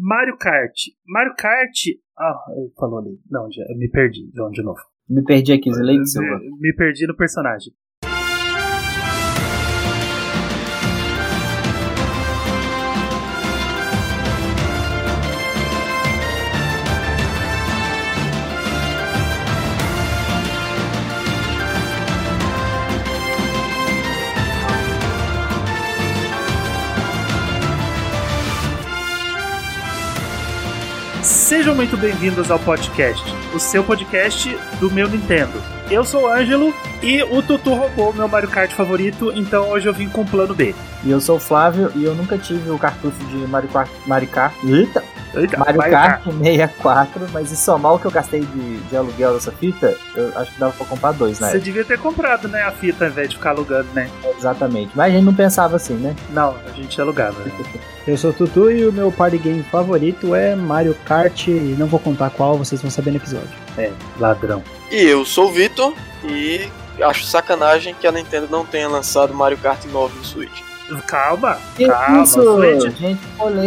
Mario Kart. Mario Kart. Ah, ele falou ali. Não, já, me perdi. Vamos de novo. Me perdi aqui, Zeleide Silva. Me, me perdi no personagem. Muito bem-vindos ao podcast, o seu podcast do meu Nintendo. Eu sou o Ângelo e o Tutu roubou meu Mario Kart favorito, então hoje eu vim com o plano B. E eu sou o Flávio e eu nunca tive o cartucho de Mario Kart. Mario Kart. Eita! Eita, Mario Kart 64, mas isso somar o que eu gastei de, de aluguel dessa fita, eu acho que dava pra comprar dois, né? Você devia ter comprado, né, a fita ao invés de ficar alugando, né? Exatamente. Mas a gente não pensava assim, né? Não, a gente alugava. né? Eu sou o Tutu e o meu party game favorito é Mario Kart. E não vou contar qual, vocês vão saber no episódio. É, ladrão. E eu sou o Vitor e acho sacanagem que a Nintendo não tenha lançado Mario Kart 9 no Switch. Calma, Que calma. isso? O Switch,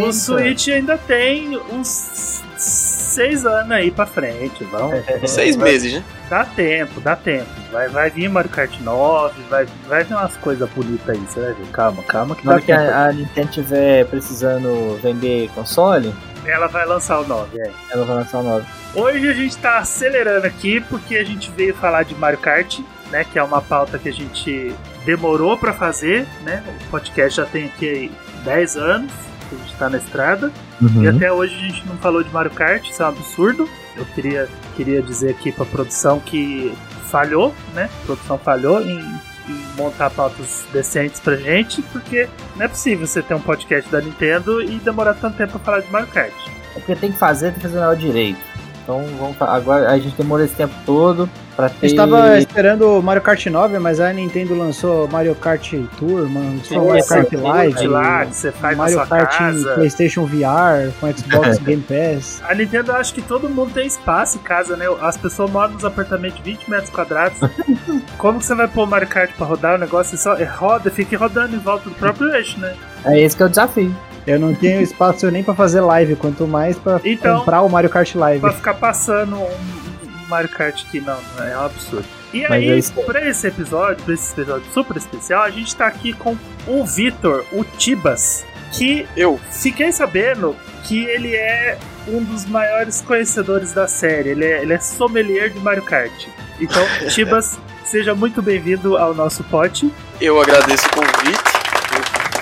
o Switch ainda tem uns seis anos aí pra frente. Vamos. Seis vai- meses, né? Dá tempo, dá tempo. Vai, vai vir Mario Kart 9, vai, vai vir umas coisas bonitas aí, você vai ver. Calma, calma que Na dá hora que tempo. a, a Nintendo tiver precisando vender console, Ela vai lançar o 9, é. ela vai lançar o 9. Hoje a gente tá acelerando aqui porque a gente veio falar de Mario Kart, né? Que é uma pauta que a gente demorou pra fazer, né? O podcast já tem aqui 10 anos que a gente tá na estrada. E até hoje a gente não falou de Mario Kart, isso é um absurdo. Eu queria, queria dizer aqui pra produção que falhou, né? A produção falhou em, em montar pautas decentes pra gente, porque não é possível você ter um podcast da Nintendo e demorar tanto tempo pra falar de Mario Kart. É porque tem que fazer, tem que fazer ela direito. Então vamos agora a gente demorou esse tempo todo pra Eu ter. estava esperando o Mario Kart 9, mas a Nintendo lançou Mario Kart Tour, mano, Sim, lançou Mario Kart Live, que você faz Mario na sua Kart em casa. PlayStation VR, com Xbox Game Pass. A Nintendo eu acho que todo mundo tem espaço em casa, né? As pessoas moram nos apartamentos de 20 metros quadrados. Como que você vai pôr o Mario Kart pra rodar o negócio? Só é, roda, fica rodando em volta do próprio eixo, né? É esse que é o desafio. Eu não tenho espaço nem pra fazer live, quanto mais pra Então- comprar o Mario Kart Live. Pra ficar passando um, Mario Kart aqui, não, é um absurdo. E Mas aí, é pra esse episódio, pra esse episódio super especial, a gente tá aqui com o Vitor, o Tibas, que Eu. fiquei sabendo que ele é um dos maiores conhecedores da série. Ele é, ele é sommelier de Mario Kart. Então, Tibas, seja muito bem-vindo ao nosso pote. Eu agradeço o convite.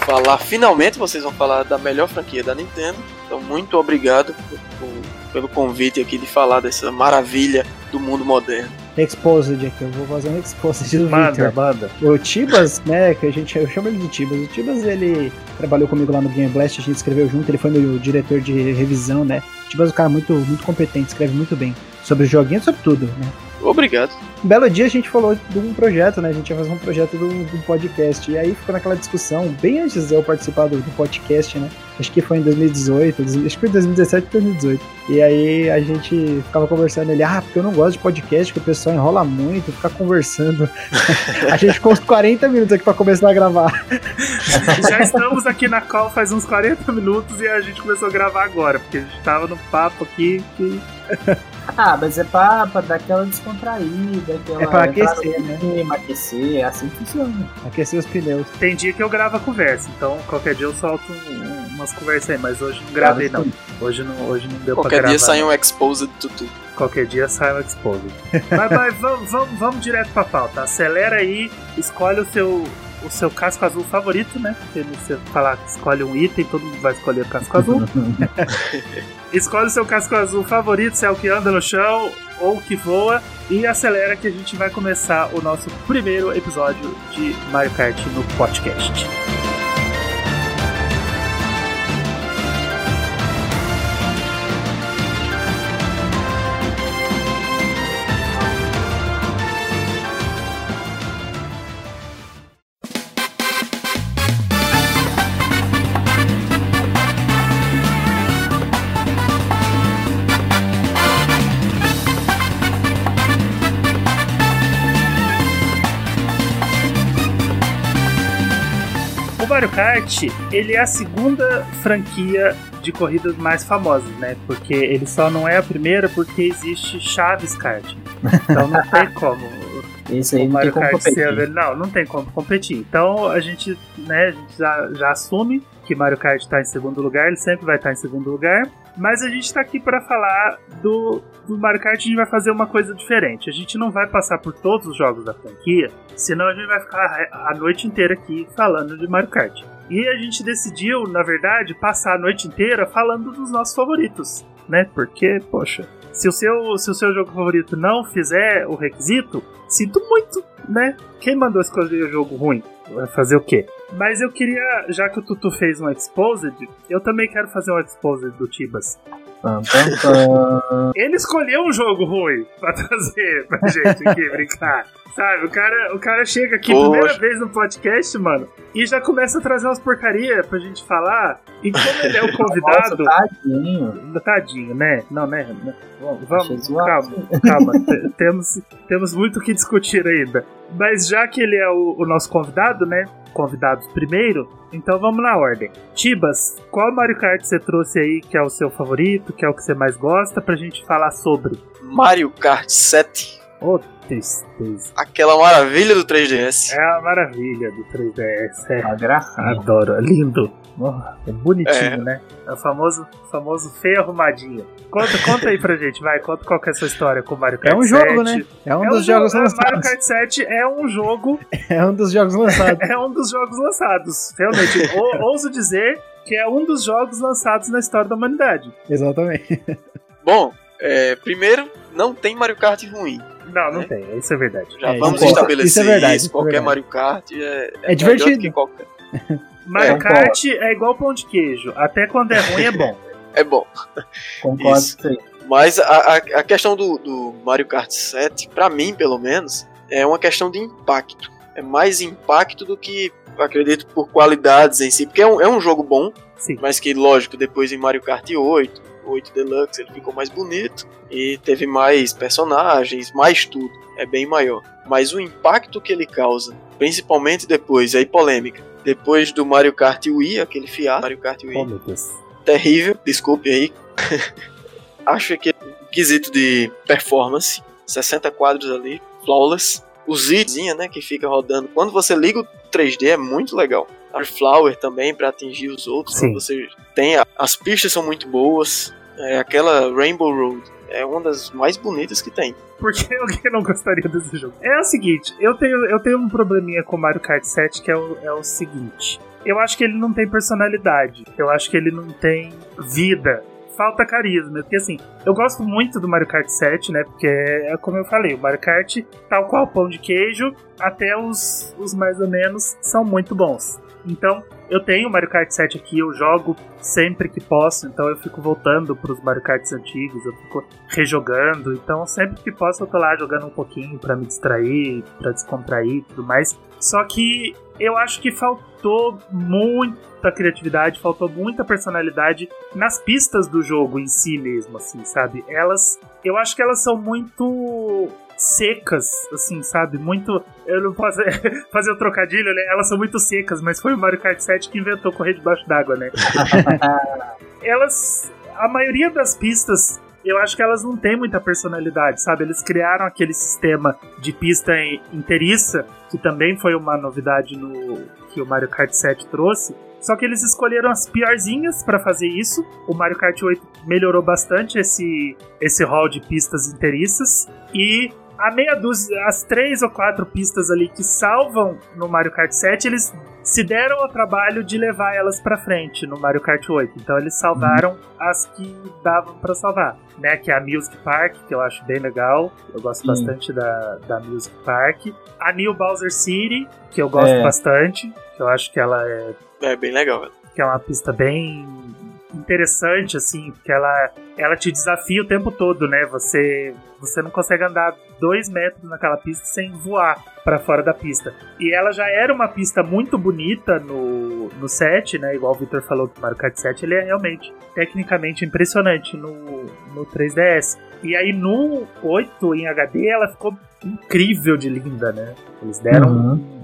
Falar, finalmente vocês vão falar da melhor franquia da Nintendo. Então, muito obrigado por- por- pelo convite aqui de falar dessa maravilha do mundo moderno. Exposed aqui, eu vou fazer um Exposed do Manda, Victor. manda. O Tibas, né, que a gente, eu chamo ele de Tibas. O Tibas, ele trabalhou comigo lá no Game Blast, a gente escreveu junto, ele foi meu diretor de revisão, né. O Tibas é um cara muito, muito competente, escreve muito bem. Sobre joguinhos, sobre tudo, né. Obrigado. Um belo dia a gente falou de um projeto, né? A gente ia fazer um projeto do, do podcast. E aí ficou naquela discussão, bem antes de eu participar do, do podcast, né? Acho que foi em 2018, acho que foi em 2017 ou 2018. E aí a gente ficava conversando ele, ah, porque eu não gosto de podcast, que o pessoal enrola muito, fica conversando. a gente ficou uns 40 minutos aqui pra começar a gravar. Já estamos aqui na call faz uns 40 minutos e a gente começou a gravar agora, porque a gente tava no papo aqui que. Ah, mas é pra, pra dar aquela descontraída, aquela. É pra aquecer, no né? clima, aquecer, é assim que funciona. Aquecer os pneus. Tem dia que eu gravo a conversa, então qualquer dia eu solto um- umas conversas aí, mas hoje não gravei não. Hoje não, hoje não deu pra Qualquer gravar. dia sai um Exposed Tutu. Qualquer dia sai um Exposed. mas mas vamos, vamos, vamos direto pra pauta. Acelera aí, escolhe o seu, o seu casco azul favorito, né? Porque você falar que escolhe um item, todo mundo vai escolher o casco azul. Escolhe o seu casco azul favorito, se é o que anda no chão ou o que voa. E acelera que a gente vai começar o nosso primeiro episódio de Mario Kart no podcast. Mario Kart, ele é a segunda franquia de corridas mais famosas, né? Porque ele só não é a primeira porque existe Chaves Kart. Então não tem como. Isso aí o não tem Mario como Kart ser Não, não tem como competir. Então a gente, né, a gente já, já assume que Mario Kart está em segundo lugar, ele sempre vai estar em segundo lugar. Mas a gente está aqui para falar do, do Mario Kart, a gente vai fazer uma coisa diferente. A gente não vai passar por todos os jogos da franquia, senão a gente vai ficar a noite inteira aqui falando de Mario Kart. E a gente decidiu, na verdade, passar a noite inteira falando dos nossos favoritos, né? Porque, poxa, se o seu, se o seu jogo favorito não fizer o requisito, sinto muito, né? Quem mandou escolher o jogo ruim? Vai fazer o quê? Mas eu queria, já que o Tutu fez um Exposed, eu também quero fazer um Exposed do Tibas. Ele escolheu um jogo ruim pra trazer pra gente aqui brincar. Sabe, o cara, o cara chega aqui Poxa. primeira vez no podcast, mano, e já começa a trazer umas porcaria pra gente falar. E como ele é o convidado. Nossa, tadinho. Tadinho, né? Não, né? Não. Vamos, calma, calma. Te- temos, temos muito o que discutir ainda. Mas já que ele é o, o nosso convidado, né? Convidado primeiro, então vamos na ordem. Tibas, qual Mario Kart você trouxe aí que é o seu favorito, que é o que você mais gosta, pra gente falar sobre? Mario Kart 7. Ô, tristeza. Aquela maravilha do 3DS. É a maravilha do 3DS. É. Uma gracinha. Adoro, é lindo. Oh, é bonitinho, É. né? É o famoso, famoso feio arrumadinho. Conta, conta aí pra gente, vai. Conta qual que é a sua história com o Mario Kart É um 7. jogo, né? É um É dos jogo- jogos é, Mario lançados. Kart 7 é um jogo, É um dos jogos lançados. é um dos jogos lançados. Realmente, ou- ouso dizer que é um dos jogos lançados na história da humanidade. Exatamente. Bom, é, primeiro, não tem Mario Kart ruim. Não, não É. tem, isso é verdade. Já É, vamos isso é- estabelecer isso é verdade, isso é Qualquer verdade. Mario Kart é, É do divertido. que qualquer. Mario É, Kart é igual pão de queijo. Até quando é ruim é bom. É bom. Concordo Isso. com aí. Mas a, a, a questão do, do Mario Kart 7, pra mim pelo menos, é uma questão de impacto. É mais impacto do que, acredito, por qualidades em si. Porque é um, é um jogo bom, Sim. mas que, lógico, depois em Mario Kart 8, 8 Deluxe, ele ficou mais bonito e teve mais personagens, mais tudo. É bem maior. Mas o impacto que ele causa, principalmente depois, aí polêmica, depois do Mario Kart Wii, aquele fiado, Mario Kart Wii, Oh, terrível, desculpe aí. Acho que quesito de performance, 60 quadros ali, flawless. O Zidzinha, né, que fica rodando. Quando você liga o 3D é muito legal. Flower também para atingir os outros. Sim. Você tem a- as pistas são muito boas. É, aquela Rainbow Road é uma das mais bonitas que tem. Por que alguém não gostaria desse jogo? É o seguinte, eu tenho, eu tenho um probleminha com o Mario Kart 7 que é o, é o seguinte. Eu acho que ele não tem personalidade. Eu acho que ele não tem vida. Falta carisma. Porque assim, eu gosto muito do Mario Kart 7, né? Porque é como eu falei, o Mario Kart, tal qual pão de queijo, até os, os mais ou menos são muito bons. Então, eu tenho Mario Kart 7 aqui, eu jogo sempre que posso, então eu fico voltando pros Mario Karts antigos, eu fico rejogando, então sempre que posso eu tô lá jogando um pouquinho pra me distrair, pra descontrair e tudo mais. Só que eu acho que faltou muita criatividade, faltou muita personalidade nas pistas do jogo em si mesmo, assim, sabe? Elas, eu acho que elas são muito secas, assim, sabe? Muito. Eu não posso fazer o trocadilho, né? Elas são muito secas, mas foi o Mario Kart 7 que inventou correr debaixo d'água, né? elas. A maioria das pistas, eu acho que elas não têm muita personalidade, sabe? Eles criaram aquele sistema de pista inteiriça, que também foi uma novidade no que o Mario Kart 7 trouxe. Só que eles escolheram as piorzinhas pra fazer isso. O Mario Kart 8 melhorou bastante esse, esse hall de pistas inteiriças. E a meia dúzia, as três ou quatro pistas ali que salvam no Mario Kart 7, eles se deram ao trabalho de levar elas pra frente no Mario Kart 8. Então eles salvaram as que davam pra salvar, né? Que é a Music Park, que eu acho bem legal. Eu gosto Sim. bastante da, da Music Park. A New Bowser City, que eu gosto É. bastante. Que eu acho que ela é É bem legal, velho. que é uma pista bem interessante, assim, porque ela, ela te desafia o tempo todo, né? Você, você não consegue andar dois metros naquela pista sem voar para fora da pista. E ela já era uma pista muito bonita no, no set, né? Igual o Victor falou que o Mario Kart 7 ele é realmente tecnicamente impressionante no, no 3DS. E aí no 8 em HD ela ficou incrível de linda, né? Eles deram Uhum.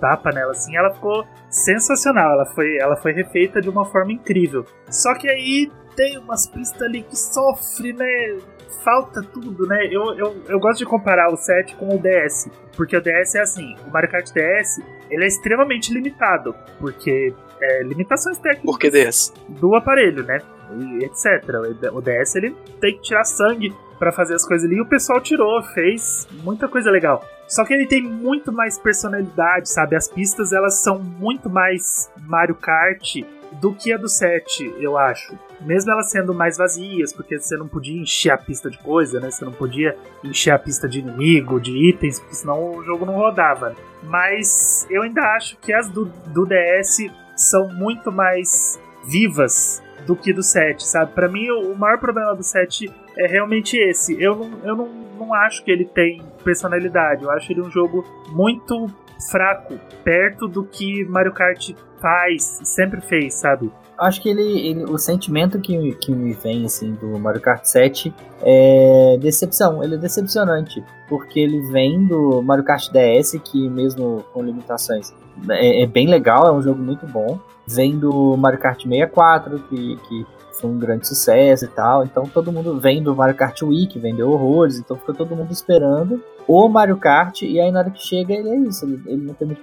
Tapa nela assim, ela ficou sensacional. Ela foi, ela foi refeita de uma forma incrível. Só que aí tem umas pistas ali que sofre, né? Falta tudo, né? Eu, eu, eu gosto de comparar o 7 com o DS. Porque o DS é assim, o Mario Kart DS ele é extremamente limitado. Porque é, limitações técnicas Por que DS? do aparelho, né? E etc. O DS ele tem que tirar sangue para fazer as coisas ali. E o pessoal tirou, fez muita coisa legal. Só que ele tem muito mais personalidade, sabe? As pistas elas são muito mais Mario Kart do que a do 7, eu acho. Mesmo elas sendo mais vazias, porque você não podia encher a pista de coisa, né? Você não podia encher a pista de inimigo, de itens, porque senão o jogo não rodava. Mas eu ainda acho que as do, do DS são muito mais vivas do que do 7, sabe? Para mim, o maior problema do 7 é realmente esse. Eu não, eu não, não acho que ele tem personalidade. Eu acho ele um jogo muito fraco, perto do que Mario Kart faz, sempre fez, sabe? Acho que ele, ele, o sentimento que, que me vem assim do Mario Kart 7 é decepção. Ele é decepcionante porque ele vem do Mario Kart DS que mesmo com limitações é, é bem legal, é um jogo muito bom. Vem do Mario Kart 64 que, que foi um grande sucesso e tal. Então todo mundo vem do Mario Kart Wii, que vendeu horrores, então fica todo mundo esperando o Mario Kart, e aí na hora que chega ele é isso, ele, ele não tem muita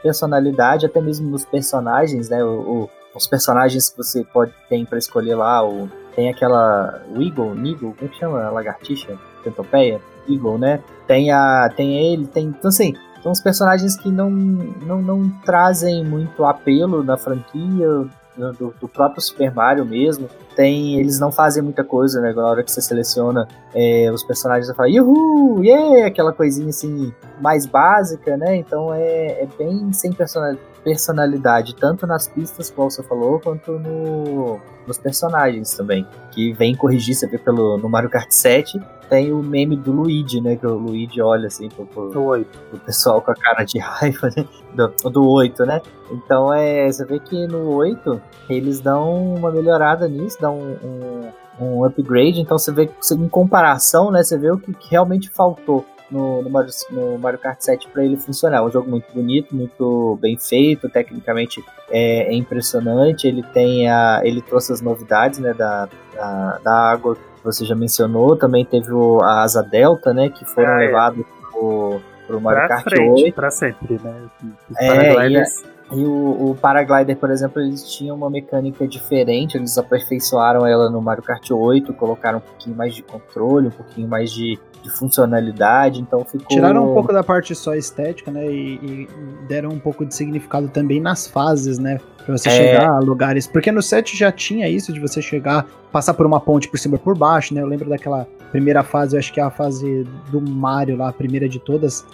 personalidade, até mesmo nos personagens, né? O, o, os personagens que você pode ter para escolher lá, o, tem aquela Wiggle, Niggle, como é que chama? A lagartixa? Centopeia? Eagle, né? Tem, a, tem ele, tem. Então assim, são os personagens que não, não, não trazem muito apelo na franquia, do, do, próprio Super Mario mesmo. Tem, eles não fazem muita coisa, né? Na hora que você seleciona é, os personagens, você fala, yuhu, yeah! Aquela coisinha assim, mais básica, né? Então é, é bem sem personalidade, tanto nas pistas, como você falou, quanto no, nos personagens também. Que vem corrigir, você vê pelo, no Mario Kart 7, tem o meme do Luigi, né? Que o Luigi olha assim pro, pro, 8. pro pessoal com a cara de raiva, né? Do, do 8, né? Então é. Você vê que no 8 eles dão uma melhorada nisso, dão um, um, um upgrade. Então você vê em comparação, né? Você vê o que, que realmente faltou. No, no, Mario, no Mario Kart 7 para ele funcionar. É um jogo muito bonito, muito bem feito, tecnicamente é, é, impressionante. Ele tem a, ele trouxe as novidades né, da, da, da água você já mencionou, também teve o, a Asa Delta, né, que foram ah, é. levados pro, pro Mario pra Kart frente, 8. Pra sempre, né? Os é, e, e o, o, Paraglider, por exemplo, eles tinham uma mecânica diferente, eles aperfeiçoaram ela no Mario Kart 8, colocaram um pouquinho mais de controle, um pouquinho mais de, de funcionalidade, então ficou... Tiraram um pouco da parte só estética, né, e, e deram um pouco de significado também nas fases, né, Pra você é... chegar a lugares. Porque no 7 já tinha isso de você chegar, passar por uma ponte por cima e por baixo, né? Eu lembro daquela primeira fase, eu acho que é a fase do Mario lá, a primeira de todas.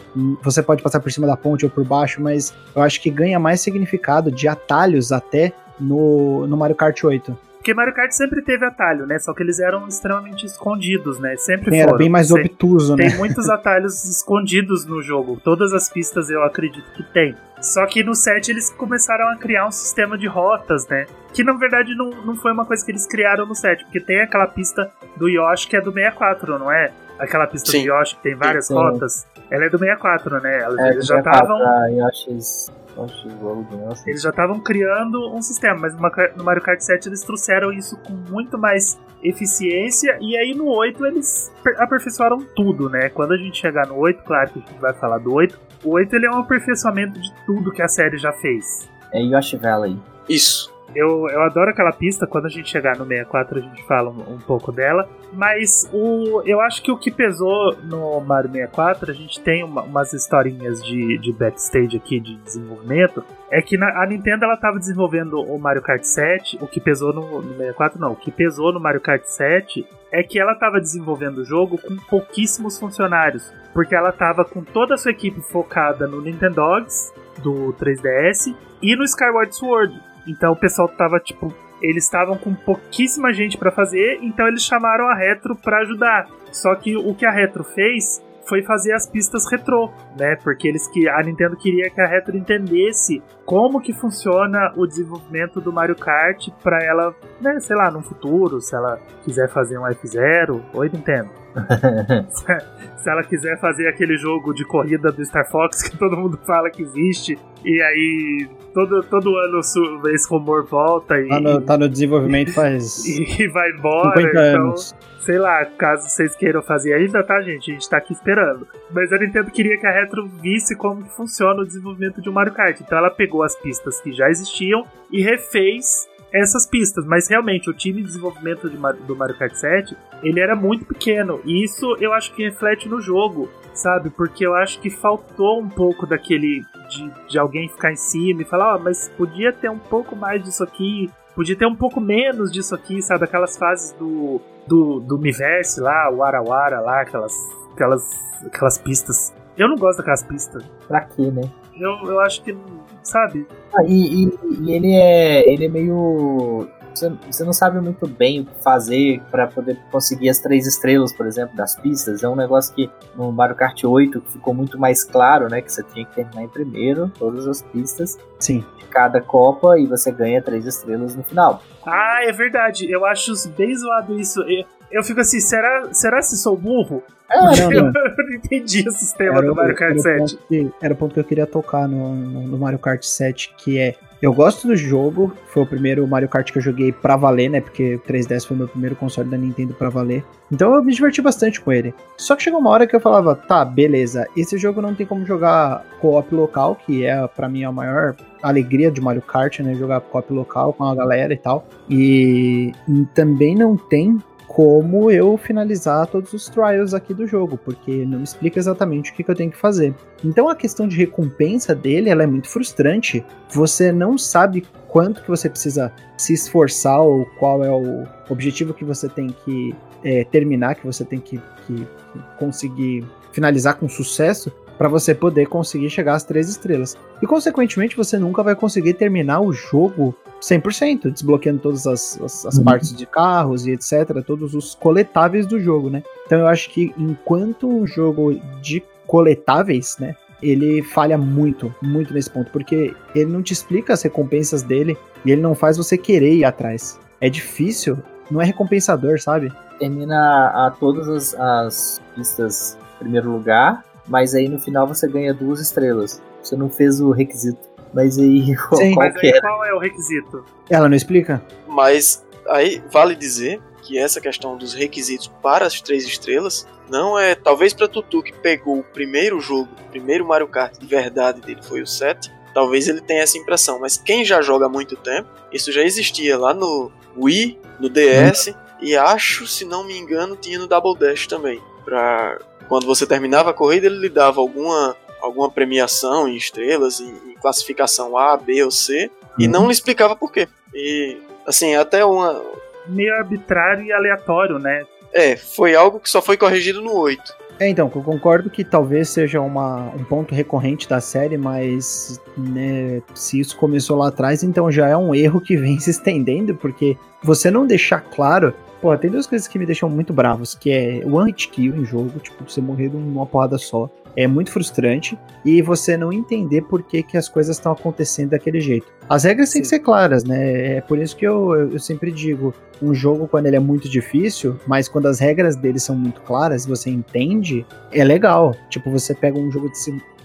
Você pode passar por cima da ponte ou por baixo, mas eu acho que ganha mais significado de atalhos até no, no Mario Kart 8. Porque Mario Kart sempre teve atalho, né? Só que eles eram extremamente escondidos, né? Sempre Sim, foram. Era bem mais obtuso, né? Tem muitos atalhos escondidos no jogo. Todas as pistas eu acredito que tem. Só que no 7 eles começaram a criar um sistema de rotas, né? Que na verdade não, não foi uma coisa que eles criaram no 7, porque tem aquela pista do Yoshi que é do 64, não é? Aquela pista Sim. do Yoshi que tem várias Sim. rotas. Ela é do 64, né? Elas, é, eles já estavam. Eles já estavam criando um sistema, mas no Mario Kart 7 eles trouxeram isso com muito mais eficiência, e aí no 8 eles aperfeiçoaram tudo, né? Quando a gente chegar no 8, claro que a gente vai falar do 8, o 8 ele é um aperfeiçoamento de tudo que a série já fez. É Yoshi Valley. Isso. Eu, eu adoro aquela pista, quando a gente chegar no 64 a gente fala um, um, pouco dela. Mas o, eu acho que o que pesou no Mario 64, a gente tem uma, umas historinhas de, de backstage aqui de desenvolvimento. É que na, a Nintendo ela estava desenvolvendo o Mario Kart 7, o que pesou no, no 64 não, o que pesou no Mario Kart 7 é que ela estava desenvolvendo o jogo com pouquíssimos funcionários, porque ela estava com toda a sua equipe focada no Nintendogs do 3DS e no Skyward Sword. Então o pessoal tava tipo, eles estavam com pouquíssima gente para fazer, então eles chamaram a Retro para ajudar. Só que o que a Retro fez foi fazer as pistas retrô, né? Porque eles que a Nintendo queria que a Retro entendesse como que funciona o desenvolvimento do Mario Kart para ela, né, sei lá, no futuro, se ela quiser fazer um F0, oi Nintendo. se ela quiser fazer aquele jogo de corrida do Star Fox que todo mundo fala que existe, E aí todo, todo ano esse rumor volta e. Tá no, tá no desenvolvimento faz. E vai embora. 50 então, sei lá, caso vocês queiram fazer ainda, tá, gente? A gente tá aqui esperando. Mas a Nintendo queria que a Retro visse como funciona o desenvolvimento de um Mario Kart. Então ela pegou as pistas que já existiam e refez essas pistas, mas realmente o time de desenvolvimento de, do Mario Kart 7 ele era muito pequeno e isso eu acho que reflete no jogo, sabe? Porque eu acho que faltou um pouco daquele de, de alguém ficar em cima e falar, ó, oh, mas podia ter um pouco mais disso aqui, podia ter um pouco menos disso aqui, sabe? Aquelas fases do do, do Miiverse lá, o Arawara lá, aquelas aquelas aquelas pistas. Eu não gosto daquelas pistas. Pra quê, né? Eu, eu acho que sabe? Ah, e, e, e, ele é ele é meio você, você não sabe muito bem o que fazer para poder conseguir as três estrelas, por exemplo, das pistas. É um negócio que no Mario Kart 8 ficou muito mais claro, né? Que você tinha que terminar em primeiro todas as pistas. Sim. De cada Copa e você ganha três estrelas no final. Ah, é verdade. Eu acho bem zoado isso. Eu, eu fico assim, será, será se sou burro? Não, não. Eu não entendi o sistema era, do Mario Kart era 7. Que, era o ponto que eu queria tocar no, no, no Mario Kart 7, que é eu gosto do jogo, foi o primeiro Mario Kart que eu joguei pra valer, né? Porque o 3DS foi o meu primeiro console da Nintendo pra valer. Então eu me diverti bastante com ele. Só que chegou uma hora que eu falava, tá, beleza, esse jogo não tem como jogar co-op local, que é para mim a maior alegria de Mario Kart, né? Jogar co-op local com a galera e tal. E também não tem como eu finalizar todos os trials aqui do jogo, porque não me explica exatamente o que, que, eu tenho que fazer. Então a questão de recompensa dele ela é muito frustrante. Você não sabe quanto que você precisa se esforçar ou qual é o objetivo que você tem que é, terminar, que você tem que, que conseguir finalizar com sucesso para você poder conseguir chegar às três estrelas. E consequentemente você nunca vai conseguir terminar o jogo 100%, desbloqueando todas as, as, as uhum. partes de carros e etc, todos os coletáveis do jogo, né? Então eu acho que enquanto um jogo de coletáveis, né, ele falha muito, muito nesse ponto, porque ele não te explica as recompensas dele e ele não faz você querer ir atrás. É difícil, não é recompensador, sabe? Termina a todas as, as pistas em primeiro lugar, mas aí no final você ganha duas estrelas. Você não fez o requisito. Mas aí, qual, Sim, qual mas aí qual é o requisito? Ela não explica? Mas aí vale dizer que essa questão dos requisitos para as três estrelas não é talvez para Tutu que pegou o primeiro jogo, o primeiro Mario Kart de verdade dele foi o 7. Talvez ele tenha essa impressão, mas quem já joga há muito tempo, isso já existia lá no Wii, no DS hum. e acho, se não me engano, tinha no Double Dash também. Pra quando você terminava a corrida, ele lhe dava alguma alguma premiação em estrelas, em, em classificação A, B ou C, uhum. e não lhe explicava por quê. E, assim, até uma. Meio arbitrário e aleatório, né? É, foi algo que só foi corrigido no 8. É, então, eu concordo que talvez seja uma, um ponto recorrente da série, mas né, se isso começou lá atrás, então já é um erro que vem se estendendo, porque você não deixar claro. Pô, tem duas coisas que me deixam muito bravos, que é one hit kill em jogo, tipo, você morrer numa porrada só é muito frustrante e você não entender por que, que as coisas estão acontecendo daquele jeito. As regras Sim. têm que ser claras, né? É por isso que eu, eu, eu, sempre digo: um jogo, quando ele é muito difícil, mas quando as regras dele são muito claras, você entende, é legal. Tipo, você pega um jogo de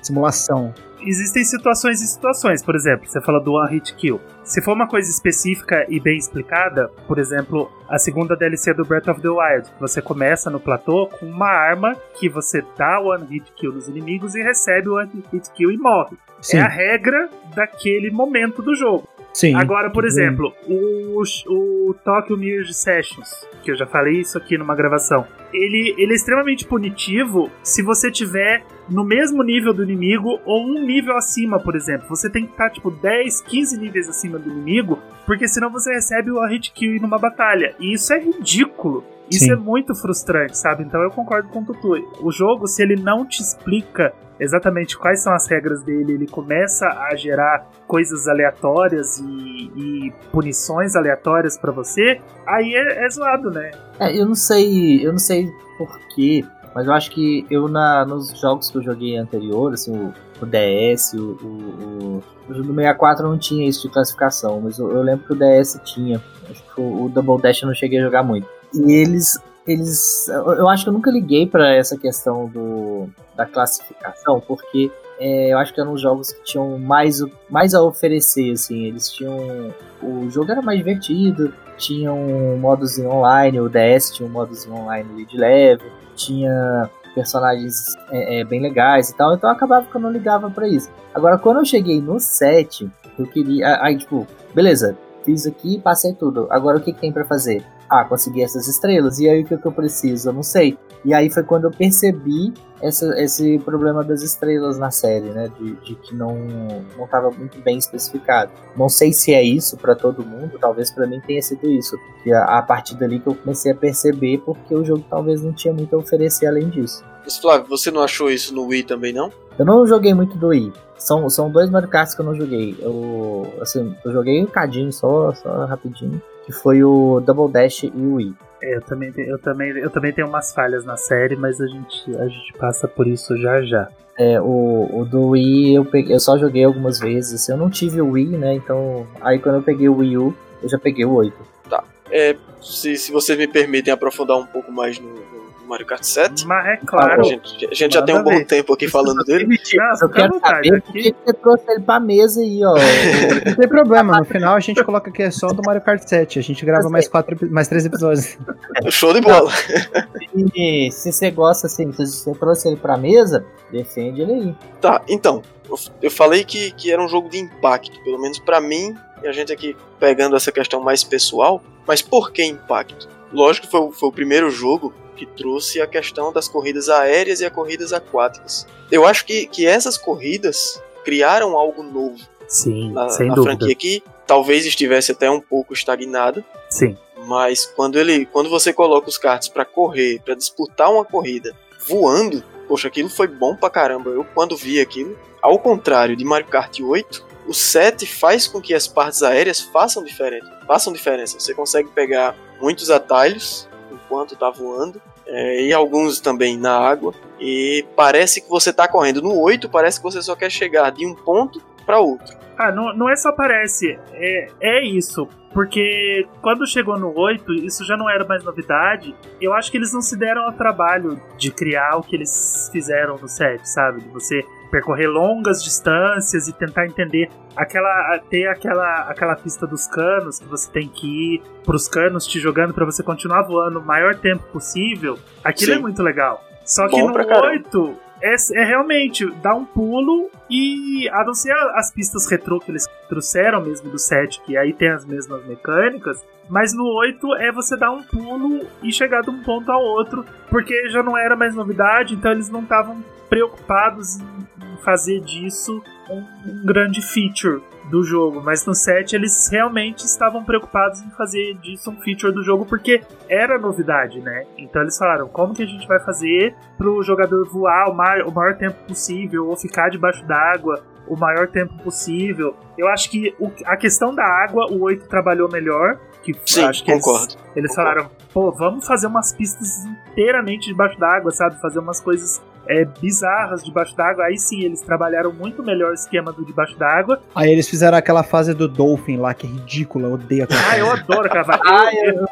simulação existem situações e situações. Por exemplo, você fala do One Hit Kill. Se for uma coisa específica e bem explicada, por exemplo, a segunda DLC do Breath of the Wild, você começa no platô com uma arma que você dá One Hit Kill nos inimigos e recebe o One Hit Kill e morre. Sim. É a regra daquele momento do jogo. Sim. Agora, por exemplo, o, o Tokyo Mirage Sessions, que eu já falei isso aqui numa gravação, ele, ele é extremamente punitivo se você tiver no mesmo nível do inimigo ou um nível acima, por exemplo. Você tem que estar, tipo, 10, 15 níveis acima do inimigo, porque senão você recebe o hit kill numa batalha. E isso é ridículo. Isso Sim. é muito frustrante, sabe? Então eu concordo com o Tutu. O jogo, se ele não te explica exatamente quais são as regras dele, ele começa a gerar coisas aleatórias e, e punições aleatórias para você, aí é, é zoado, né? É, eu não sei, eu não sei porquê, mas eu acho que eu na, nos jogos que eu joguei anterior, assim, o, o DS, o, o, o, no 64 não tinha isso de classificação, mas eu, eu lembro que o DS tinha. Acho que o, o Double Dash eu não cheguei a jogar muito. E eles eles eu acho que eu nunca liguei para essa questão do, da classificação porque é, eu acho que eram os jogos que tinham mais, mais a oferecer, assim. Eles tinham. O jogo era mais divertido, tinham modos em online, o DS tinha um modos online de leve, tinha personagens é, é, bem legais e tal, então acabava que eu não ligava para isso. Agora, quando eu cheguei no 7, eu queria. Aí, tipo, beleza, fiz aqui passei tudo. Agora o que, que tem para fazer? Ah, consegui essas estrelas. E aí o que, que eu preciso? Eu não sei. E aí foi quando eu percebi essa, esse problema das estrelas na série, né? De, de que não não estava muito bem especificado. Não sei se é isso para todo mundo, talvez para mim tenha sido isso. Que a, a partir dali que eu comecei a perceber, porque o jogo talvez não tinha muito a oferecer além disso. Mas Flávio, você não achou isso no Wii também, não? Eu não joguei muito do Wii. São, são dois Mario que eu não joguei. Eu, assim, eu joguei um cadinho só, só rapidinho, que foi o Double Dash e o Wii. É, eu também, eu também, eu também tenho umas falhas na série, mas a gente, a gente passa por isso já já. É, o, o do Wii eu, peguei, eu só joguei algumas vezes. Eu não tive o Wii, né? Então, aí quando eu peguei o Wii U, eu já peguei o 8. Tá. É, se, se vocês me permitem aprofundar um pouco mais no, Mario Kart 7. Mas é claro. A gente, a gente já tem um bom tempo aqui falando dele. Eu quero saber por que você trouxe ele pra mesa aí, ó. Não tem problema, no final a gente coloca aqui é só do Mario Kart 7. A gente grava mais, quatro, mais três episódios. Show de bola. E se você gosta assim, se você trouxe ele pra mesa, defende ele aí. Tá, então. Eu falei que, que era um jogo de impacto, pelo menos para mim, e a gente aqui pegando essa questão mais pessoal. Mas por que impacto? Lógico que foi, foi o primeiro jogo que trouxe a questão das corridas aéreas e as corridas aquáticas. Eu acho que, que essas corridas criaram algo novo Sim, na, sem na dúvida. franquia que talvez estivesse até um pouco estagnada, Sim. mas quando ele, quando você coloca os karts para correr, para disputar uma corrida voando, poxa, aquilo foi bom pra caramba. Eu quando vi aquilo, ao contrário de Mario Kart 8, o 7 faz com que as partes aéreas façam diferença. Façam diferença. Você consegue pegar muitos atalhos enquanto tá voando é, e alguns também na água. E parece que você tá correndo. No 8, parece que você só quer chegar de um ponto para outro. Ah, não, não é só parece, é, é isso. Porque quando chegou no 8, isso já não era mais novidade. Eu acho que eles não se deram ao trabalho de criar o que eles fizeram no 7, sabe? De você percorrer longas distâncias e tentar entender aquela ter aquela aquela pista dos canos que você tem que ir pros canos te jogando para você continuar voando o maior tempo possível. Aquilo Sim. é muito legal. Só que Bom no pra caramba. 8 é, é realmente dar um pulo e a não ser as pistas retrô que eles trouxeram mesmo do 7, que aí tem as mesmas mecânicas, mas no 8 é você dar um pulo e chegar de um ponto ao outro, porque já não era mais novidade, então eles não estavam preocupados em fazer disso um, um grande feature do jogo, mas no 7 eles realmente estavam preocupados em fazer disso um feature do jogo porque era novidade, né? Então eles falaram, como que a gente vai fazer pro jogador voar o maior, o maior tempo possível ou ficar debaixo d'água o maior tempo possível. Eu acho que o- a questão da água, o 8 trabalhou melhor. Que Sim, acho que eles- concordo. Eles, Concordo. falaram, pô, vamos fazer umas pistas inteiramente debaixo d'água, sabe? Fazer umas coisas é, bizarras debaixo d'água. Aí sim, eles trabalharam muito melhor o esquema do debaixo d'água. Aí eles fizeram aquela fase do Dolphin lá, que é ridícula, eu odeio aquela Ah, eu adoro aquela fase. Ah, Eu- eu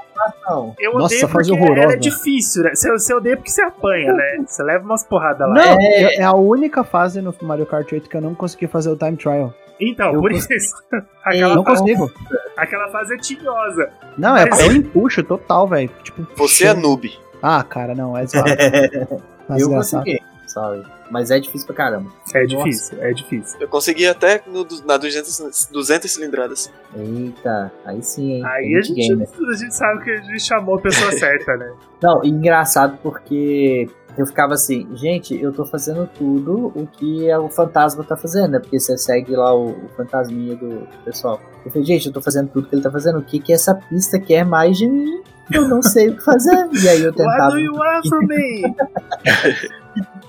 não. Eu Nossa, odeio fase porque horrorosa. ela é difícil, né? Você, você odeia porque você apanha, né? Você leva umas porradas lá. Não, É. é... é a única fase no Mario Kart 8 que eu não consegui fazer o time trial. Então, Eu por cons- isso. Aquela, não fase, consigo. aquela fase é tinhosa. Não, é, é um empuxo total, velho. Tipo, Você é noob. Ah, cara, não, é zoado. Tá Eu desgraçado. consegui, sorry. Mas é difícil pra caramba. É Nossa. difícil, é difícil. Eu consegui até no, na 200, 200 cilindradas. Eita, aí sim, hein? Aí a gente, a gente sabe que a gente chamou a pessoa certa, né? Não, engraçado porque eu ficava assim, gente, eu tô fazendo tudo o que é o fantasma tá fazendo, né? Porque você segue lá o, o fantasminha do, do pessoal. Eu falei, gente, eu tô fazendo tudo que ele tá fazendo. O que que essa pista quer mais de mim? Eu não sei o que fazer. E aí eu What tentava. do you want from me?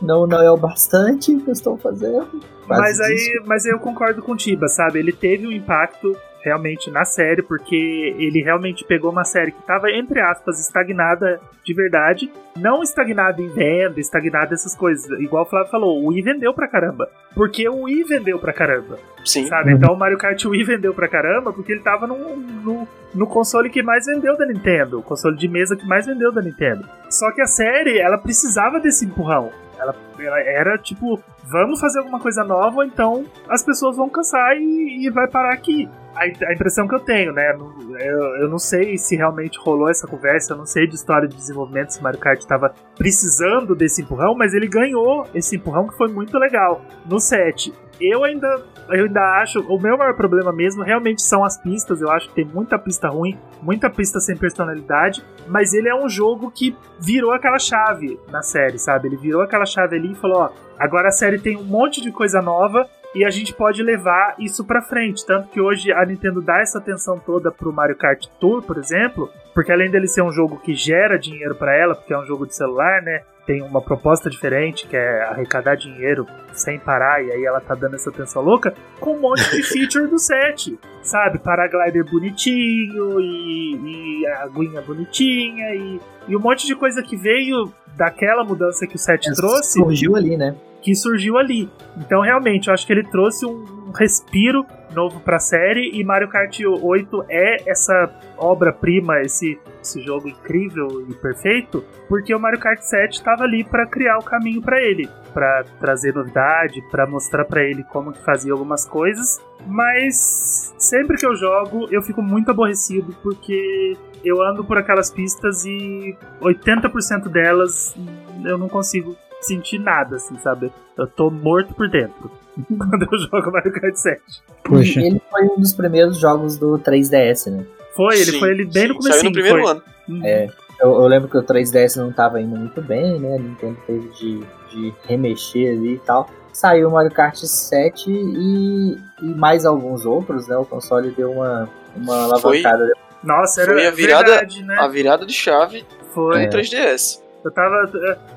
Não, não é o bastante que eu estou fazendo. Mas aí, mas aí eu concordo com o Tiba, sabe? Ele teve um impacto realmente na série, porque ele realmente pegou uma série que tava, entre aspas, estagnada de verdade. Não estagnada em venda, estagnada essas coisas. Igual o Flávio falou, o Wii vendeu pra caramba. Porque o Wii vendeu pra caramba. Sim. Sabe? Então o Mario Kart Wii vendeu pra caramba porque ele tava no, no, no console que mais vendeu da Nintendo. O console de mesa que mais vendeu da Nintendo. Só que a série, ela precisava desse empurrão. Ela, ela era tipo vamos fazer alguma coisa nova, ou então as pessoas vão cansar e, e vai parar aqui. A, a, impressão que eu tenho, né? Eu, eu, não sei se realmente rolou essa conversa, eu não sei de história de desenvolvimento se Mario Kart estava precisando desse empurrão, mas ele ganhou esse empurrão que foi muito legal no set. Eu ainda, eu ainda acho, o meu maior problema mesmo realmente são as pistas. Eu acho que tem muita pista ruim, muita pista sem personalidade, mas ele é um jogo que virou aquela chave na série, sabe? Ele virou aquela chave ali e falou: ó, agora a série tem um monte de coisa nova e a gente pode levar isso para frente. Tanto que hoje a Nintendo dá essa atenção toda pro Mario Kart Tour, por exemplo, porque além dele ser um jogo que gera dinheiro para ela, porque é um jogo de celular, né? Tem uma proposta diferente, que é arrecadar dinheiro sem parar, e aí ela tá dando essa atenção louca, com um monte de feature do set, sabe? Paraglider bonitinho, e, e a aguinha bonitinha, e, e um monte de coisa que veio daquela mudança que o set trouxe. Surgiu ali, né? Que surgiu ali. Então, realmente, eu acho que ele trouxe um respiro novo para a série e Mario Kart 8 é essa obra-prima, esse, esse jogo incrível e perfeito, porque o Mario Kart 7 estava ali para criar o caminho para ele, para trazer novidade, para mostrar para ele como que fazia algumas coisas. Mas sempre que eu jogo, eu fico muito aborrecido porque eu ando por aquelas pistas e 80% delas eu não consigo sentir nada, assim, sabe? Eu tô morto por dentro quando eu jogo Mario Kart 7. Poxa. Ele foi um dos primeiros jogos do 3DS, né? Foi, ele sim, foi ele bem sim, no começo. Saiu no primeiro foi. ano. Uhum. É. Eu, eu, lembro que o 3DS não tava indo muito bem, né? A Nintendo teve de, de remexer ali e tal. Saiu o Mario Kart 7 e, e mais alguns outros, né? O console deu uma, uma alavancada. Foi, Nossa, era foi a virada, verdade, né? a virada de chave foi. no 3DS. Eu tava.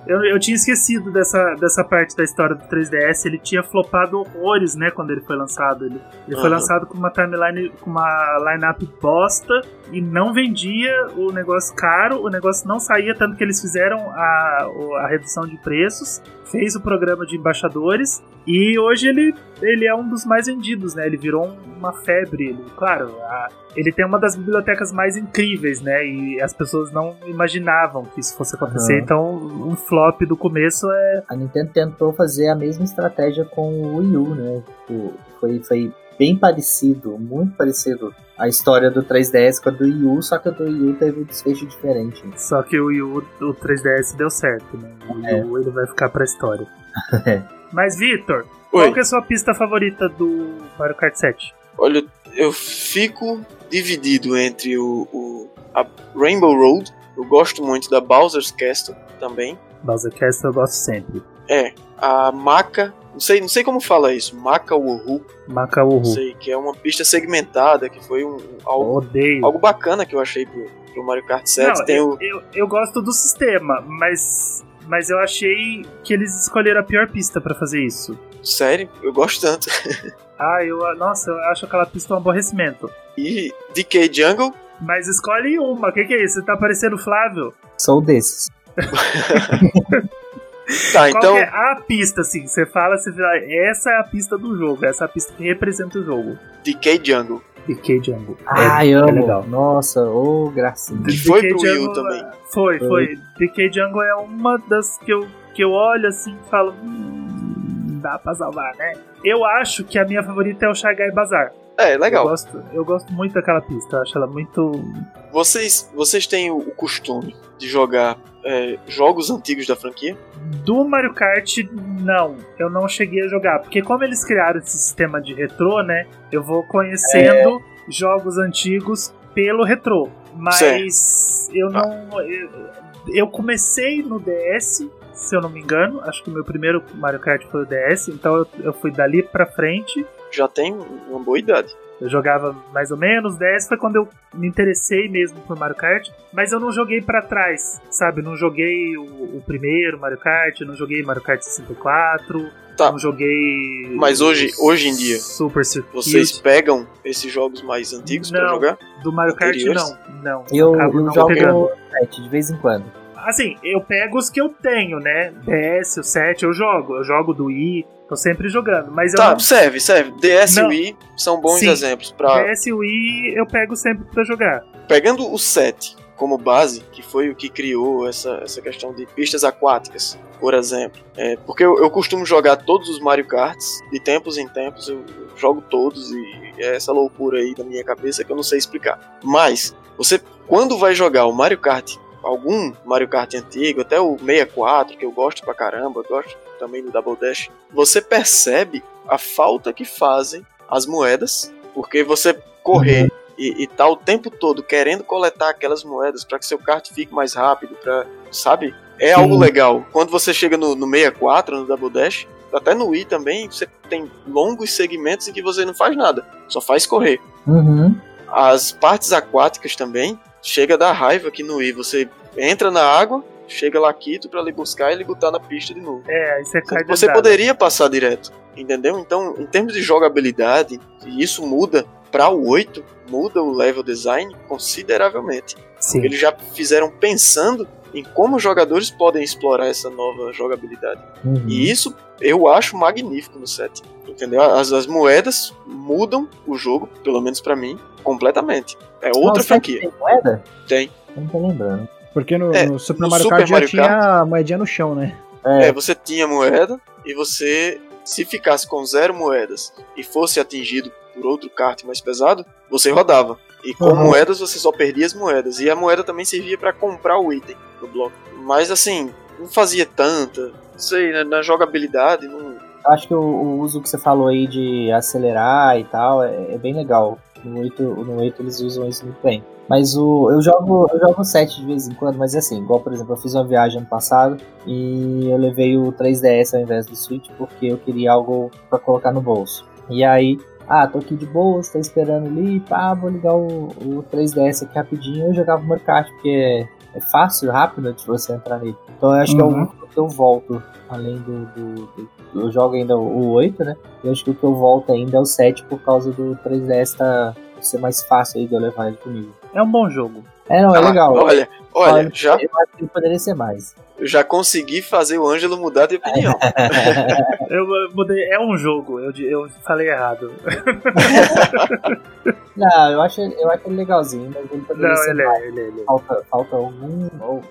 Eu, eu tinha esquecido dessa, dessa parte da história do 3DS. Ele tinha flopado horrores, né? Quando ele foi lançado. Ele, ele uhum. foi lançado com uma timeline, com uma line-up bosta e não vendia o negócio caro, o negócio não saía, tanto que eles fizeram a, a redução de preços, fez o programa de embaixadores e hoje ele, ele é um dos mais vendidos, né? Ele virou uma febre. Ele, claro, a, ele tem uma das bibliotecas mais incríveis, né? E as pessoas não imaginavam que isso fosse acontecer. Uhum. Então, um flop do começo é. A Nintendo tentou fazer a mesma estratégia com o Wii U, né? Tipo, foi, foi bem parecido, muito parecido a história do 3DS com a do Wii U, só que a do Wii U teve um desfecho diferente. Só que o Wii U, o 3DS deu certo, né? O Wii é. U ele vai ficar pra história. é. Mas, Vitor, qual que é a sua pista favorita do Mario Kart 7? Olha, eu fico dividido entre o, o a Rainbow Road, eu gosto muito da Bowser's Castle também. Bowser Castle eu gosto sempre. É, a Maca, não sei, não sei como fala isso, Maca Uhu. Maca Uhu. Não sei, que é uma pista segmentada, que foi um, algo, Odeio. algo bacana que eu achei pro, pro Mario Kart 7. Não, Tem eu, o... eu, eu gosto do sistema, mas mas eu achei que eles escolheram a pior pista para fazer isso. Sério? Eu gosto tanto. ah, eu, nossa, eu acho aquela pista um aborrecimento. E DK Jungle? Mas escolhe uma, o que, que é isso? Você tá parecendo Flávio? Sou desses. tá, então. é a pista, assim? Você fala, você fala, essa é a pista do jogo, essa é a pista que representa o jogo. DK Jungle. DK Jungle. Ah, é, eu é amo. legal. Nossa, ô, oh, gracinha. E foi DK pro Wii U também. Foi, foi, foi. DK Jungle é uma das que eu, que eu olho assim e falo. Hum, dá pra salvar, né? Eu acho que a minha favorita é o Shagai Bazar. É, legal. Eu gosto, eu gosto muito daquela pista, eu acho ela muito. Vocês, vocês têm o costume de jogar é, jogos antigos da franquia? Do Mario Kart, não. Eu não cheguei a jogar. Porque como eles criaram esse sistema de retrô, né? Eu vou conhecendo é. jogos antigos pelo retrô. Mas certo. eu não. Eu, eu comecei no DS, se eu não me engano. Acho que o meu primeiro Mario Kart foi o DS, então eu, eu fui dali pra frente já tem uma boa idade. Eu jogava mais ou menos, 10 foi quando eu me interessei mesmo por Mario Kart, mas eu não joguei para trás, sabe? Não joguei o, o, primeiro Mario Kart, não joguei Mario Kart 64, tá. não joguei. Mas hoje, hoje em dia, Super Circuit. vocês pegam esses jogos mais antigos para jogar? Do Mario Kart não, não. Eu, eu não jogo pegando. 7 de vez em quando. Assim, eu pego os que eu tenho, né? DS, o 7 eu jogo. Eu jogo do Wii, Tô sempre jogando, mas tá, não... serve, serve. DS não. e Wii são bons Sim, exemplos para DS e Wii eu pego sempre para jogar. Pegando o 7 como base, que foi o que criou essa, essa questão de pistas aquáticas, por exemplo. É, porque eu, eu, costumo jogar todos os Mario Karts, de tempos em tempos, eu, eu jogo todos e é essa loucura aí da minha cabeça que eu não sei explicar. Mas, você, quando vai jogar o Mario Kart algum Mario Kart antigo, até o 64, que eu gosto pra caramba, gosto também do Double Dash, você percebe a falta que fazem as moedas, porque você correr uhum. e, e tá o tempo todo querendo coletar aquelas moedas para que seu kart fique mais rápido, pra, sabe? É Sim. algo legal. Quando você chega no, no 64, no Double Dash, até no Wii também, você tem longos segmentos em que você não faz nada, só faz correr. Uhum. As partes aquáticas também, chega da raiva que no Wii você entra na água, chega lá Quito para lhe buscar e lhe botar na pista de novo. É, aí você cai Você poderia passar direto, entendeu? Então, em termos de jogabilidade, isso muda para o 8, muda o level design consideravelmente. Sim. Eles já fizeram pensando em como os jogadores podem explorar essa nova jogabilidade. Uhum. E isso eu acho magnífico no set. Entendeu? As, as moedas mudam o jogo, pelo menos para mim, completamente. É outra Não, franquia. Tem moeda? Tem. Não tô lembrando. Porque no, É, no Super Mario Kart já Mario tinha Kart- a moedinha no chão, né? É, É, você tinha moeda e você, se ficasse com zero moedas e fosse atingido por outro kart mais pesado, você rodava. E com Uhum. moedas você só perdia as moedas. E a moeda também servia para comprar o item do bloco. Mas assim, não fazia tanta. Não sei, né, na jogabilidade, não. acho que o, o uso que você falou aí de acelerar e tal é, é bem legal. No 8, no 8 eles usam isso muito bem. Mas o, eu jogo eu jogo 7 de vez em quando, mas é assim, igual por exemplo, eu fiz uma viagem ano passado e eu levei o 3DS ao invés do Switch porque eu queria algo pra colocar no bolso. E aí, ah, tô aqui de boas, tô esperando ali, pá, vou ligar o, o 3DS aqui rapidinho. Eu jogava Mario Kart porque é, fácil, rápido de você entrar nele. Então eu acho que é Uhum. o que eu volto, além do, do, do- Eu jogo ainda o 8, né? Eu acho que o que eu volto ainda é o 7 por causa do 3DS tá ser mais fácil aí de eu levar ele comigo. É um bom jogo. É, não, é Ah, legal. Olha, olha, Olha, já, Eu acho que poderia ser mais. eu já consegui fazer o Ângelo mudar de opinião. Eu mudei. É um jogo, eu, eu falei errado. não, eu acho, eu acho ele legalzinho, mas ele poderia Não, ser ele mais. é, ele é. Ele é. Falta, falta algum,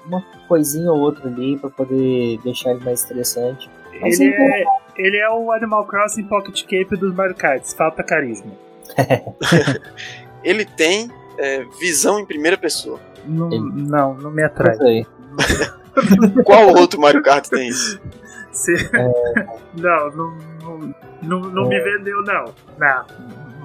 uma coisinha ou outra ali pra poder deixar ele mais interessante. Mas Ele é, ele é o Animal Crossing Pocket Cape dos Mario Kart, falta carisma. Ele tem é, visão em primeira pessoa. Não, não, não me Não atrai. sei. Qual outro Mario Kart tem isso? Se- Não, não, não, não, não me vendeu, não. Não.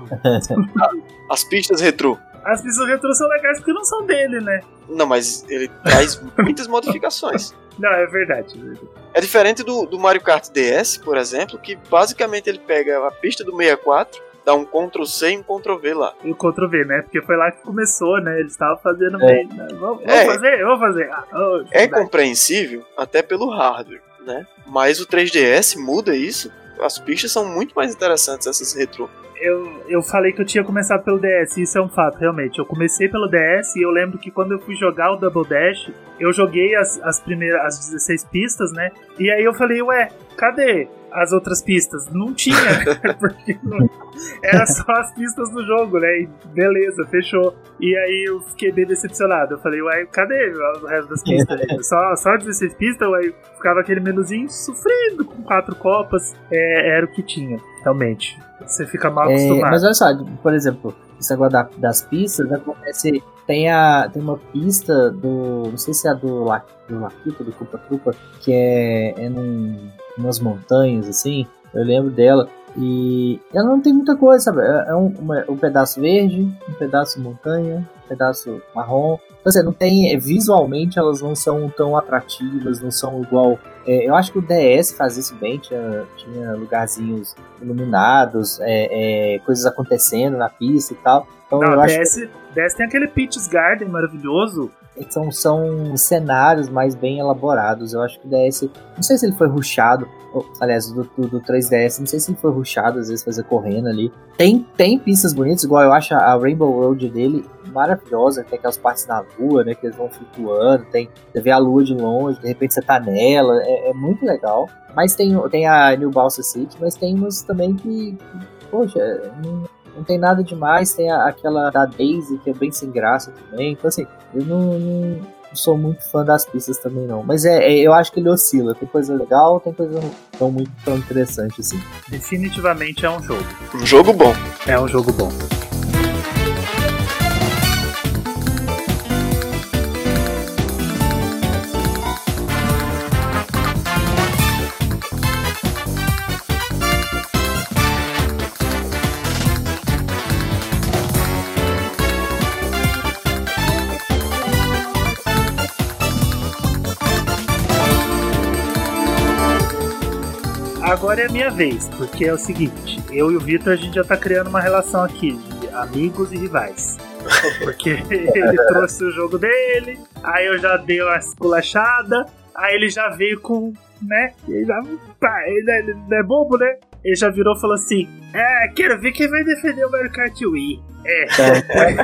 As pistas retrô. As pistas retrô são legais porque não são dele, né? Não, mas ele traz muitas modificações. Não, é verdade. é verdade. É diferente do, do Mario Kart DS, por exemplo, que basicamente ele pega a pista do 64, dá um Ctrl C e um Ctrl V lá. E o Ctrl V, né? Porque foi lá que começou, né? Eles estavam fazendo É. bem. né? Vamos, vamos É. fazer? Vamos fazer. Ah, oh, É vai. compreensível até pelo hardware, né? Mas o 3DS muda isso. As pistas são muito mais interessantes, essas retrô. eu, eu falei que eu tinha começado pelo DS, isso é um fato, realmente. Eu comecei pelo DS e eu lembro que quando eu fui jogar o Double Dash, eu joguei as, as primeiras, as 16 pistas, né? E aí eu falei, ué, cadê as outras pistas? Não tinha, né? Porque não, era só as pistas do jogo, né? E beleza, fechou. E aí eu fiquei bem decepcionado. Eu falei, ué, cadê o resto das pistas? só, só 16 pistas, ué, ficava aquele menuzinho sofrendo com quatro copas. É, era o que tinha, realmente. Você fica mal É, acostumado. mas olha só, por exemplo, esse negócio da- das pistas, acontece. Tem, a, tem uma pista do. Não sei se é a do, La, do Laquita, do Culpa Trupa, que é, é num, umas montanhas, assim. Eu lembro dela. E ela não tem muita coisa, sabe? É é um, uma- um pedaço verde, um pedaço montanha, um pedaço marrom. Então, assim, não tem. Visualmente elas não são tão atrativas, não são igual. é, eu acho que o DS faz isso bem, tinha, tinha lugarzinhos iluminados, é, é, coisas acontecendo na pista e tal. Então eu Não, acho DS, DS tem aquele Peach's Garden maravilhoso. São, são cenários mais bem elaborados. Eu acho que o DS. Não sei se ele foi ruxado. Aliás, do, do, do 3DS, não sei se ele foi ruxado, às vezes fazer correndo ali. Tem, tem pistas bonitas, igual eu acho a Rainbow Road dele maravilhosa. Tem aquelas partes na lua, né? Que eles vão flutuando. Tem, você vê a lua de longe, de repente você tá nela. É, é muito legal. Mas tem, tem a New Balsa City, mas tem umas também que. que, Poxa, não- não tem nada demais, tem a, aquela da Daisy, que é bem sem graça também. Então, assim, eu não, não sou muito fã das pistas também, não. Mas é, é, eu acho que ele oscila. Tem coisa legal, tem coisa não muito tão interessante assim. Definitivamente é um jogo. Um jogo bom. É um jogo bom. Agora é a minha vez, porque é o seguinte, eu e o Vitor a gente já tá criando uma relação aqui de amigos e rivais. Porque ele trouxe o jogo dele, aí eu já dei uma esculachada, aí ele já veio com, né? Ele já, pá, ele, é, ele é bobo, né? Ele já virou e falou assim: É, quero ver quem vai defender o Mario Kart Wii. É,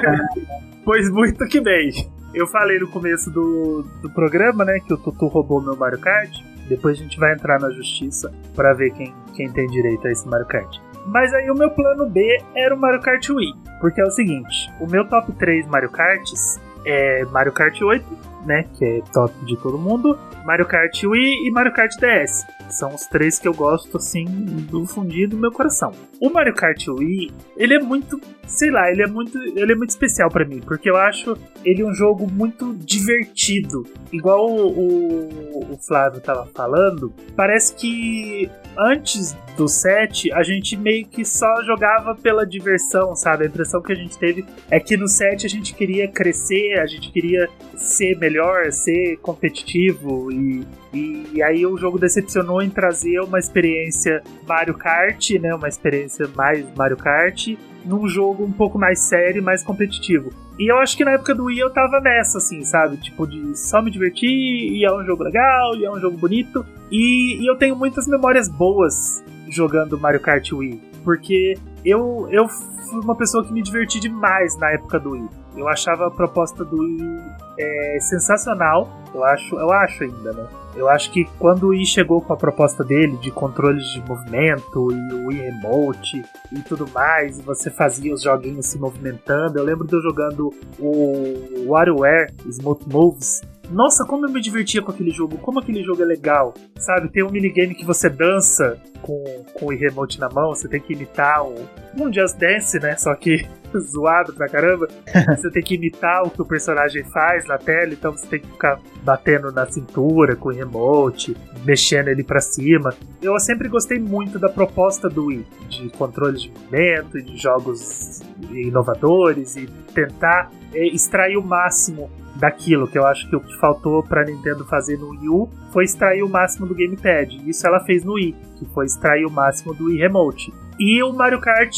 pois muito que bem. Eu falei no começo do, do programa, né, que o Tutu roubou meu Mario Kart. Depois a gente vai entrar na justiça para ver quem, quem tem direito a esse Mario Kart. Mas aí o meu plano B era o Mario Kart Wii. Porque é o seguinte: o meu top 3 Mario Karts é Mario Kart 8, né? Que é top de todo mundo. Mario Kart Wii e Mario Kart DS. São os três que eu gosto, assim, do fundinho do meu coração. O Mario Kart Wii, ele é muito, sei lá, ele é muito, ele é muito especial para mim, porque eu acho ele um jogo muito divertido. Igual o, o, o Flávio tava falando, parece que antes do 7, a gente meio que só jogava pela diversão, sabe? A impressão que a gente teve é que no 7 a gente queria crescer, a gente queria ser melhor, ser competitivo e, e aí o jogo decepcionou em trazer uma experiência Mario Kart, né? Uma experiência mais Mario Kart num jogo um pouco mais sério, mais competitivo. E eu acho que na época do Wii eu tava nessa, assim, sabe? Tipo, de só me divertir, e é um jogo legal, e é um jogo bonito. E, e eu tenho muitas memórias boas jogando Mario Kart Wii. Porque eu, eu fui uma pessoa que me diverti demais na época do Wii. Eu achava a proposta do Wii é, sensacional. Eu acho, eu acho ainda, né? Eu acho que quando o Wii chegou com a proposta dele de controles de movimento e o Wii Remote e tudo mais, e você fazia os joguinhos se movimentando, eu lembro de eu jogando o WarioWare Smooth Moves nossa, como eu me divertia com aquele jogo, como aquele jogo é legal, sabe? Tem um minigame que você dança com, com o remote na mão, você tem que imitar um, um Just Dance, né? Só que zoado pra caramba. você tem que imitar o que o personagem faz na tela, então você tem que ficar batendo na cintura com o remote, mexendo ele para cima. Eu sempre gostei muito da proposta do Wii, de controles de movimento, de jogos inovadores e tentar extrair o máximo daquilo, que eu acho que o que faltou pra Nintendo fazer no Wii U foi extrair o máximo do gamepad. Isso ela fez no Wii, que foi extrair o máximo do Wii Remote. E o Mario Kart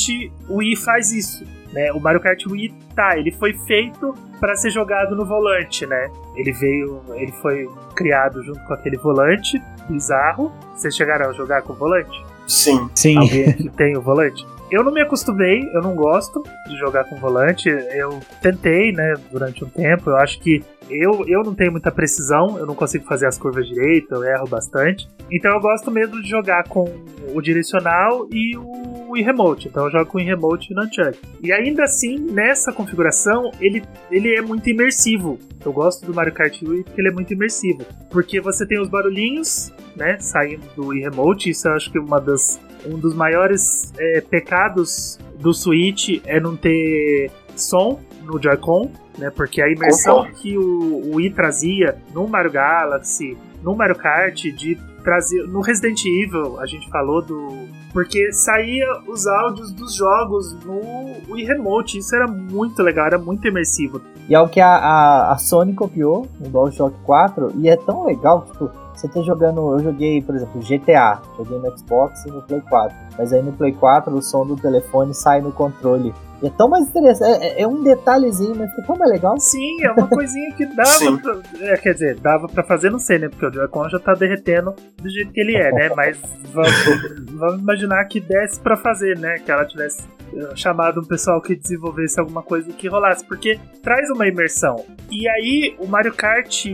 Wii faz isso. Né? O Mario Kart Wii, tá, ele foi feito para ser jogado no volante, né? Ele veio, ele foi criado junto com aquele volante bizarro. Vocês chegaram a jogar com o volante? Sim. Sim. Alguém que tem o volante? Eu não me acostumei, eu não gosto de jogar com volante. Eu tentei, né, durante um tempo. Eu acho que eu, eu não tenho muita precisão, eu não consigo fazer as curvas direito, eu erro bastante. Então eu gosto mesmo de jogar com o direcional e o Wii Remote. Então eu jogo com o Remote e Nunchuck. E ainda assim, nessa configuração, ele, ele é muito imersivo. Eu gosto do Mario Kart Wii porque ele é muito imersivo. Porque você tem os barulhinhos, né, saindo do Wii Remote. Isso eu acho que é uma das, um dos maiores é, pecados do Switch é não ter som no Joy-Con né? Porque a imersão que o, o Wii trazia no Mario Galaxy, no Mario Kart, de trazer. No Resident Evil, a gente falou do. Porque saía os áudios dos jogos no Wii Remote. Isso era muito legal, era muito imersivo. E é o que a, a, a Sony copiou no DualShock 4, e é tão legal, tipo, você tá jogando. Eu joguei, por exemplo, GTA. Joguei no Xbox e no Play 4. Mas aí no Play 4 o som do telefone sai no controle. E é tão mais interessante. É, é, um detalhezinho, mas fica tão mais legal. Sim, é uma coisinha que dava. pra, é, quer dizer, dava pra fazer, não sei, né? Porque o Joy-Con já tá derretendo do jeito que ele é, né? Mas vamos, vamos imaginar que desse pra fazer, né? Que ela tivesse chamado um pessoal que desenvolvesse alguma coisa que rolasse, porque traz uma imersão. E aí, o Mario Kart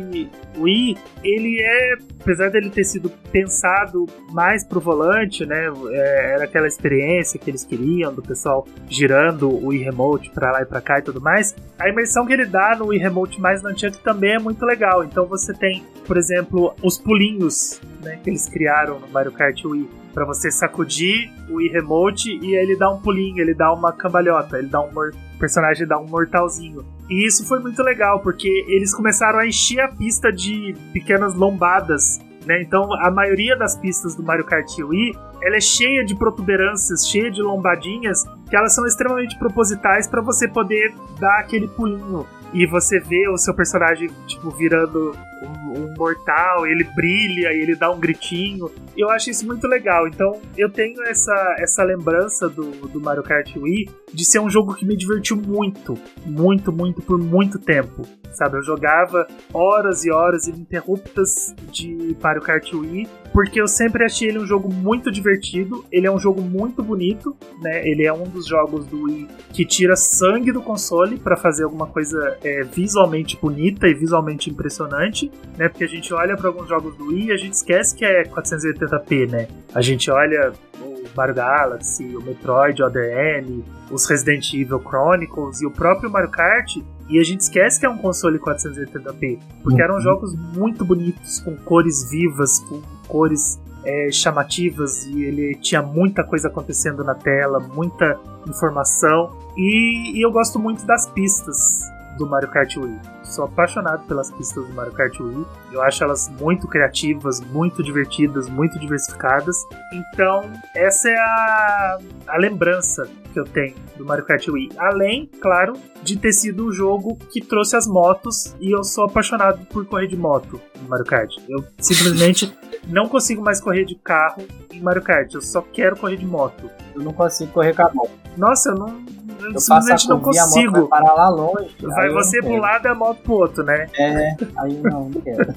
Wii, ele é, apesar dele ter sido pensado mais pro volante, né? É, era aquela experiência que eles queriam do pessoal girando o Wii Remote pra lá e pra cá e tudo mais. A imersão que ele dá no Wii Remote mais Nunchuck também é muito legal. Então você tem, por exemplo, os pulinhos né, que eles criaram no Mario Kart Wii para você sacudir o Wii Remote e ele dá um pulinho, ele dá uma cambalhota, ele dá um o personagem dá um mortalzinho. E isso foi muito legal porque eles começaram a encher a pista de pequenas lombadas né? Então, a maioria das pistas do Mario Kart Wii, ela é cheia de protuberâncias, cheia de lombadinhas, que elas são extremamente propositais para você poder dar aquele pulinho e você vê o seu personagem, tipo, virando um, um, mortal, ele brilha, ele dá um gritinho. Eu acho isso muito legal. Então, eu tenho essa, essa lembrança do, do Mario Kart Wii de ser um jogo que me divertiu muito, muito, muito, por muito tempo. Sabe, eu jogava horas e horas ininterruptas de Mario Kart Wii, porque eu sempre achei ele um jogo muito divertido. Ele é um jogo muito bonito, né? Ele é um dos jogos do Wii que tira sangue do console para fazer alguma coisa é, visualmente bonita e visualmente impressionante, né? Porque a gente olha para alguns jogos do Wii e a gente esquece que é 480p, né? A gente olha o Mario Galaxy, o Metroid Other M, os Resident Evil Chronicles e o próprio Mario Kart, e a gente esquece que é um console 480p, porque eram uhum. jogos muito bonitos, com cores vivas, com cores é, chamativas, e ele tinha muita coisa acontecendo na tela, muita informação, e, e eu gosto muito das pistas do Mario Kart Wii. Sou apaixonado pelas pistas do Mario Kart Wii. Eu acho elas muito criativas, muito divertidas, muito diversificadas. Então, essa é a, a lembrança que eu tenho do Mario Kart Wii. Além, claro, de ter sido o jogo que trouxe as motos e eu sou apaixonado por correr de moto no Mario Kart. Eu simplesmente não consigo mais correr de carro em Mario Kart, eu só quero correr de moto. Eu não consigo correr com a moto. Nossa, eu não, eu, eu simplesmente não consigo. A moto vai parar lá longe. Vai você pro lado e a moto pro outro, né? É, aí não, não quero.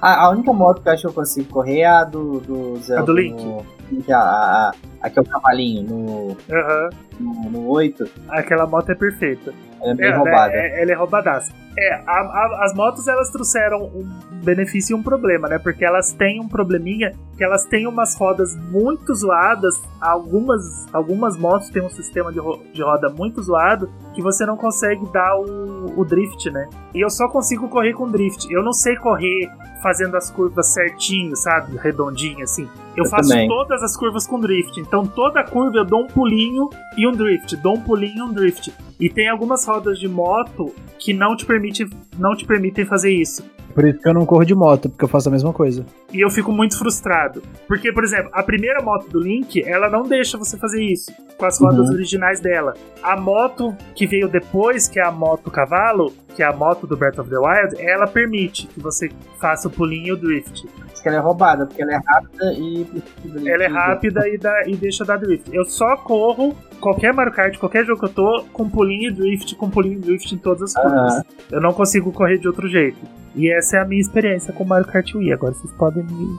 a, a, única moto que eu acho que eu consigo correr é a do, do Zelda. A do Link. No, a, a, aqui é o cavalinho no, uhum. no, no 8. Aquela moto é perfeita. Ela é bem é, roubada. É, ela é roubadaça. É, a, a, as motos elas trouxeram um benefício e um problema, né? Porque elas têm um probleminha que elas têm umas rodas muito zoadas. Algumas, algumas motos têm um sistema de, ro de roda muito zoado que você não consegue dar o, o drift, né? E eu só consigo correr com drift. Eu não sei correr fazendo as curvas certinho, sabe? Redondinho assim. Eu, eu faço também. todas as curvas com drift. Então toda curva eu dou um pulinho e um drift, dou um pulinho e um drift. E tem algumas rodas de moto que não te permite, não te permitem fazer isso. Por isso que eu não corro de moto, porque eu faço a mesma coisa. E eu fico muito frustrado. Porque, por exemplo, a primeira moto do Link, ela não deixa você fazer isso com as rodas uhum. originais dela. A moto que veio depois, que é a moto cavalo, que é a moto do Breath of the Wild, ela permite que você faça o pulinho e o drift. Porque ela é roubada, porque ela é rápida e. Ela é rápida e, dá, e deixa dar drift. Eu só corro qualquer Mario Kart, qualquer jogo que eu tô, com pulinho e drift, com pulinho e drift em todas as curvas. Uhum. Eu não consigo correr de outro jeito. E essa é a minha experiência com Mario Kart Wii. Agora vocês podem me.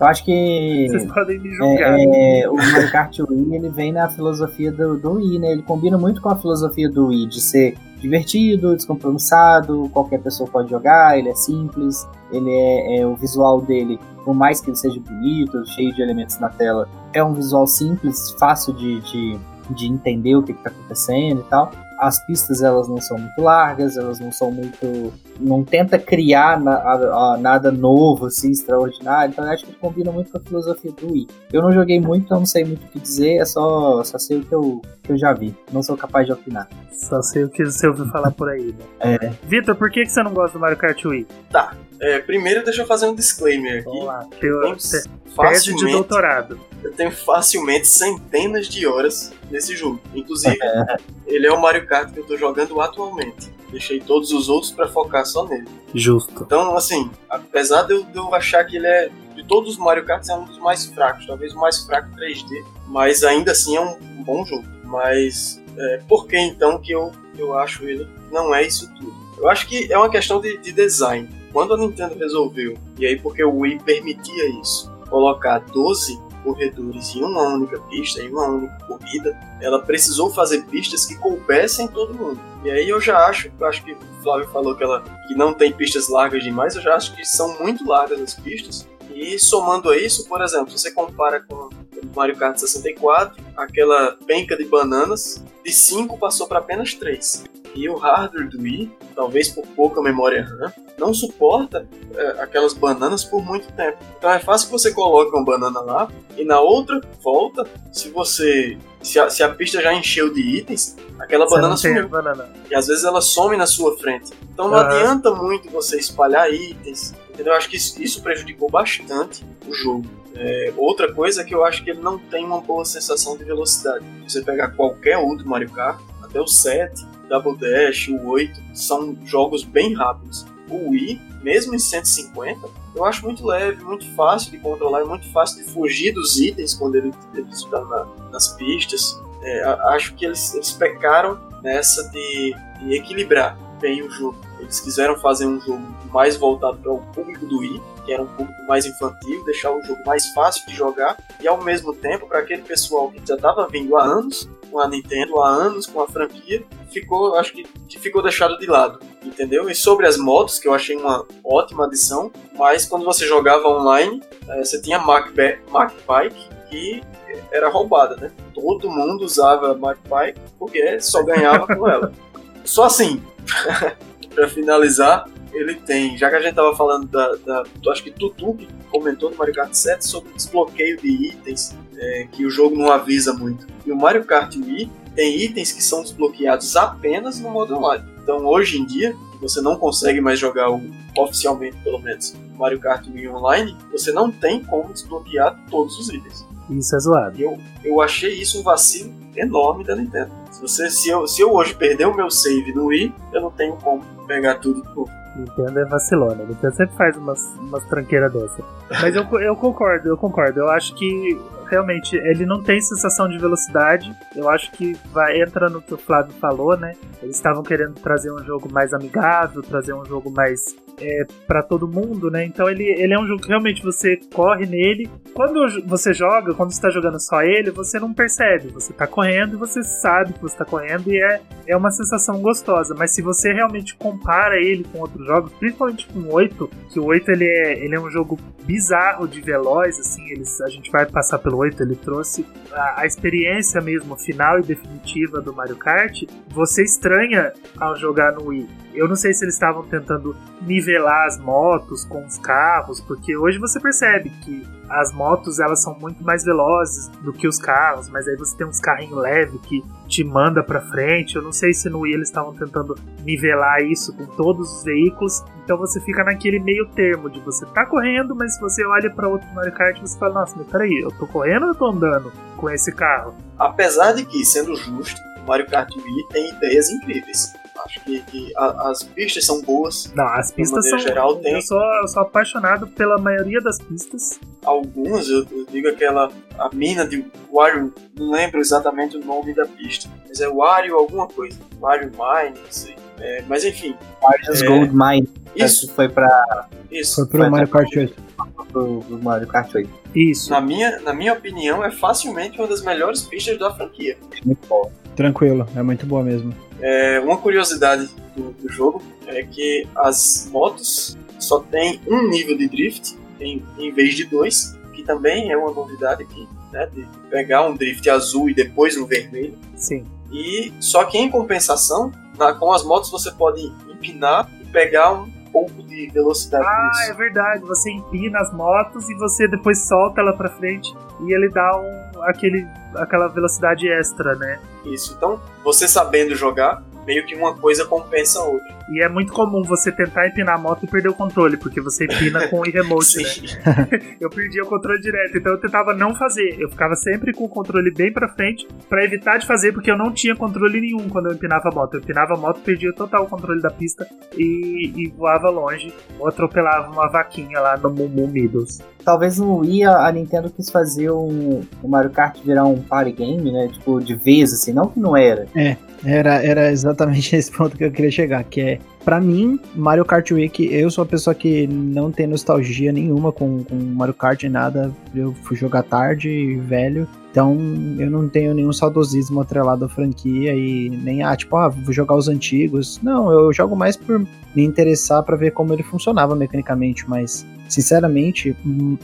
Eu acho que. Vocês podem me julgar. É, é, o Mario Kart Wii ele vem na filosofia do, do Wii, né? Ele combina muito com a filosofia do Wii de ser divertido, descompromissado, qualquer pessoa pode jogar, ele é simples, ele é, é, o visual dele, por mais que ele seja bonito, cheio de elementos na tela, é um visual simples, fácil de, de, de entender o que está acontecendo e tal as pistas elas não são muito largas, elas não são muito. não tenta criar na, a, a, nada novo, assim, extraordinário. Então eu acho que combina muito com a filosofia do Wii. Eu não joguei muito, então não sei muito o que dizer, é só, só sei o que eu, que eu já vi. Não sou capaz de opinar. Só sei o que você ouviu falar por aí, né? É. Vitor, por que, que você não gosta do Mario Kart Wii? Tá. É, primeiro deixa eu fazer um disclaimer aqui. Vamos lá. Teu, tese de doutorado. Eu tenho facilmente centenas de horas nesse jogo. Inclusive, ele é o Mario Kart que eu tô jogando atualmente. Deixei todos os outros para focar só nele. Justo. Então, assim, apesar de eu, de eu, achar que ele é, de todos os Mario Karts, é um dos mais fracos, talvez o mais fraco 3D, mas ainda assim é um, um bom jogo. Mas é, por que então que eu, eu acho ele não é isso tudo? Eu acho que é uma questão de, de design. Quando a Nintendo resolveu, e aí porque o Wii permitia isso, colocar 12 corredores em uma única pista, em uma única corrida, ela precisou fazer pistas que coubessem todo mundo. E aí eu já acho, eu acho que o Flávio falou que ela que não tem pistas largas demais, eu já acho que são muito largas as pistas. E somando a isso, por exemplo, você compara com Mario Kart 64, aquela penca de bananas, de 5 passou para apenas 3. E o hardware do Wii, talvez por pouca memória RAM, não suporta é, aquelas bananas por muito tempo. Então é fácil que você coloque uma banana lá e na outra volta, se você se a, se a pista já encheu de itens, aquela você banana sumiu. Banana. E às vezes ela some na sua frente. Então não uhum. adianta muito você espalhar itens. Entendeu? Eu acho que isso, isso prejudicou bastante o jogo. É, outra coisa é que eu acho que ele não tem uma boa sensação de velocidade. Você pegar qualquer outro Mario Kart, até o 7, Double Dash, o 8, são jogos bem rápidos. O Wii, mesmo em 150, eu acho muito leve, muito fácil de controlar, muito fácil de fugir dos itens quando ele, ele está na, nas pistas. É, acho que eles, eles pecaram nessa de, de equilibrar bem o jogo. Eles quiseram fazer um jogo mais voltado para o público do Wii, que era um público mais infantil, deixar o jogo mais fácil de jogar e ao mesmo tempo para aquele pessoal que já estava vindo há anos com a Nintendo, há anos com a franquia, ficou, acho que, que ficou deixado de lado, entendeu? E sobre as motos, que eu achei uma ótima adição, mas quando você jogava online, é, você tinha Mac, Mac Bike que era roubada, né? Todo mundo usava Mac Bike porque só ganhava com ela. Só assim, para finalizar, ele tem, já que a gente tava falando da, da acho que Tutu que comentou no Mario Kart 7 sobre desbloqueio de itens é, que o jogo não avisa muito. E o Mario Kart Wii tem itens que são desbloqueados apenas no modo online. Então hoje em dia, você não consegue mais jogar o, oficialmente, pelo menos, Mario Kart Wii Online, você não tem como desbloquear todos os itens. Isso é zoado. Eu, eu achei isso um vacilo enorme da Nintendo. Você, se, eu, se eu hoje perder o meu save no Wii, eu não tenho como pegar tudo de novo. Nintendo é vacilona. Nintendo sempre faz umas, umas tranqueiras dessa. Mas eu, eu concordo, eu concordo. Eu acho que realmente ele não tem sensação de velocidade. Eu acho que vai entra no que o Flávio falou, né? Eles estavam querendo trazer um jogo mais amigável, trazer um jogo mais é, para todo mundo, né? Então ele, ele é um jogo que realmente você corre nele. Quando você joga, quando você tá jogando só ele, você não percebe. Você tá correndo e você sabe que você tá correndo e é, é uma sensação gostosa. Mas se você realmente compara ele com outros jogos, principalmente com o 8, que o 8 ele é, ele é um jogo bizarro de veloz, assim, eles, a gente vai passar pelo 8, ele trouxe a, a experiência mesmo final e definitiva do Mario Kart. Você estranha ao jogar no Wii eu não sei se eles estavam tentando nivelar as motos com os carros, porque hoje você percebe que as motos elas são muito mais velozes do que os carros, mas aí você tem uns carrinhos leves que te manda para frente. Eu não sei se no Wii eles estavam tentando nivelar isso com todos os veículos, então você fica naquele meio termo de você tá correndo, mas se você olha para outro Mario Kart você fala: "Nossa, mas peraí, eu tô correndo ou eu tô andando com esse carro?" Apesar de que, sendo justo, o Mario Kart Wii tem ideias incríveis. Acho que, que a, as pistas são boas. Não, as pistas são. Geral, tem... eu, sou, eu sou apaixonado pela maioria das pistas. Algumas, eu, eu digo aquela. A mina de Wario, não lembro exatamente o nome da pista, mas é Wario alguma coisa. Wario Mine, não sei. É, mas enfim. Wario's é... Gold Mine. Isso. Foi pra. Isso. Foi pro foi Mario Kart 8. Pro, pro Mario Kart 8. Isso. Na minha, na minha opinião, é facilmente uma das melhores pistas da franquia. Muito bom. Tranquilo, é muito boa mesmo. É, uma curiosidade do, do, jogo é que as motos só tem um nível de drift em, em vez de dois, que também é uma novidade aqui, né, de pegar um drift azul e depois um vermelho. Sim. E só que em compensação, na, com as motos você pode empinar e pegar um pouco de velocidade. Ah, é verdade. Você empina as motos e você depois solta ela para frente e ele dá um, aquele, aquela velocidade extra, né? Isso. Então, você sabendo jogar, meio que uma coisa compensa a outra. E é muito comum você tentar empinar a moto e perder o controle, porque você empina com o remote, né? eu perdia o controle direto, então eu tentava não fazer. Eu ficava sempre com o controle bem pra frente, para evitar de fazer, porque eu não tinha controle nenhum quando eu empinava a moto. Eu empinava a moto, perdia total o controle da pista e, e voava longe, ou atropelava uma vaquinha lá no Mumu Middles. Talvez no Wii a Nintendo quis fazer um, o Mario Kart virar um party game, né? Tipo, de vez, assim, não que não era. É, era, era exatamente esse ponto que eu queria chegar, que é Pra mim, Mario Kart Week, eu sou uma pessoa que não tem nostalgia nenhuma com, com Mario Kart nada. Eu fui jogar tarde, velho. Então, eu não tenho nenhum saudosismo atrelado à franquia e nem, ah, tipo, ah, vou jogar os antigos. Não, eu jogo mais por me interessar para ver como ele funcionava mecanicamente, mas, sinceramente, hum,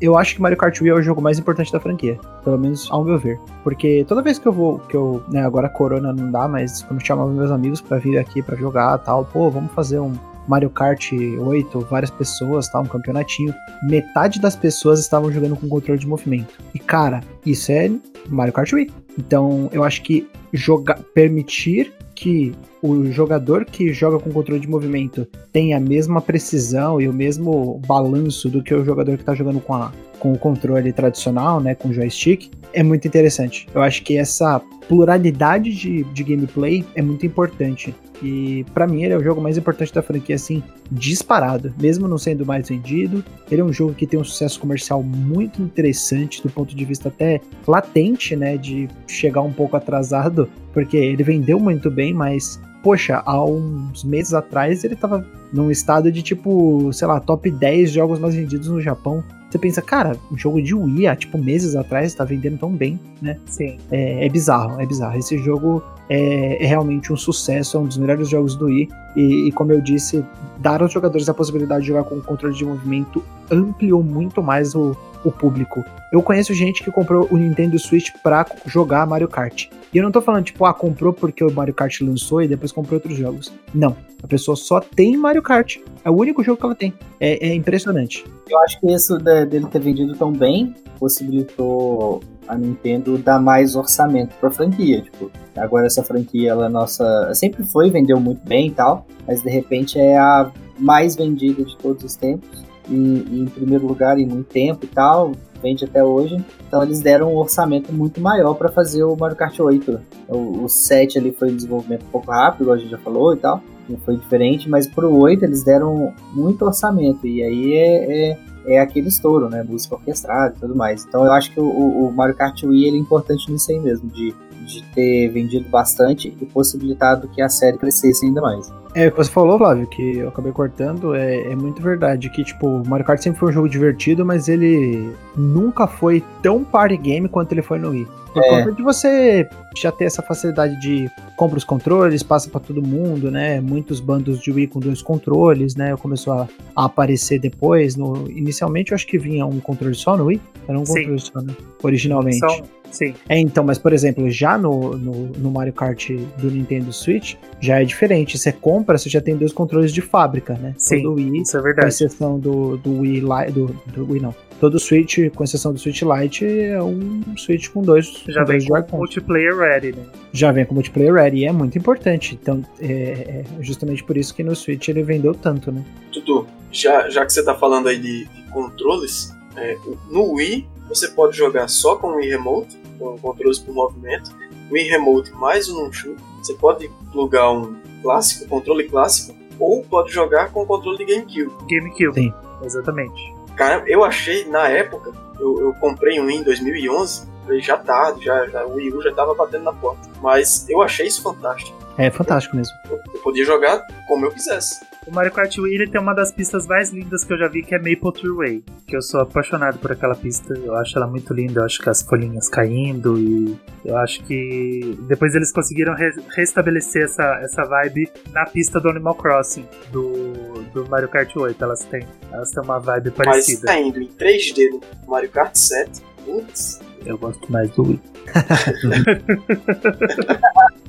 eu acho que Mario Kart Wii é o jogo mais importante da franquia, pelo menos ao meu ver. Porque toda vez que eu vou, que eu, né, agora Corona não dá, mas quando chamava meus amigos para vir aqui para jogar tal, pô, vamos fazer um Mario Kart 8, várias pessoas, tá? Um campeonatinho. Metade das pessoas estavam jogando com controle de movimento. E cara, isso é Mario Kart Wii. Então, eu acho que jogar, permitir que o jogador que joga com controle de movimento tenha a mesma precisão e o mesmo balanço do que o jogador que está jogando com, a, com o controle tradicional, né, com joystick, é muito interessante. Eu acho que essa pluralidade de, de gameplay é muito importante. E para mim ele é o jogo mais importante da franquia, assim, disparado. Mesmo não sendo mais vendido, ele é um jogo que tem um sucesso comercial muito interessante do ponto de vista até latente, né? De chegar um pouco atrasado, porque ele vendeu muito bem, mas poxa, há uns meses atrás ele tava num estado de tipo, sei lá, top 10 jogos mais vendidos no Japão. Você pensa, cara, um jogo de Wii há tipo meses atrás tá vendendo tão bem, né? Sim. É, é bizarro, é bizarro. Esse jogo é, é, realmente um sucesso, é um dos melhores jogos do Wii. E, e, como eu disse, dar aos jogadores a possibilidade de jogar com controle de movimento ampliou muito mais o, o público. Eu conheço gente que comprou o Nintendo Switch pra jogar Mario Kart. E eu não tô falando, tipo, ah, comprou porque o Mario Kart lançou e depois comprou outros jogos. Não. A pessoa só tem Mario Kart. É o único jogo que ela tem. É, é impressionante. Eu acho que isso dele ter vendido tão bem possibilitou a Nintendo dar mais orçamento pra franquia. Tipo, agora essa franquia, ela é nossa. Sempre foi, vendeu muito bem e tal. Mas de repente é a mais vendida de todos os tempos. E, e em primeiro lugar em muito tempo e tal vende até hoje. Então eles deram um orçamento muito maior para fazer o Mario Kart 8. O, o 7 ali foi um desenvolvimento um pouco rápido, a gente já falou e tal. Não foi diferente, mas pro 8 eles deram muito orçamento. E aí é, é, é aquele estouro, né? Música orquestrada e tudo mais. Então eu acho que o, o Mario Kart Wii ele é importante nisso aí mesmo, de, de ter vendido bastante e possibilitado que a série crescesse ainda mais. É, o que você falou, Flávio, que eu acabei cortando, é, é muito verdade. Que, tipo, Mario Kart sempre foi um jogo divertido, mas ele nunca foi tão party game quanto ele foi no Wii. Por é. conta de você já ter essa facilidade de compra os controles, passa para todo mundo, né? Muitos bandos de Wii com dois controles, né? Começou a, a, aparecer depois. No, inicialmente eu acho que vinha um controle só no Wii. Era um Sim. controle só, né? Originalmente. Só, sim. É, então, mas por exemplo, já no, no, no, Mario Kart do Nintendo Switch, já é diferente. Você compra, você já tem dois controles de fábrica, né? Sim, do Wii, isso é verdade. Com exceção do, do Wii Lite, do, do Wii não, todo Switch, com exceção do Switch Lite, é um Switch com dois. Já com vem dois com multiplayer ready, né? Já vem com multiplayer ready e é muito importante. Então, é, é, justamente por isso que no Switch ele vendeu tanto, né? Tutu, já, já que você tá falando aí de, de controles, é, no Wii você pode jogar só com o Wii Remote, com controles por movimento, Wii Remote mais o Nunchu. Você pode plugar um clássico, controle clássico, ou pode jogar com o controle de GameCube. GameCube, Sim. exatamente. Cara, eu achei na época, eu, eu comprei um em 2011, falei, já tarde, já, já, o Wii U já tava batendo na porta. Mas eu achei isso fantástico. É fantástico mesmo. Eu, eu podia jogar como eu quisesse. O Mario Kart Wii ele tem uma das pistas mais lindas que eu já vi, que é Maple Tree Way. Que eu sou apaixonado por aquela pista. Eu acho ela muito linda. Eu acho que as folhinhas caindo e eu acho que depois eles conseguiram re restabelecer essa, essa vibe na pista do Animal Crossing do, do Mario Kart 8. Elas têm, elas têm uma vibe parecida. Mas caindo em 3D no Mario Kart 7, putz. Eu gosto mais do Wii.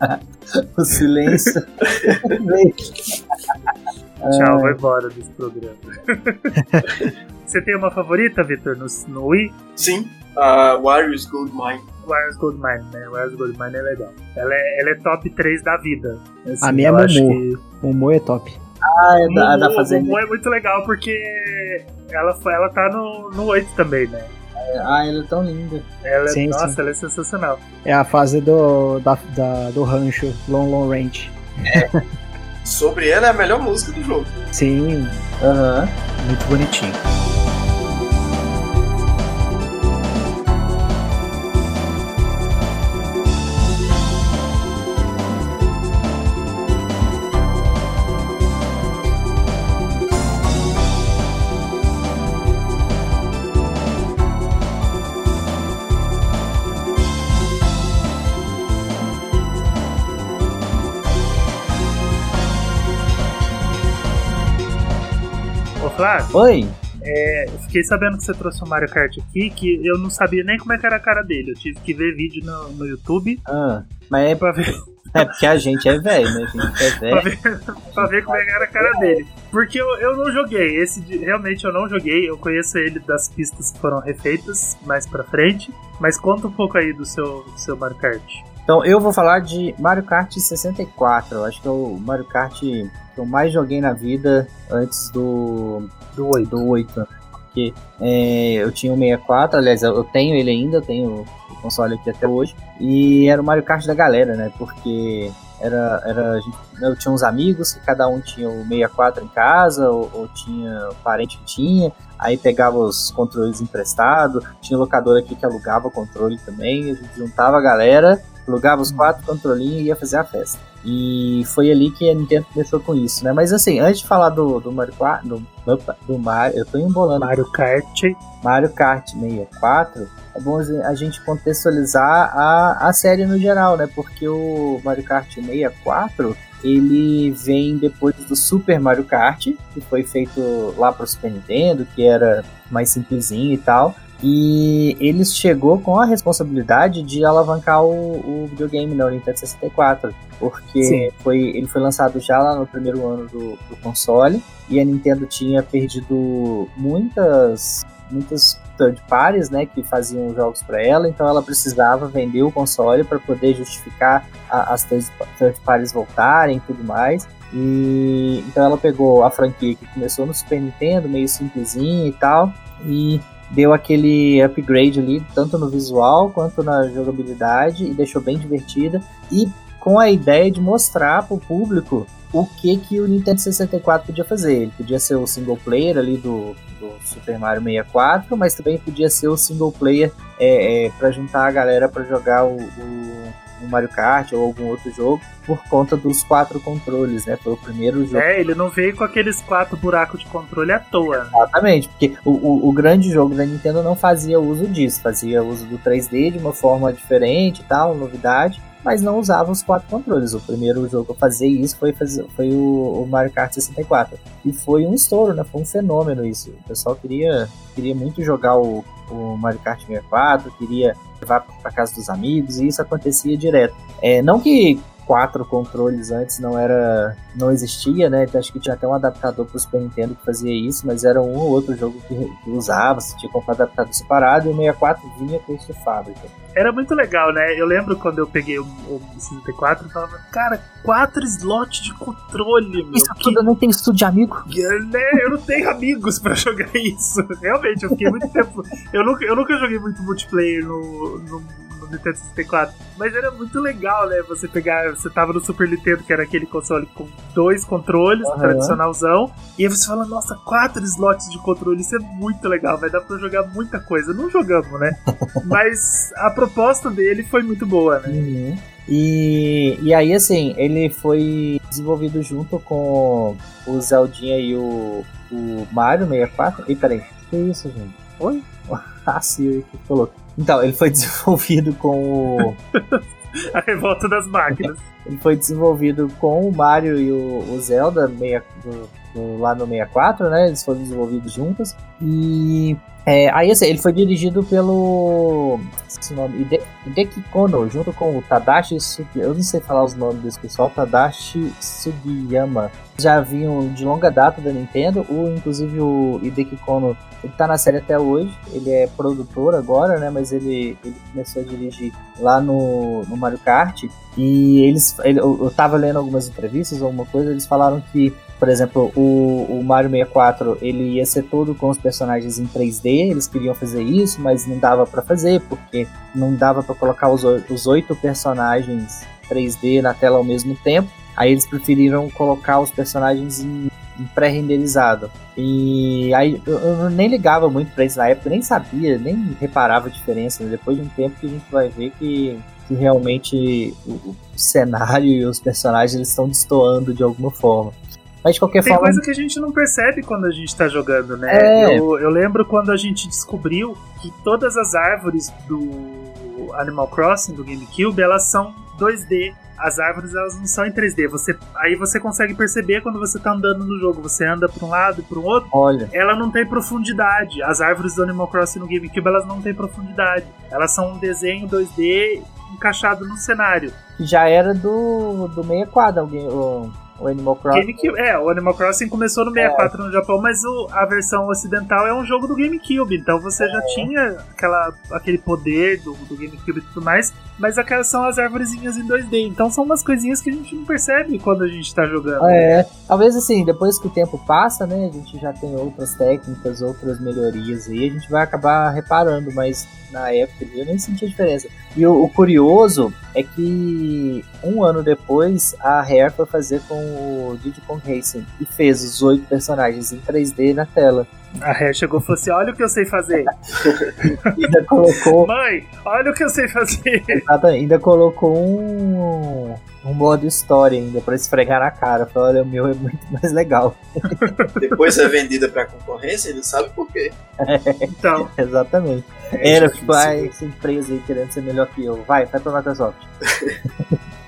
o silêncio. Tchau, vai embora desse programa. Você tem uma favorita, Victor, no, no Wii? Sim, uh, Warriors Gold Mine. Warriors Gold Mine, né? Warriors Gold Mine é legal. Ela é, ela é top 3 da vida. Assim, a minha é Momo. Que... Momo é top. Ah, é da, da Fazenda. Momo é muito legal porque ela, ela tá no, no 8 também, né? Ah, ela é tão linda. Ela, sim, nossa, sim. ela é sensacional. É a fase do, da, da do rancho, Long Long Range. É. Sobre ela é a melhor música do jogo. Sim. Aham. Uhum. Muito bonitinho. Flávio, Oi? é, eu fiquei sabendo que você trouxe o Mario Kart aqui, que eu não sabia nem como é que era a cara dele. Eu tive que ver vídeo no, no YouTube Ah, mas é, pra ver, é porque a gente é velho, né? A gente é pra, velho. ver, pra ver como é que era a cara dele. Porque eu, eu não joguei, esse realmente eu não joguei. Eu conheço ele das pistas que foram refeitas mais pra frente. Mas conta um pouco aí do seu, do seu Mario Kart. Então eu vou falar de Mario Kart 64. Eu acho que é o Mario Kart que eu mais joguei na vida antes do, do 8. Do 8 né? Porque é, eu tinha o 64, aliás, eu tenho ele ainda, eu tenho o console aqui até hoje. E era o Mario Kart da galera, né? Porque era, era gente- eu tinha uns amigos que cada um tinha o 64 em casa, ou, ou tinha o parente que tinha. Aí pegava os controles emprestados, tinha locador aqui que alugava o controle também, a gente juntava a galera, alugava os quatro controlinhos e ia fazer a festa. E foi ali que a Nintendo começou com isso, né? Mas assim, antes de falar do, do Mario 4, do, do Mario, eu tô embolando Mario Kart. Mario Kart 64, é bom a gente contextualizar a, a série no geral, né? Porque o Mario Kart 64 ele vem depois do Super Mario Kart, que foi feito lá para o Super Nintendo, que era mais simplesinho e tal. E ele chegou com a responsabilidade de alavancar o, o videogame na Nintendo 64, porque Sim. foi, ele foi lançado já lá no primeiro ano do, do console e a Nintendo tinha perdido muitas muitas third parties, né, que faziam jogos para ela, então ela precisava vender o console para poder justificar a, as third third parties voltarem e tudo mais. E então ela pegou a franquia que começou no Super Nintendo, meio simplesinha e tal, e deu aquele upgrade ali, tanto no visual quanto na jogabilidade, e deixou bem divertida. E com a ideia de mostrar para o público o que, que o Nintendo 64 podia fazer. Ele podia ser o single player ali do, do Super Mario 64, mas também podia ser o single player é, é, para juntar a galera para jogar o, o, o Mario Kart ou algum outro jogo por conta dos quatro controles, né? Foi o primeiro jogo. É, ele não veio com aqueles quatro buracos de controle à toa. Exatamente, porque o, o, o, grande jogo da Nintendo não fazia uso disso, fazia uso do 3D de uma forma diferente e tal, novidade, mas não usava os quatro controles. O primeiro jogo a fazer isso foi, foi o, o, Mario Kart 64. E foi um estouro, né? Foi um fenômeno isso. O pessoal queria, queria muito jogar o, o Mario Kart 64, queria levar para casa dos amigos, e isso acontecia direto. É, não que quatro controles antes não era não existia, né? Então, acho que tinha até um adaptador para o Super Nintendo que fazia isso, mas era um ou outro jogo que, que usava, você tinha que comprar adaptador separado e o 64 vinha com isso de fábrica. Era muito legal, né? Eu lembro quando eu peguei o, o 64 e falava, cara, quatro slots de controle, meu. Isso tudo eu não tenho estudo de amigo. Né? Eu não tenho amigos para jogar isso. Realmente, eu fiquei muito tempo. Eu nunca, eu nunca joguei muito multiplayer no, no, no Nintendo 64. Mas era muito legal, né? Você pegar. Você tava no Super Nintendo, que era aquele console com dois controles, Uhum. tradicionalzão. E aí você fala, nossa, quatro slots de controle, isso é muito legal, vai dar pra jogar muita coisa. Não jogamos, né? Mas a proposta dele foi muito boa, né? Uhum. E, e aí, assim, ele foi desenvolvido junto com o Zeldinha e o, o Mario 64. E peraí, que isso, gente? Oi? A Siri que falou. Então, ele foi desenvolvido com o. A revolta das máquinas. ele foi desenvolvido com o Mario e o, o Zelda meia, do, do, lá no 64, né? Eles foram desenvolvidos juntos. E é, aí assim, ele foi dirigido pelo esse nome, Hide, Hideki Kono, junto com o Tadashi Sugiyama. Eu não sei falar os nomes desse pessoal, Tadashi Sugiyama. Já vinham de longa data da Nintendo, o, inclusive o Hideki Kono, ele tá na série até hoje, ele é produtor agora, né, mas ele, ele começou a dirigir lá no, no Mario Kart, e eles, ele, eu, eu tava lendo algumas entrevistas alguma coisa, eles falaram que por exemplo, o, o, Mario 64 ele ia ser todo com os personagens em 3D, eles queriam fazer isso, mas não dava para fazer, porque não dava para colocar os, os oito personagens 3D na tela ao mesmo tempo. Aí eles preferiram colocar os personagens em, pré-renderizado. E aí eu, nem ligava muito pra isso na época, nem sabia, nem reparava a diferença. Né? Depois de um tempo que a gente vai ver que, que realmente o, o cenário e os personagens eles estão destoando de alguma forma. Mas de qualquer Tem forma. coisa que a gente não percebe quando a gente tá jogando, né? É. Eu, eu, lembro quando a gente descobriu que todas as árvores do Animal Crossing, do GameCube, elas são 2D. as árvores elas não são em 3D. Você, aí você consegue perceber quando você tá andando no jogo. Você anda pra um lado e pro outro. Olha. Ela não tem profundidade. As árvores do Animal Crossing no GameCube elas não têm profundidade. Elas são um desenho 2D encaixado no cenário. Já era do, do 64, alguém, o, o Animal Crossing. É, o Animal Crossing começou no 64 no Japão, mas o- a versão ocidental é um jogo do GameCube, então você já tinha aquela, aquele poder do, do GameCube e tudo mais, mas aquelas são as árvorezinhas em 2D, então são umas coisinhas que a gente não percebe quando a gente tá jogando. É, talvez assim, depois que o tempo passa, né, a gente já tem outras técnicas, outras melhorias aí, a gente vai acabar reparando, mas na época eu nem senti a diferença. E o, o curioso é que um ano depois a Rare foi fazer com o Diddy Kong Racing e fez os oito personagens em 3D na tela. A Rare chegou e falou assim: Olha o que eu sei fazer. Ainda colocou, Mãe, olha o que eu sei fazer. ainda colocou um, um modo história ainda pra esfregar na cara. Falou, olha, o meu é muito mais legal. Depois é vendida pra concorrência, ele sabe por quê. Então, Exatamente. é Era, difícil. tipo, ai, essa empresa aí querendo ser melhor que eu. Vai, vai pra Microsoft.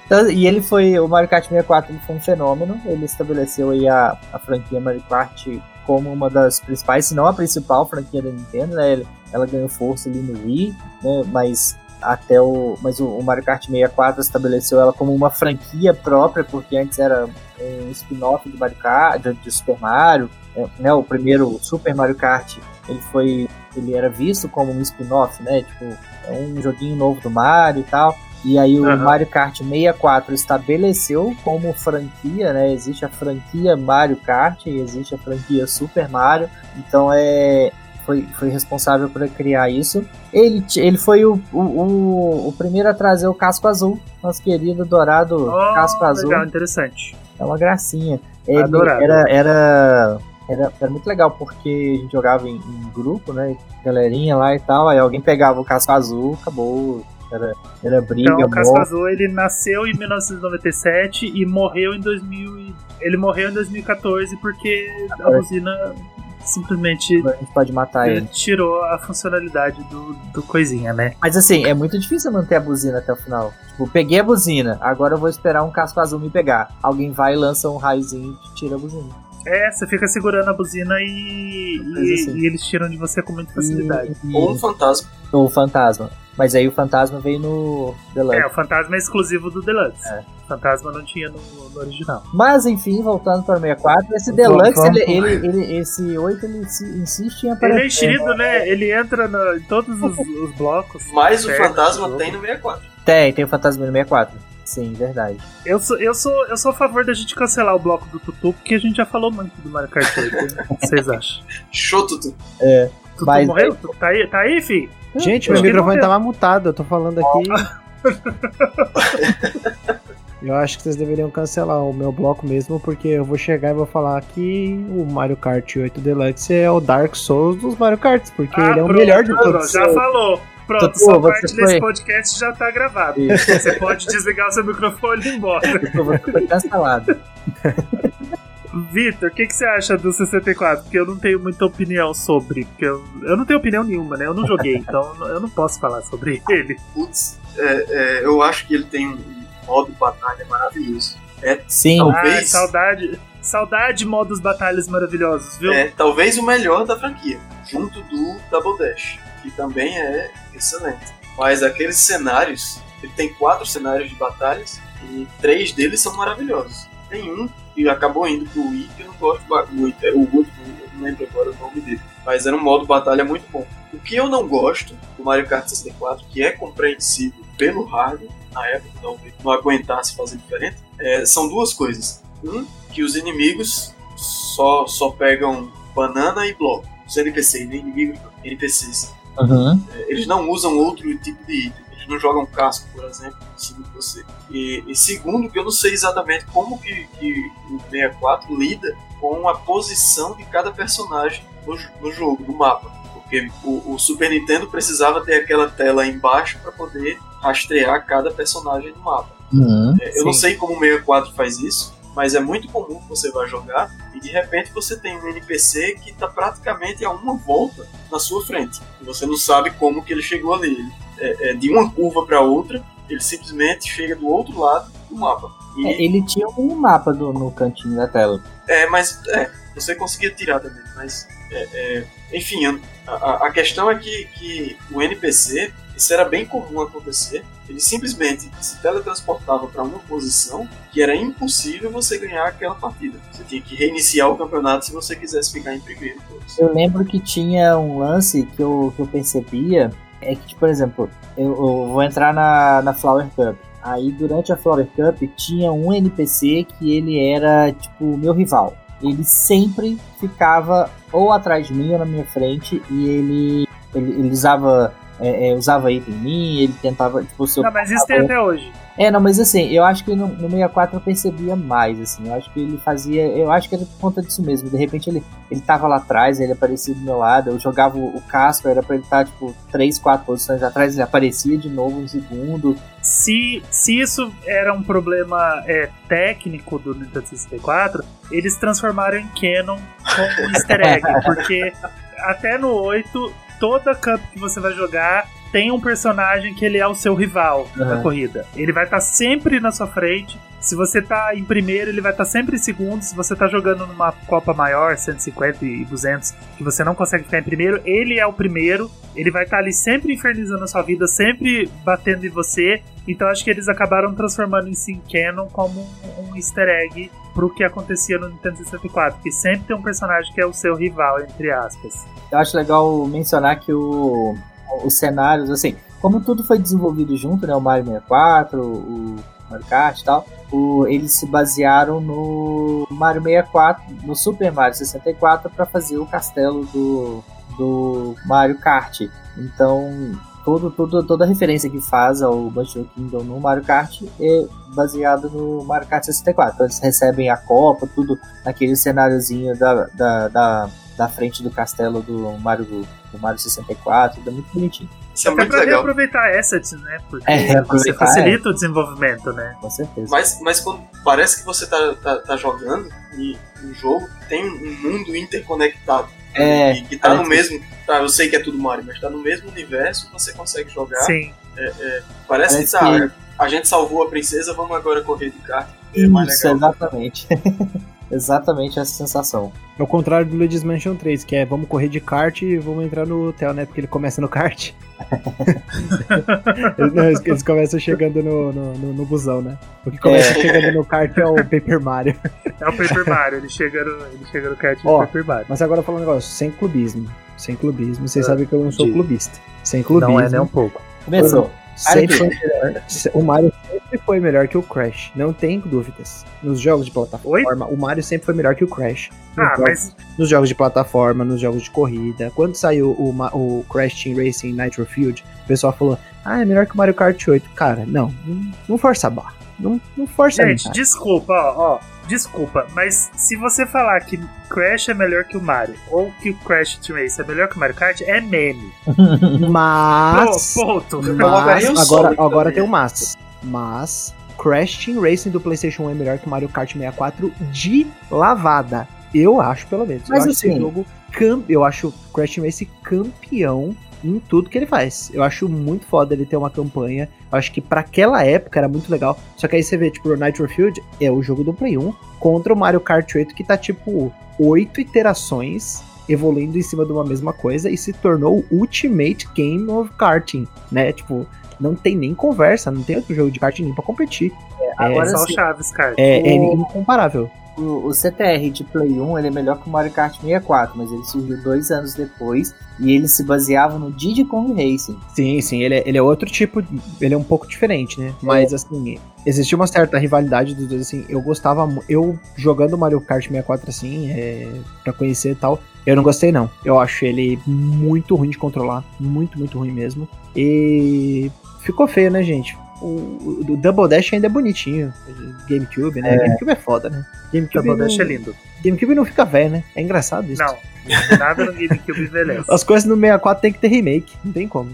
Então, e ele foi, o Mario Kart 64 ele foi um fenômeno. Ele estabeleceu aí a, a franquia Mario Kart como uma das principais, se não a principal franquia da Nintendo, né? Ela ganhou força ali no Wii, né? Mas até o, mas o, o Mario Kart 64 estabeleceu ela como uma franquia própria, porque antes era um spin-off de Mario Kart, de, de Super Mario, é, né? O primeiro Super Mario Kart, ele foi ele era visto como um spin-off, né? Tipo, é um joguinho novo do Mario e tal. E aí o Aham. Mario Kart 64 estabeleceu como franquia, né? Existe a franquia Mario Kart e existe a franquia Super Mario. Então é foi, foi responsável por criar isso. Ele, ele foi o, o, o, o primeiro a trazer o casco azul, nosso querido dourado Oh, casco azul. legal, interessante. É uma gracinha. Ele Adorável. era, era, era, era muito legal porque a gente jogava em, em grupo, né? Galerinha lá e tal. Aí alguém pegava o casco azul, acabou. Era, era briga, Então, o. Azul ele nasceu em 1997 e morreu em 2000. e- Ele morreu em 2014 porque a buzina simplesmente A gente pode matar ele. tirou a funcionalidade do, do coisinha, né? Mas assim, é muito difícil manter a buzina até o final. Tipo, peguei a buzina, agora eu vou esperar um casco azul me pegar. Alguém vai e lança um raiozinho e tira a buzina. É, você fica segurando a buzina e, e, assim- e eles tiram de você com muita facilidade. E, Ou um fantasma. ou o fantasma. Mas aí o fantasma veio no Deluxe. É, o fantasma é exclusivo do Deluxe. É. O fantasma não tinha no, no original. Mas enfim, voltando para o 64, esse Deluxe, vamos. ele, ele, ele- esse 8 ele se- insiste em Ele aparecer. é enchido, né? Ele entra no- em todos os, os blocos. Mas o fantasma tem no 64. Tem, tem o fantasma no 64. Sim, verdade. Eu sou, eu, sou, eu sou a favor da gente cancelar o bloco do Tutu, porque a gente já falou muito do Mario Kart 8. né? O que vocês acham? Chotutu. Tutu Mas- morreu? Tu tá aí, tá aí, fi? Gente, meu microfone tava mutado, eu tô falando aqui. eu acho que vocês deveriam cancelar o meu bloco mesmo, porque eu vou chegar e vou falar que o Mario Kart 8 Deluxe é o Dark Souls dos Mario Karts, porque ele é o pronto, melhor de pronto, todos. Já falou. Pronto, Tutu, sua parte foi- desse podcast já tá gravada. Isso. Você pode desligar o seu microfone e ir embora. Você foi cancelado. Vitor, o que, que você acha do 64? Porque eu não tenho muita opinião sobre. Porque eu, eu não tenho opinião nenhuma, né? Eu não joguei, então eu não posso falar sobre ele. Putz, é, é, eu acho que ele tem um modo batalha maravilhoso. Sim, Talvez. Ah, saudade. Saudade modos batalhas maravilhosos, viu? É talvez o melhor da franquia, junto do Double Dash, que também é excelente. Mas aqueles cenários, ele tem quatro cenários de batalhas e três deles são maravilhosos. Tem um que acabou indo pro Wii que eu não gosto ba- muito, é o último, eu não lembro agora o nome dele. Mas era um modo batalha muito bom. O que eu não gosto do Mario Kart 64, que é compreensível pelo hardware, na época talvez não aguentasse fazer diferente, é, são duas coisas. Um, que os inimigos só, só pegam banana e bloco. Os NPCs, nem inimigos, NPCs. Uhum. É, Eles não usam outro tipo de item. Eles não jogam casco, por exemplo, de você. E, e segundo, que eu não sei exatamente como que, que o 64 lida com a posição de cada personagem no, no jogo, no mapa. Porque o, o Super Nintendo precisava ter aquela tela embaixo para poder rastrear cada personagem no mapa. Uhum. É, Eu não sei como o 64 faz isso, mas é muito comum que você vai jogar e de repente você tem um NPC que está praticamente a uma volta na sua frente. E você não sabe como que ele chegou ali. Ele, é, é de uma curva para outra, ele simplesmente chega do outro lado, do mapa. E, É, ele tinha um mapa do- no cantinho da tela. É, mas é, você conseguia tirar também, mas é, é, enfim, a, a- a questão é que, que o NPC, isso era bem comum acontecer, ele simplesmente se teletransportava para uma posição que era impossível você ganhar aquela partida. Você tinha que reiniciar o campeonato se você quisesse ficar em primeiro. Eu lembro que tinha um lance que eu, que eu percebia, é que, por exemplo, eu, eu vou entrar na, na Flower Cup. Aí durante a Flower Cup tinha um NPC que ele era, tipo, meu rival. Ele sempre ficava ou atrás de mim ou na minha frente e ele, ele, ele usava. É, é, usava item em mim, ele tentava, tipo, se Não, mas isso tem até hoje. É, não, mas assim, eu acho que no, no 64 eu percebia mais, assim, eu acho que ele fazia, eu acho que era por conta disso mesmo, de repente ele, ele tava lá atrás, ele aparecia do meu lado, eu jogava o, o casco, era pra ele estar, tipo, 3, 4 posições atrás, ele aparecia de novo um segundo, Se, se isso era um problema é, técnico do Nintendo 64, eles transformaram em canon com um easter egg, porque até no 8, toda cup que você vai jogar tem um personagem que ele é o seu rival na Uhum. corrida. Ele vai estar sempre na sua frente. Se você tá em primeiro, ele vai estar sempre em segundo. Se você tá jogando numa Copa maior, 150 e 200, que você não consegue ficar em primeiro, ele é o primeiro. Ele vai estar ali sempre infernizando a sua vida, sempre batendo em você. Então acho que eles acabaram transformando isso em canon como um, um easter egg pro que acontecia no Nintendo 64. Que sempre tem um personagem que é o seu rival, entre aspas. eu acho legal mencionar que o, os cenários, assim, como tudo foi desenvolvido junto, né, o Mario 64, o Mario Kart e tal, o- eles se basearam no Mario 64, no Super Mario 64 para fazer o castelo do, do Mario Kart. Então, todo, todo, toda a referência que faz ao Mushroom Kingdom no Mario Kart é baseada no Mario Kart 64. Então, eles recebem a Copa, tudo naquele cenáriozinho da, da, da, da frente do castelo do Mario, do Mario 64, tudo muito bonitinho. Isso é Até muito pra legal. reaproveitar assets, né? Porque É, você facilita o desenvolvimento, né? Com certeza. Mas, mas quando parece que você tá, tá, tá jogando e um jogo que tem um mundo interconectado. É, e que tá no mesmo. Tá, eu sei que é tudo Mario, mas tá no mesmo universo, você consegue jogar. Sim. Parece, Parece que tá. A gente salvou a princesa, vamos agora correr de kart. É mais Isso, legal. exatamente. exatamente essa sensação. É o contrário do Luigi's Mansion 3, que é vamos correr de kart e vamos entrar no hotel, né? Porque ele começa no kart. eles, não, eles- eles começam chegando no, no, no, no busão, né? O que começa chegando no kart é o Paper Mario. É o Paper Mario, ele chega no, ele chega no kart do Ó, Paper Mario. Mas agora falando um negócio, sem clubismo. Sem clubismo. Vocês Ah, sabem que eu não sou diga. clubista. Sem clubismo. Não é nem um pouco. Começou. Sempre Olha foi melhor. O Mario sempre foi melhor que o Crash. Não tem dúvidas. Nos jogos de plataforma, o Mario sempre foi melhor que o Crash. Nos Ah, jogos- mas Nos jogos de plataforma, nos jogos de corrida. Quando saiu o, o Crash Team Racing Nitro Field, o pessoal falou: Ah, é melhor que o Mario Kart 8. Cara, não. Não, não força a barra. Não, não força Gente, a barra. desculpa, ó, ó. Desculpa, mas se você falar que Crash é melhor que o Mario, ou que o Crash Team Race é melhor que o Mario Kart, é meme. Mas. Pô, ponto. O Mas, agora, agora tem um mas. Mas Crash Team Racing do PlayStation 1 é melhor que Mario Kart 64 de lavada. Eu acho, pelo menos. Mas eu acho assim- esse jogo cam... Eu acho Crash Team Racing campeão em tudo que ele faz. Eu acho muito foda ele ter uma campanha. Eu acho que pra aquela época era muito legal. Só que aí você vê, tipo, o Nitro Field é o jogo do Play 1 contra o Mario Kart 8 que tá tipo oito iterações evoluindo em cima de uma mesma coisa e se tornou o Ultimate Game of Karting, né? Tipo, não tem nem conversa, não tem outro jogo de karting nem pra competir. agora Só o sim. Chaves, cara. É, é O- incomparável. O, o CTR de Play 1 ele é melhor que o Mario Kart 64, mas ele surgiu dois anos depois e ele se baseava no Diddy Kong Racing. Sim, sim, ele é, ele é outro tipo, ele é um pouco diferente, né? Mas assim, existia uma certa rivalidade dos dois, assim, eu gostava, eu jogando Mario Kart 64 assim, é, pra conhecer e tal, eu não gostei não. Eu acho ele muito ruim de controlar, muito, muito ruim mesmo. E ficou feio, né, gente? O, o Double Dash ainda é bonitinho. GameCube, né? GameCube é foda, né? GameCube, Double Dash não, é lindo. GameCube não fica velho, né? É engraçado isso. Não, nada no GameCube envelhece. As coisas no 64 tem que ter remake, não tem como.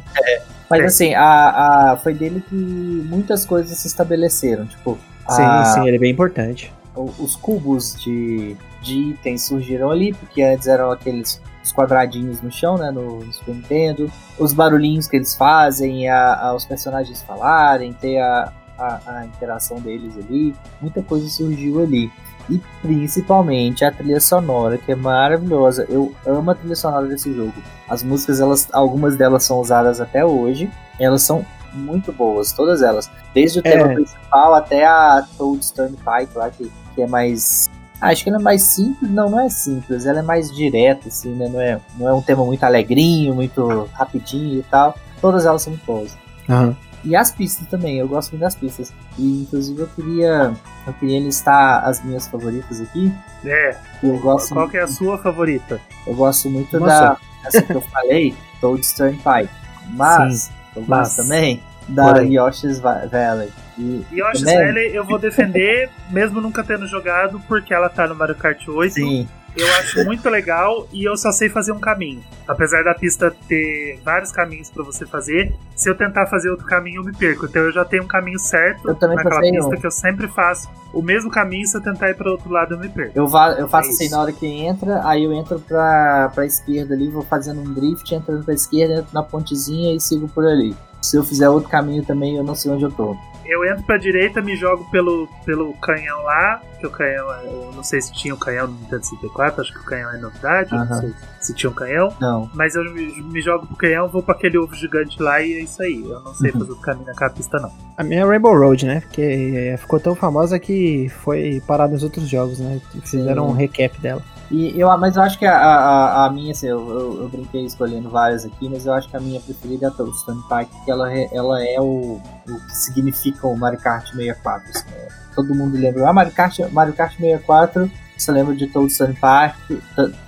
Mas É. assim, a, a, foi dele que muitas coisas se estabeleceram. Tipo, Sim, a- sim, ele é bem importante. o- os cubos de, de itens surgiram ali, porque antes eram aqueles os quadradinhos no chão, né, no, no Super Nintendo, os barulhinhos que eles fazem, a, a- os personagens falarem, ter a, a, interação deles ali, muita coisa surgiu ali. E principalmente a trilha sonora, que é maravilhosa. Eu amo a trilha sonora desse jogo. As músicas, elas, algumas delas são usadas até hoje. Elas são muito boas, todas elas. Desde o é. tema principal até a Toad's Turnpike lá, que, que é mais Acho que ela é mais simples, não, não é simples, ela é mais direta, assim, né? Não é, não é um tema muito alegrinho, muito rapidinho e tal. Todas elas são muito boas. Uhum. E as pistas também, eu gosto muito das pistas. E inclusive eu queria. Eu queria listar as minhas favoritas aqui. É. Eu gosto Qual que é a sua favorita? Eu gosto muito Nossa. da. Essa que eu falei, Toad's Turnpike. Mas Sim, eu gosto mas... também da Porém. Yoshi's Valley. E Yoshi's também... Valley eu vou defender, mesmo nunca tendo jogado, porque ela tá no Mario Kart 8. Sim. Eu acho muito legal e eu só sei fazer um caminho. Apesar da pista ter vários caminhos para você fazer, se eu tentar fazer outro caminho eu me perco. Então eu já tenho um caminho certo naquela pista um. que eu sempre faço. O mesmo caminho, se eu tentar ir para outro lado eu me perco. Eu, eu faço é assim na hora que entra, aí eu entro pra, pra esquerda ali, vou fazendo um drift, entrando pra esquerda, entro na pontezinha e sigo por ali. Se eu fizer outro caminho também, eu não sei onde eu tô eu entro pra direita, me jogo pelo, pelo canhão lá, que o canhão, é, eu não sei se tinha um canhão no Nintendo 64, acho que o canhão é novidade, não sei se tinha um canhão. Não. Mas eu me, me jogo pro canhão, vou pra aquele ovo gigante lá e é isso aí. Eu não sei uhum. fazer o caminho naquela pista, não. A minha é Rainbow Road, né? Porque é, ficou tão famosa que foi parada nos outros jogos, né? Fizeram Sim. um recap dela. E eu, mas eu acho que a, a, a minha, assim, eu, eu, eu, brinquei escolhendo várias aqui, mas eu acho que a minha preferida é a Toadstone Park, que ela, ela é o, o que significa o Mario Kart 64. Assim, né? Todo mundo lembra, ah, Mario Kart, Mario Kart 64, você lembra de Toadstone Park,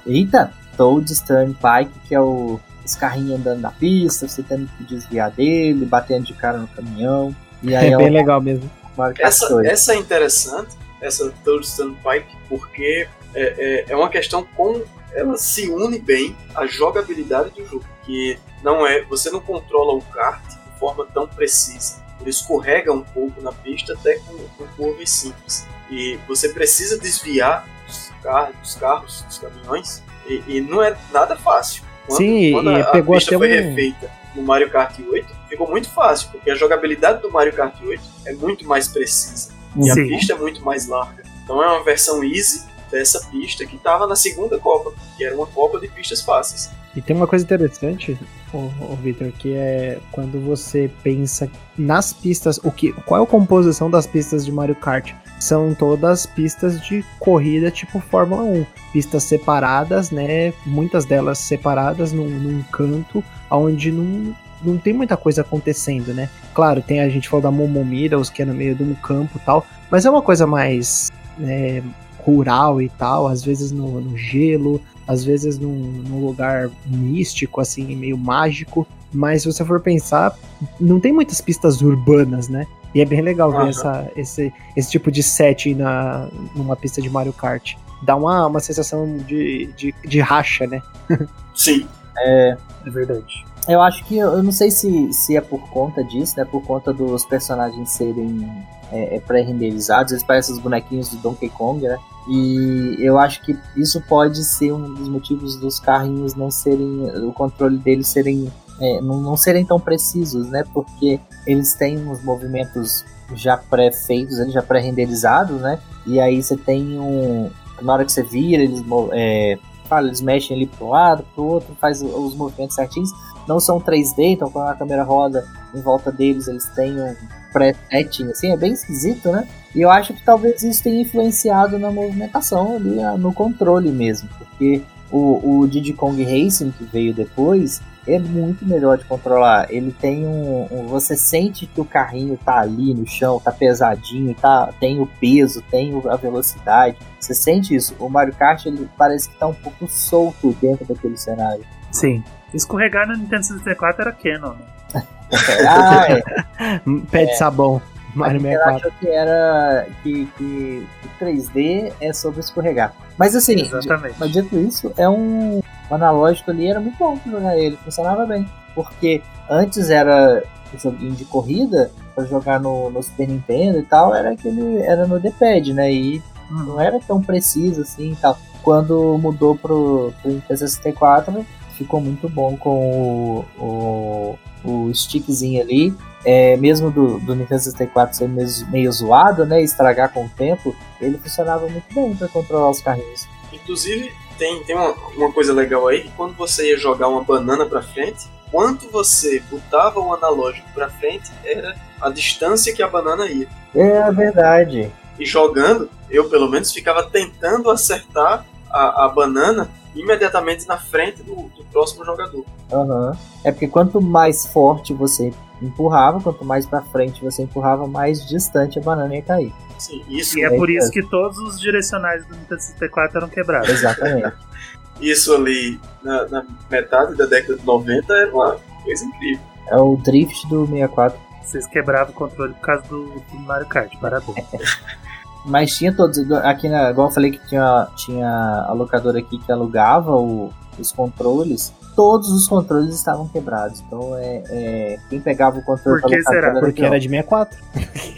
eita, Toadstone Park, que é o, os carrinhos andando na pista, você tendo que desviar dele, batendo de cara no caminhão. E aí é, é bem legal mesmo. Essa, essa é interessante, essa Toadstone Pike, porque é, é, é uma questão com ela se une bem à jogabilidade do jogo, que não é você não controla o kart de forma tão precisa. Ele escorrega um pouco na pista até com, com curvas simples e você precisa desviar dos carros, dos, carros, dos caminhões e, e não é nada fácil. Quando, Sim, quando a, a pista foi um... refeita no Mario Kart 8, ficou muito fácil, porque a jogabilidade do Mario Kart 8 é muito mais precisa e a pista é muito mais larga. Então é uma versão easy dessa pista que estava na segunda Copa, que era uma Copa de pistas fáceis. E tem uma coisa interessante, o, Victor, que é quando você pensa nas pistas, o que, qual é a composição das pistas de Mario Kart? São todas pistas de corrida tipo Fórmula 1, pistas separadas, né? Muitas delas separadas num, num canto, onde não, não tem muita coisa acontecendo, né? Claro, tem a gente falou da Momomiras, que é no meio de um campo tal, mas é uma coisa mais é, rural e tal, às vezes no, no gelo, às vezes num, num, lugar místico, assim, meio mágico. Mas se você for pensar, não tem muitas pistas urbanas, né? E é bem legal ver essa, esse, esse tipo de setting na, numa pista de Mario Kart. Dá uma, uma sensação de, de, de racha, né? Sim. É, é verdade. Eu acho que, eu não sei se, se é por conta disso, né? Por conta dos personagens serem é, é pré-renderizados, eles parecem os bonequinhos do Donkey Kong, né? E eu acho que isso pode ser um dos motivos dos carrinhos não serem, o controle deles serem, é, não, não serem tão precisos, né? Porque eles têm uns movimentos já pré-feitos, já pré-renderizados, né? E aí você tem um, na hora que você vira, eles, é, eles mexem ali pro lado, pro outro, faz os movimentos certinhos. Não são 3D, então quando a câmera roda em volta deles, eles têm um pré-setting, assim, é bem esquisito, né? E eu acho que talvez isso tenha influenciado na movimentação ali, no controle mesmo, porque o, o Diddy Kong Racing, que veio depois, é muito melhor de controlar. Ele tem um, um, Você sente que o carrinho tá ali no chão, tá pesadinho, tá, tem o peso, tem a velocidade. Você sente isso. O Mario Kart ele parece que tá um pouco solto dentro daquele cenário. Sim. Escorregar no Nintendo 64 era Canon, né? ah, é. Pé de é. sabão. Mario 64. achou que era que, que, que 3D é sobre escorregar. Mas assim, Exatamente. mas dito isso, é um o analógico ali era muito bom pra jogar ele, funcionava bem. Porque antes era joguinho de corrida para jogar no, no, Super Nintendo e tal, era aquele era no D-pad, né? E hum. não era tão preciso assim e tal. Quando mudou pro, pro Nintendo 64, ficou muito bom com o, o o stickzinho ali, é, mesmo do, do Nintendo 64 ser meio, meio zoado, né, estragar com o tempo, ele funcionava muito bem para controlar os carrinhos. Inclusive, tem, tem uma, uma coisa legal aí, quando você ia jogar uma banana pra frente, quanto você botava o analógico pra frente, era a distância que a banana ia. É verdade. E jogando, eu pelo menos ficava tentando acertar a, a banana imediatamente na frente do, do próximo jogador. Uhum. É porque quanto mais forte você empurrava, quanto mais para frente você empurrava, mais distante a banana ia cair. Sim, isso E é por isso que todos os direcionais do Nintendo 64 eram quebrados. Exatamente. isso ali na, na metade da década de 90 era uma coisa incrível. é o drift do 64. Vocês quebravam o controle por causa do, do Mario Kart, parabéns. Mas tinha todos, aqui igual eu falei que tinha, tinha a locadora aqui que alugava o- os controles, todos os controles estavam quebrados. Então é, é, quem pegava o controle Por que será? era Porque era de 64.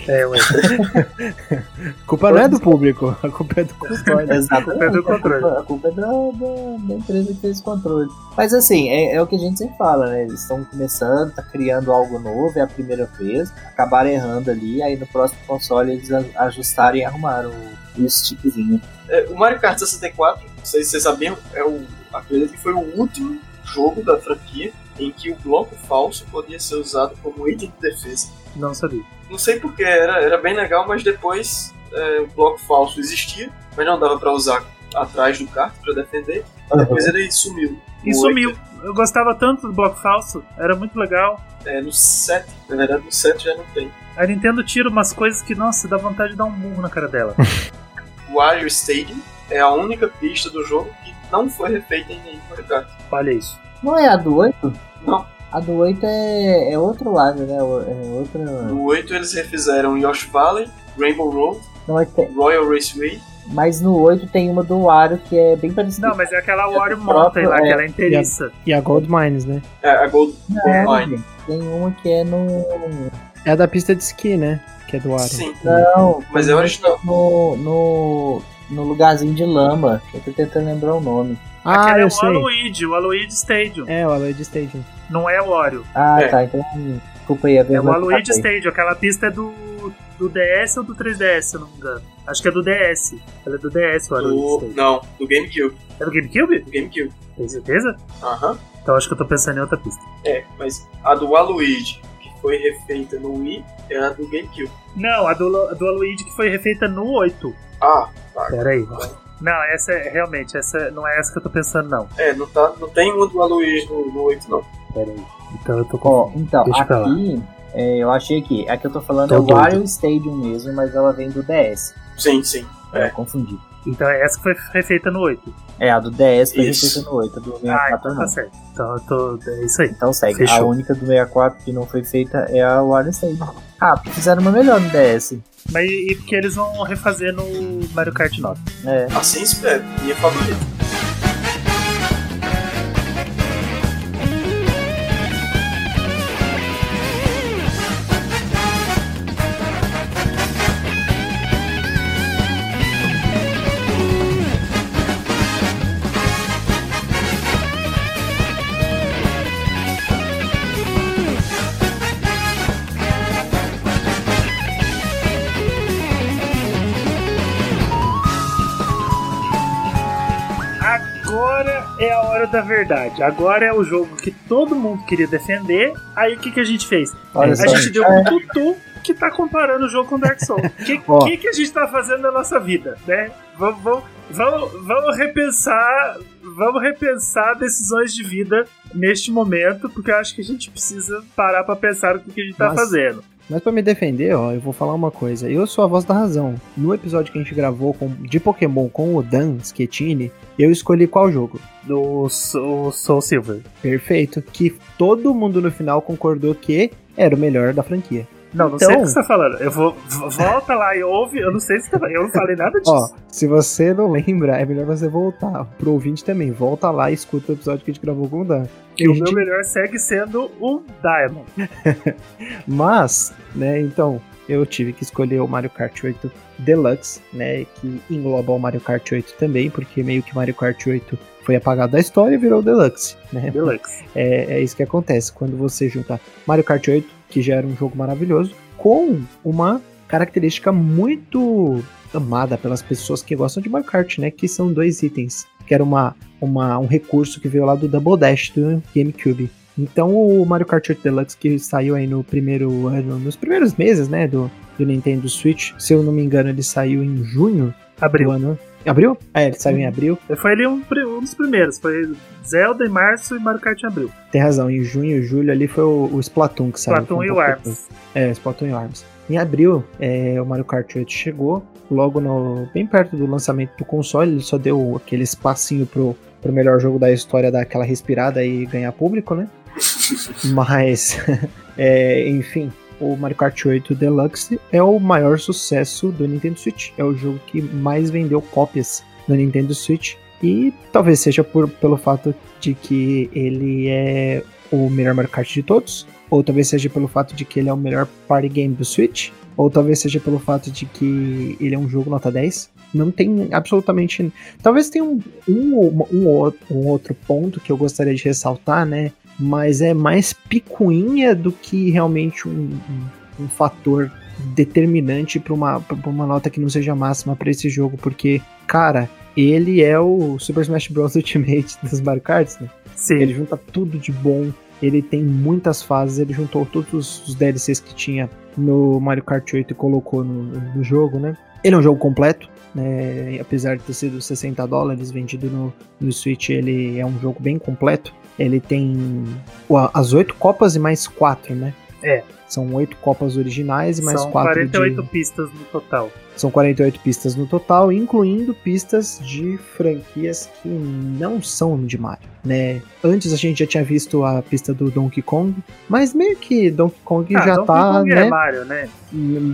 É, ué. A culpa não é do público, a culpa é do console. Exatamente. A culpa é do controle. A culpa, é da, da- da empresa que fez o controle. Mas assim, é, é o que a gente sempre fala, né? Eles estão começando, tá criando algo novo, é a primeira vez, acabaram errando ali, aí no próximo console eles ajustaram e arrumaram o, o stickzinho. É, o Mario Kart 64, não sei se vocês sabiam, é o, acredito que foi o último jogo da franquia em que o bloco falso podia ser usado como item de defesa. Não sabia. Não sei porquê, era, era bem legal, mas depois é, o bloco falso existia, mas não dava pra usar atrás do kart pra defender. Depois ele sumiu. E sumiu. Eu gostava tanto do bloco falso, era muito legal. É, no 7, na verdade no 7 já não tem. A Nintendo tira umas coisas que, nossa, dá vontade de dar um murro na cara dela. O Wario Stadium é a única pista do jogo que não foi refeita em nenhum Mario Kart. Olha isso. Não é a do 8? Não. A do 8 é, é outro lado, né? É outra. No 8 eles refizeram Yoshi Valley, Rainbow Road, Não, é que- Royal Raceway. mas no 8 tem uma do Wario que é bem parecida. Não, mas é aquela Wario do próprio, Mountain lá, é. aquela inteiriça. E a Gold Mines, né? É, a Gold Não, Online. gente, tem uma que é no. É a da pista de esqui, né? Que é do Wario. Sim. Não, Mas é original. que é No, no, no lugarzinho de lama. Eu tô tentando lembrar o nome. Ah, Aquele é eu o sei. Aluigi, o Aluigi Stadium. É, o Aloyd Stadium. Não é o Wario. Ah, É. tá. Então, desculpa aí, a É o Aluigi Stadium. Aquela pista é do, do DS ou do 3DS, se eu não me engano. Acho que é do DS. Ela é do DS, o Aluigi Do, Stadium. não, do GameCube. É do GameCube? Do GameCube. Tem certeza? Aham. Então acho que eu tô pensando em outra pista. É, mas a do Waluigi, que foi refeita no Wii, é a do GameCube. Não, a do, a do que foi refeita no 8. Ah, Pera aí. Não, essa é realmente, essa não é essa que eu tô pensando, não. é, não, tá, não tem uma do Waluigi no, no 8, não. Pera aí. Então eu tô com. então, Deixa aqui é, eu achei que a que eu tô falando Tô é o. Wario Stadium mesmo, mas ela vem do DS. Sim, sim. É, É. confundi. Então é essa que foi refeita no 8. É, a do DS foi Isso. refeita no 8, a do Ah, 64 então não. tá certo. Então eu tô. É isso aí. Então segue. Fechou. A única do 64 que não foi feita é a Wario Stadium. Ah, fizeram uma melhor no DS. Mas e e porque eles vão refazer no Mario Kart 9. É. Assim espero. Minha favorita. Agora da verdade. Agora é o jogo que todo mundo queria defender. Aí o que, que a gente fez? Olha a só. gente deu um tutu que tá comparando o jogo com Dark Souls. O que, que, que a gente tá fazendo na nossa vida, né? Vamos, vamos, vamos, vamos repensar. Vamos repensar decisões de vida neste momento, porque eu acho que a gente precisa parar pra pensar o que, a gente tá Nossa. fazendo. Mas pra me defender, ó, eu vou falar uma coisa. Eu sou a voz da razão. No episódio que a gente gravou com- de Pokémon com o Dan Schettini, eu escolhi qual jogo. Do Soul, Soul Silver. Perfeito. Que todo mundo no final concordou que era o melhor da franquia. Não, não Então- sei o que você tá falando. Eu vou. Volta lá e ouve. Eu não sei se tá, Eu não falei nada disso. Ó, se você não lembra, é melhor você voltar. Pro ouvinte também, volta lá e escuta o episódio que a gente gravou com o Dan. E o gente- meu melhor segue sendo o Diamond. Mas, né, então, eu tive que escolher o Mario Kart 8 Deluxe, né, que engloba o Mario Kart 8 também, porque meio que Mario Kart 8 foi apagado da história e virou Deluxe, né? Deluxe. É, é isso que acontece quando você junta Mario Kart 8, que já era um jogo maravilhoso, com uma característica muito amada pelas pessoas que gostam de Mario Kart, né? Que são dois itens, que era uma, uma, um recurso que veio lá do Double Dash do GameCube. Então o Mario Kart 8 Deluxe que saiu aí no primeiro ano, nos primeiros meses, né, do, do Nintendo Switch, se eu não me engano, ele saiu em junho Abril. do ano. Abril? É, ele saiu em abril. Foi ali um, um dos primeiros. Foi Zelda em março e Mario Kart em abril. Tem razão, em junho e julho ali foi o, o Splatoon que saiu. Splatoon um e o ARMS. É, Splatoon e o ARMS. Em abril, é, o Mario Kart 8 chegou, logo no bem perto do lançamento do console, ele só deu aquele espacinho pro, pro melhor jogo da história dar aquela respirada e ganhar público, né? Mas, é, enfim, o Mario Kart 8 Deluxe é o maior sucesso do Nintendo Switch. É o jogo que mais vendeu cópias no Nintendo Switch. E talvez seja por, pelo fato de que ele é o melhor Mario Kart de todos, ou talvez seja pelo fato de que ele é o melhor party game do Switch, ou talvez seja pelo fato de que ele é um jogo nota 10. Não tem absolutamente. Talvez tenha um, um, um, um outro ponto que eu gostaria de ressaltar, né? Mas é mais picuinha do que realmente um, um, um fator determinante para uma, pra uma nota que não seja máxima para esse jogo, porque, cara, ele é o Super Smash Bros. Ultimate dos Mario Karts, né? Sim. Ele junta tudo de bom. Ele tem muitas fases. Ele juntou todos os DLCs que tinha no Mario Kart 8 e colocou no, no jogo, né? Ele é um jogo completo. Né? Apesar de ter sido 60 dólares vendido no, no Switch, ele é um jogo bem completo. Ele tem as oito copas e mais quatro, né? É. São oito copas originais e mais São quatro 48 de... pistas no total. São 48 pistas no total, incluindo pistas de franquias que não são de Mario, né? Antes a gente já tinha visto a pista do Donkey Kong, mas meio que Donkey Kong ah, já Donkey tá, Kong né? é Mario, né?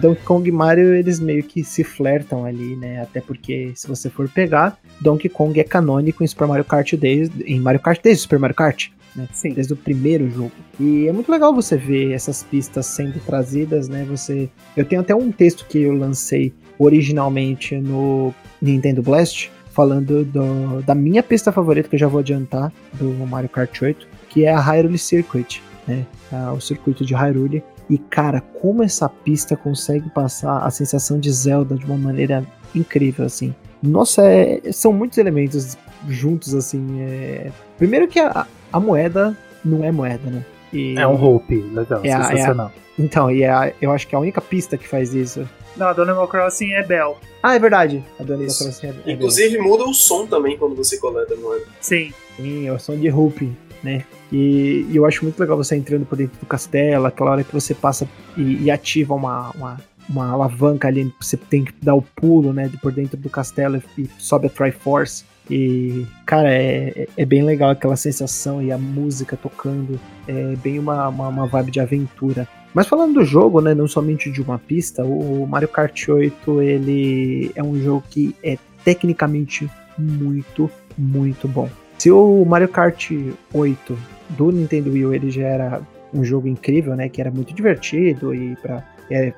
Donkey Kong e Mario eles meio que se flertam ali, né? Até porque se você for pegar, Donkey Kong é canônico em Super Mario Kart desde em Mario Kart desde Super Mario Kart, né? Sim. desde o primeiro jogo. E é muito legal você ver essas pistas sendo trazidas, né? Você, eu tenho até um texto que eu lancei originalmente no Nintendo Blast falando do- da minha pista favorita que eu já vou adiantar do Mario Kart 8, que é a Hyrule Circuit, né? Ah, o circuito de Hyrule. E cara, como essa pista consegue passar a sensação de Zelda de uma maneira incrível assim. Nossa, é- são muitos elementos juntos assim. é- Primeiro que a, a moeda não é moeda, né? E- É um Hope, legal, É a- sensacional. Então, e é a- eu acho que é a única pista que faz isso. Não, a do Animal Crossing é Bell. Ah, é verdade. A do Animal Isso. Crossing é, é Inclusive muda o som também quando você coleta a moeda. Sim. Sim, é o som de Hooping, né? E, e eu acho muito legal você entrando por dentro do castelo, aquela hora que você passa e, e ativa uma, uma, uma alavanca ali, você tem que dar o pulo, né, por dentro do castelo e, e sobe a Triforce. E, cara, é, é- é bem legal aquela sensação e a música tocando, é bem uma, uma, uma vibe de aventura. Mas falando do jogo, né, não somente de uma pista, o Mario Kart 8, ele é um jogo que é tecnicamente muito, muito bom. Se o Mario Kart 8 do Nintendo Wii ele já era um jogo incrível, né, que era muito divertido e para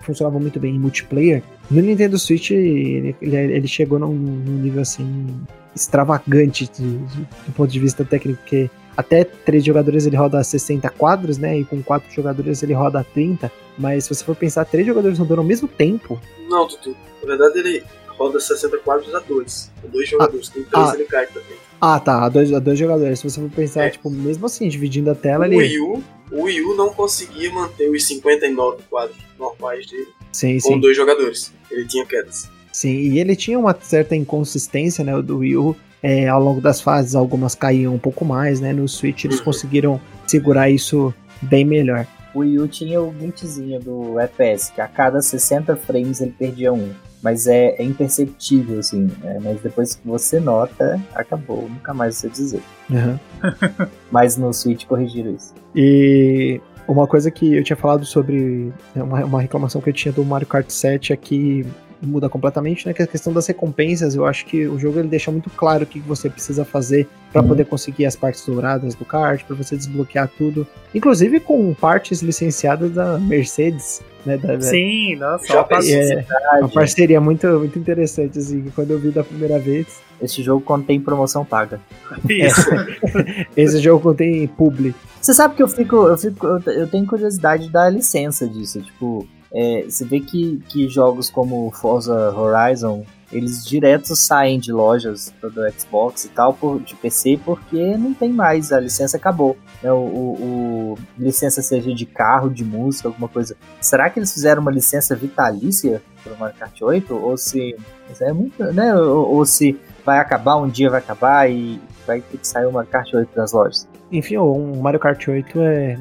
funcionava muito bem em multiplayer, no Nintendo Switch ele, ele, ele chegou num, num nível assim extravagante de- de- do ponto de vista técnico, porque até três jogadores ele roda 60 quadros, né? E com quatro jogadores ele roda 30. Mas se você for pensar, três jogadores rodando ao mesmo tempo, Não, Tutu. Na verdade ele roda 60 quadros a dois. Dois jogadores. Com três ah. ele cai também. Ah, tá. A dois, a dois jogadores. Se você for pensar, É. tipo, mesmo assim, dividindo a tela O. Wii, U, o Wii U não conseguia manter os 59 quadros normais dele Sim, com sim. dois jogadores. Ele tinha quedas. Sim, e ele tinha uma certa inconsistência, né? Do Wii U. É, ao longo das fases, algumas caíam um pouco mais, né? No Switch eles Uhum. conseguiram segurar isso bem melhor. O Wii U tinha o linkzinho do FPS, que a cada 60 frames ele perdia um. Mas é, é imperceptível, assim. né? Mas depois que você nota, acabou. Nunca mais você dizer. Aham. Mas no Switch corrigiram isso. E uma coisa que eu tinha falado sobre. né, Uma, uma reclamação que eu tinha do Mario Kart 7 é que muda completamente, né? Que é a questão das recompensas, eu acho que o jogo ele deixa muito claro o que você precisa fazer para Uhum. poder conseguir as partes douradas do kart, para você desbloquear tudo, inclusive com partes licenciadas da Mercedes, né? Da, Sim, nossa, uma é, uma parceria muito, muito interessante, assim, que quando eu vi da primeira vez. Esse jogo contém promoção paga. Isso. Esse jogo contém publi. Você sabe que eu fico. Eu, fico, eu tenho curiosidade da licença disso. Tipo, é, você vê que, que jogos como Forza Horizon, eles direto saem de lojas do Xbox e tal, por, de PC, porque não tem mais, a licença acabou. Né, o, o, o- licença seja de carro, de música, alguma coisa. Será que eles fizeram uma licença vitalícia para o Mario Kart 8? Ou se. é muito, né? Ou, ou se vai acabar, um dia vai acabar e vai ter que sair o Mario Kart 8 das lojas. Enfim, o Mario Kart 8 é,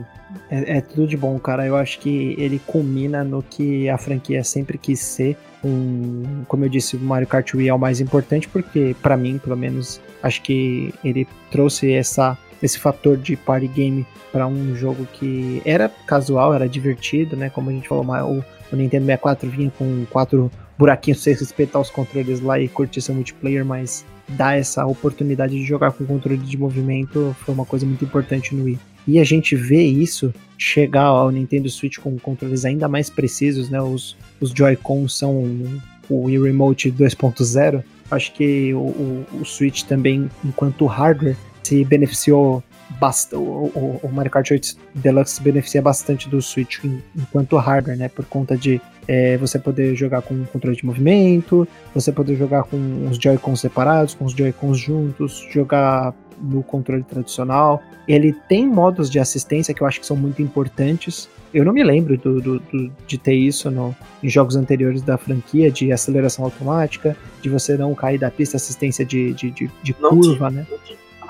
é, é tudo de bom, cara. Eu acho que ele culmina no que a franquia sempre quis ser. Um, como eu disse, o Mario Kart Wii é o mais importante porque, pra mim, pelo menos, acho que ele trouxe essa, esse fator de party game para um jogo que era casual, era divertido, né? Como a gente falou, o, o Nintendo 64 vinha com quatro buraquinhos você respeitar os controles lá e curtir seu multiplayer, mas dar essa oportunidade de jogar com controle de movimento foi uma coisa muito importante no Wii. E a gente vê isso chegar ao Nintendo Switch com controles ainda mais precisos, né? Os, os Joy-Cons são o Wii Remote 2.0. Acho que o, o, o Switch também, enquanto hardware, se beneficiou bastante. O, o, Mario Kart 8 Deluxe se beneficia bastante do Switch enquanto hardware, né? Por conta de é, você poder jogar com controle de movimento, você poder jogar com os Joy-Cons separados, com os Joy-Cons juntos, jogar no controle tradicional. Ele tem modos de assistência que eu acho que são muito importantes. Eu não me lembro do, do- do- de ter isso no, em jogos anteriores da franquia, de aceleração automática, de você não cair da pista, assistência de, de, de, de curva, né?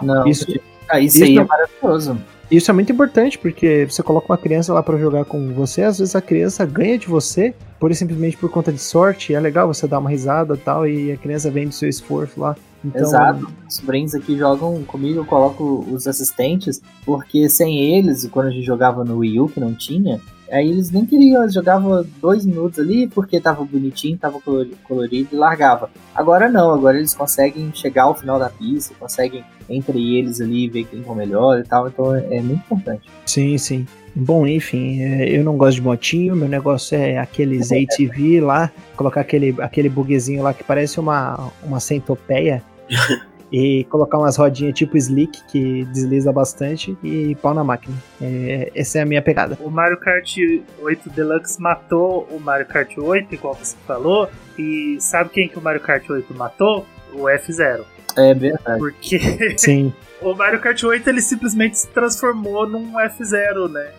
Não, Isso- ah, isso, isso aí não- é maravilhoso. Isso é muito importante, porque você coloca uma criança lá pra jogar com você, às vezes a criança ganha de você, e simplesmente por conta de sorte, é legal você dar uma risada e tal, e a criança vem do seu esforço lá. Então, Exato. Os brains aqui jogam comigo, eu coloco os assistentes, porque sem eles, quando a gente jogava no Wii U, que não tinha, aí eles nem queriam, eles jogavam dois minutos ali, porque tava bonitinho, tava colori- colorido e largava. Agora não, agora eles conseguem chegar ao final da pista, conseguem entre eles ali ver quem for melhor e tal, então é, é muito importante. Sim, sim. Bom, enfim, é, eu não gosto de motinho, meu negócio é aqueles ATV lá, colocar aquele, aquele buguezinho lá que parece uma, uma centopeia e colocar umas rodinhas tipo slick que desliza bastante e pau na máquina. É, essa é a minha pegada. O Mario Kart 8 Deluxe matou o Mario Kart 8, igual você falou. E sabe quem que o Mario Kart 8 matou? O F0. É verdade. Porque Sim, o Mario Kart 8 ele simplesmente se transformou num F0, né?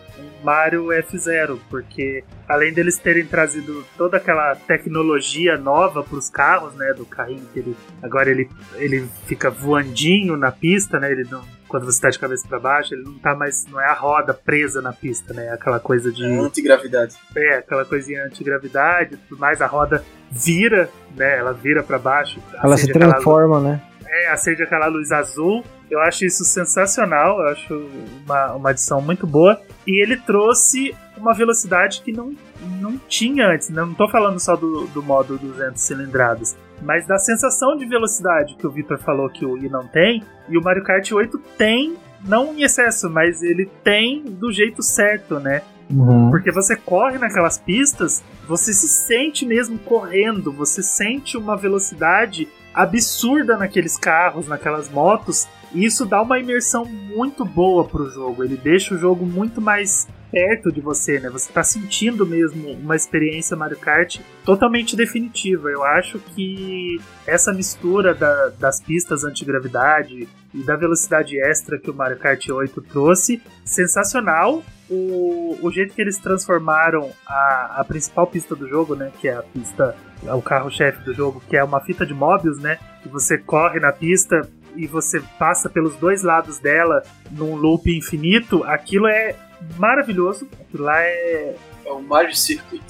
Mario F0, porque além deles terem trazido toda aquela tecnologia nova para os carros, né? Do carrinho que ele agora ele, ele fica voandinho na pista, né? Ele não, quando você está de cabeça para baixo, ele não tá mais não é a roda presa na pista, né? Aquela coisa de Antigravidade. é, aquela coisinha antigravidade, tudo mais, a roda vira, né? Ela vira para baixo. ela se acende aquela transforma, né? é, acende aquela luz azul. Eu acho isso sensacional, eu acho uma, uma adição muito boa. E ele trouxe uma velocidade que não, não tinha antes. né? Não tô falando só do, do modo 200 cilindradas, mas da sensação de velocidade que o Victor falou que o Wii não tem. E o Mario Kart 8 tem, não em excesso, mas ele tem do jeito certo, né? Uhum. Porque você corre naquelas pistas, você se sente mesmo correndo, você sente uma velocidade absurda naqueles carros, naquelas motos, e isso dá uma imersão muito boa pro jogo. Ele deixa o jogo muito mais perto de você, né? Você tá sentindo mesmo uma experiência Mario Kart totalmente definitiva. Eu acho que essa mistura da- das pistas antigravidade e da velocidade extra que o Mario Kart 8 trouxe, sensacional. O, o jeito que eles transformaram a, a principal pista do jogo, né? Que é a pista, é o carro-chefe do jogo, que é uma fita de Mobius, né? Que você corre na pista e você passa pelos dois lados dela num loop infinito. Aquilo é maravilhoso. Aquilo lá é. É o Mario Circuit.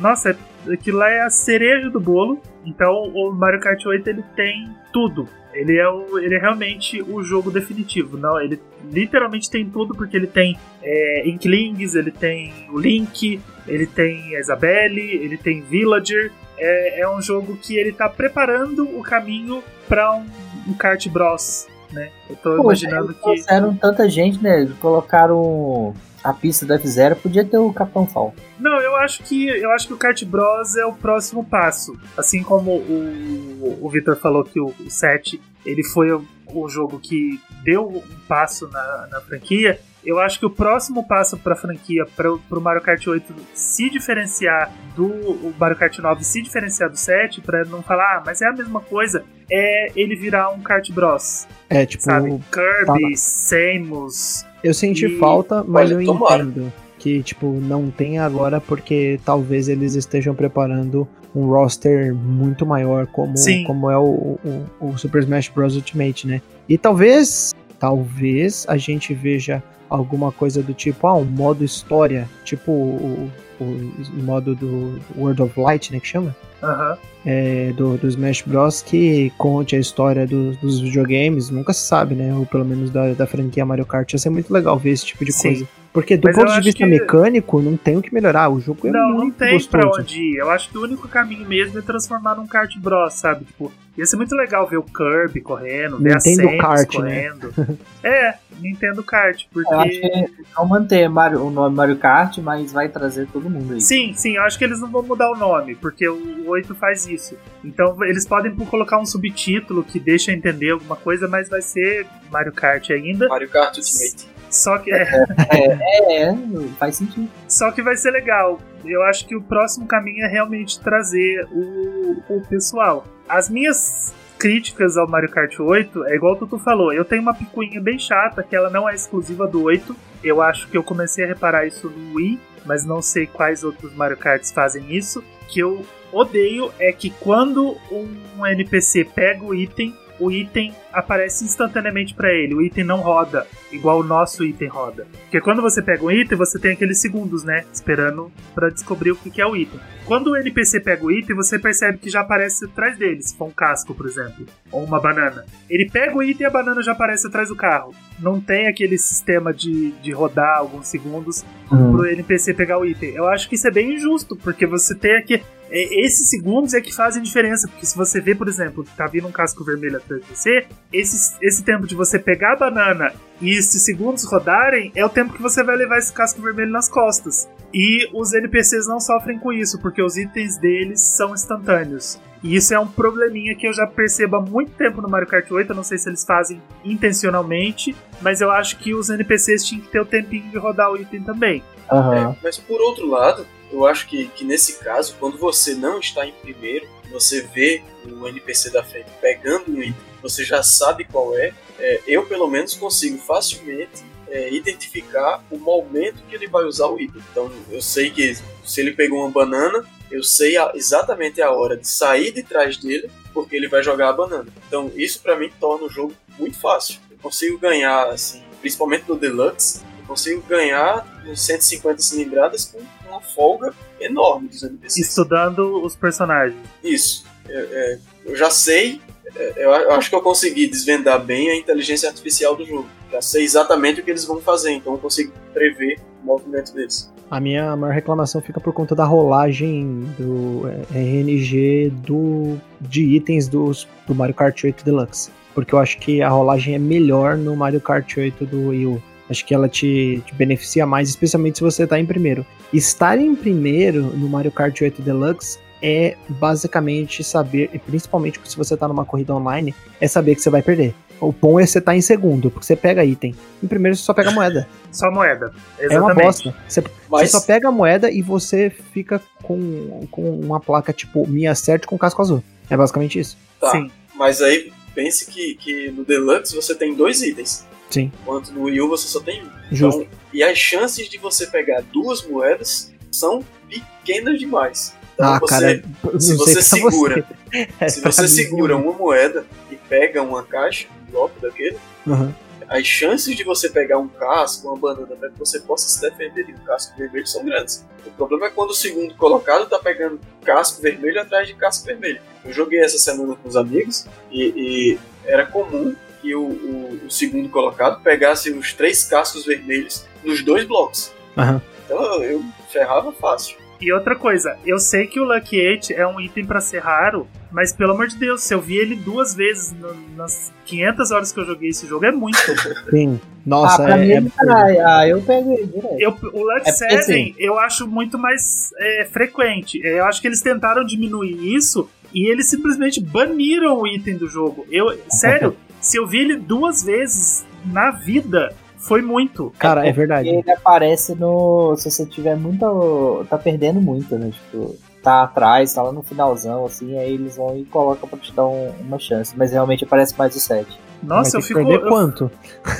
Nossa, é- aquilo lá é a cereja do bolo. Então o Mario Kart 8 ele tem tudo. Ele é, o, ele é realmente o jogo definitivo. Não, ele literalmente tem tudo, porque ele tem é, Inklings, ele tem o Link, ele tem a Isabelle, ele tem Villager. É, é um jogo que ele tá preparando o caminho para um, um kart bros, né? Eu tô Pô, imaginando que trouxeram tanta gente, né? Colocaram a pista da F0, podia ter o Capitão Fall. Não, eu acho que eu acho que o Kart Bros é o próximo passo. Assim como o, o Victor falou que o, o 7 ele foi o, o jogo que deu um passo na, na franquia. Eu acho que o próximo passo para a franquia, para o Mario Kart 8 se diferenciar do o Mario Kart 9, se diferenciar do 7, para não falar, ah, mas é a mesma coisa, é ele virar um Kart Bros. É, tipo, Sabe? Kirby, tá. Samus. eu senti E- falta, mas Olha, eu tomara. entendo que, tipo, não tem agora porque talvez eles estejam preparando um roster muito maior como, Sim. como é o, o, o Super Smash Bros. Ultimate, né? E talvez, talvez a gente veja alguma coisa do tipo, ah, um modo história, tipo o, o, o modo do World of Light, né, que chama? Aham. é, do, do Smash Bros. que conte a história do- dos videogames, nunca se sabe, né? Ou pelo menos da, da franquia Mario Kart. Ia ser muito legal ver esse tipo de Sim. coisa. Porque do Mas ponto de vista que- mecânico, não tem o que melhorar. O jogo é não, muito não tem pra gostoso. onde ir. Eu acho que o único caminho mesmo é transformar num kart bros, sabe? Tipo, ia ser muito legal ver o Kirby correndo, ver a Nintendo Samus Kart, né? correndo. é, Nintendo Kart, porque... Eu acho que vão manter Mario- o nome Mario Kart, mas vai trazer todo mundo aí. Sim, sim, eu acho que eles não vão mudar o nome, porque o 8 faz isso. Então eles podem colocar um subtítulo que deixa entender alguma coisa, mas vai ser Mario Kart ainda. Mario Kart Ultimate. Só que, é, É, é, faz sentido. só que vai ser legal. Eu acho que o próximo caminho é realmente trazer o, o pessoal. As minhas críticas ao Mario Kart 8 é igual o Tutu falou. Eu tenho uma picuinha bem chata que ela não é exclusiva do 8. Eu acho que eu comecei a reparar isso no Wii, mas não sei quais outros Mario Karts fazem isso. Que eu odeio é que quando um NPC pega o item, o item aparece instantaneamente pra ele. O item não roda igual o nosso item roda. Porque quando você pega um item, você tem aqueles segundos, né? Esperando pra descobrir o que é o item. Quando o NPC pega o item, você percebe que já aparece atrás dele, se for um casco, por exemplo, ou uma banana. Ele pega o item e a banana já aparece atrás do carro. Não tem aquele sistema de, de rodar alguns segundos pro NPC pegar o item. Eu acho que isso é bem injusto, porque você tem aqui. É, Esses segundos é que fazem diferença, porque se você vê, por exemplo, que tá vindo um casco vermelho atrás de você, esse, esse tempo de você pegar a banana e esses segundos rodarem é o tempo que você vai levar esse casco vermelho nas costas. E os NPCs não sofrem com isso, porque os itens deles são instantâneos. E isso é um probleminha que eu já percebo há muito tempo no Mario Kart 8. Eu não sei se eles fazem intencionalmente, mas eu acho que os NPCs tinham que ter o tempinho de rodar o item também. Aham. É, mas por outro lado, eu acho que, que nesse caso, quando você não está em primeiro, você vê o NPC da frente pegando um item, você já sabe qual é, é, eu pelo menos consigo facilmente é, identificar o momento que ele vai usar o item. Então eu sei que se ele pegou uma banana, eu sei a- exatamente a hora de sair de trás dele, porque ele vai jogar a banana. Então isso pra mim torna o jogo muito fácil. Eu consigo ganhar, assim, principalmente no Deluxe, consigo ganhar uns 150 cilindradas com uma folga enorme dos NPCs. Estudando os personagens. Isso. É, é, eu já sei, é, eu, a- eu acho que eu consegui desvendar bem a inteligência artificial do jogo. Já sei exatamente o que eles vão fazer, então eu consigo prever o movimento deles. A minha maior reclamação fica por conta da rolagem do é, RNG do, de itens dos, do Mario Kart 8 Deluxe. Porque eu acho que a rolagem é melhor no Mario Kart 8 do Wii U. Acho que ela te, te beneficia mais, especialmente se você tá em primeiro. Estar em primeiro no Mario Kart 8 Deluxe é basicamente saber, e principalmente se você tá numa corrida online, é saber que você vai perder. O bom é você estar em segundo, porque você pega item. Em primeiro você só pega moeda. Só moeda. Exatamente. É uma bosta. Você, Mas você só pega a moeda e você fica com, com uma placa tipo Me Acerte com casco azul. É basicamente isso. tá. Sim. Mas aí pense que, que no Deluxe você tem dois itens. Sim. Enquanto no Wii U você só tem um. Justo. Então, e as chances de você pegar duas moedas são pequenas demais. Então ah, você, cara, se você segura, você. É, se você segura uma moeda e pega uma caixa, um bloco daquele, Aham. as chances de você pegar um casco, uma banana, para que você possa se defender de um casco vermelho são grandes. O problema é quando o segundo colocado tá pegando casco vermelho atrás de casco vermelho. Eu joguei essa semana com os amigos e, e era comum que o, o- o segundo colocado pegasse os três cascos vermelhos nos dois blocos. Aham. Então eu, eu ferrava fácil. E outra coisa, eu sei que o Lucky Eight é um item para ser raro, mas pelo amor de Deus, se eu vi ele duas vezes no, nas 500 horas que eu joguei esse jogo, é muito. Sim. Nossa, ah, pra é, mim, é absurdo. ah, eu pego ele direto. Eu, o Lucky É porque, 7 assim- eu acho muito mais é, frequente. Eu acho que eles tentaram diminuir isso e eles simplesmente baniram o item do jogo. Eu, sério, se eu vi ele duas vezes na vida, foi muito. Cara, é porque verdade. Ele aparece no. Se você tiver muito. Tá perdendo muito, né? Tipo, tá atrás, tá lá no finalzão, assim, aí eles vão e colocam pra te dar um- uma chance. Mas realmente aparece mais o 7. Nossa, eu tem fico. perder eu- quanto?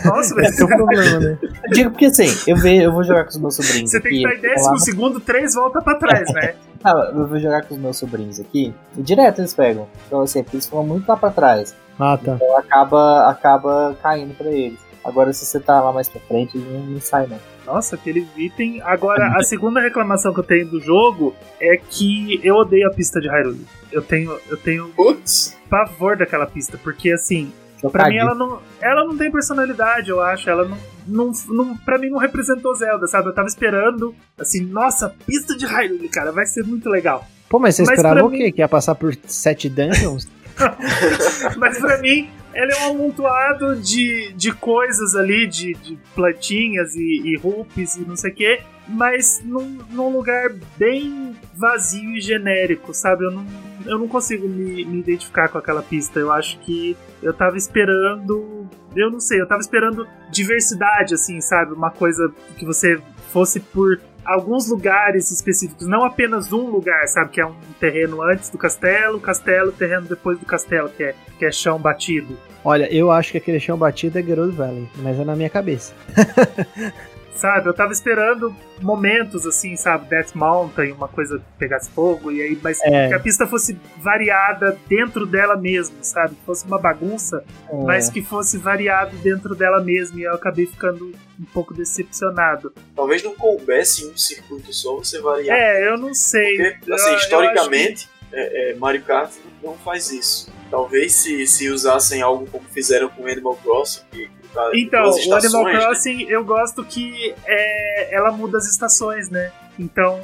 nossa, Esse é o velho. problema, né? Eu digo porque assim, eu, ve, eu vou jogar com os meus sobrinhos Você tem aqui. que estar em lá décimo no- segundo, três volta pra trás, né? Ah, eu vou jogar com os meus sobrinhos aqui. E direto eles pegam. Então assim, porque eles ficam muito lá pra trás. Ah, tá. Então acaba, acaba caindo pra eles. Agora se você tá lá mais pra frente, ele não, não sai não. Nossa, aquele item. Agora, a segunda reclamação que eu tenho do jogo é que eu odeio a pista de Hyrule. Eu tenho, eu tenho Putz, pavor daquela pista, porque assim, Pra mim, ela não, ela não tem personalidade, eu acho. Ela não, não, não. Pra mim, não representou Zelda, sabe? Eu tava esperando, assim, nossa, pista de Hyrule, cara, vai ser muito legal. Pô, mas você Mas esperava o quê? Que ia passar por sete dungeons? Mas pra mim, ela é um amontoado de, de coisas ali, de, de plantinhas e, e e não sei o quê, mas num, num lugar bem vazio e genérico, sabe? Eu não, eu não consigo me, me identificar com aquela pista. Eu acho que eu tava esperando. Eu não sei, eu tava esperando diversidade, assim, sabe? Uma coisa que você fosse por alguns lugares específicos, não apenas um lugar, sabe? Que é um terreno antes do castelo, castelo, terreno depois do castelo, que é, que é chão batido. Olha, eu acho que aquele chão batido é Gerudo Valley, mas é na minha cabeça. Sabe, eu tava esperando momentos assim, sabe, Death Mountain, uma coisa que pegasse fogo, e aí, mas É. que a pista fosse variada dentro dela mesmo, sabe? Que fosse uma bagunça, É, mas que fosse variado dentro dela mesmo, e eu acabei ficando um pouco decepcionado. talvez não coubesse em um circuito só você variar. É, eu não sei. Porque, Eu- assim, eu historicamente, é, é, Mario Kart não faz isso. Talvez se, se usassem algo como fizeram com Animal Crossing, que, Então, o Animal né? Crossing eu gosto que é, ela muda as estações, né? Então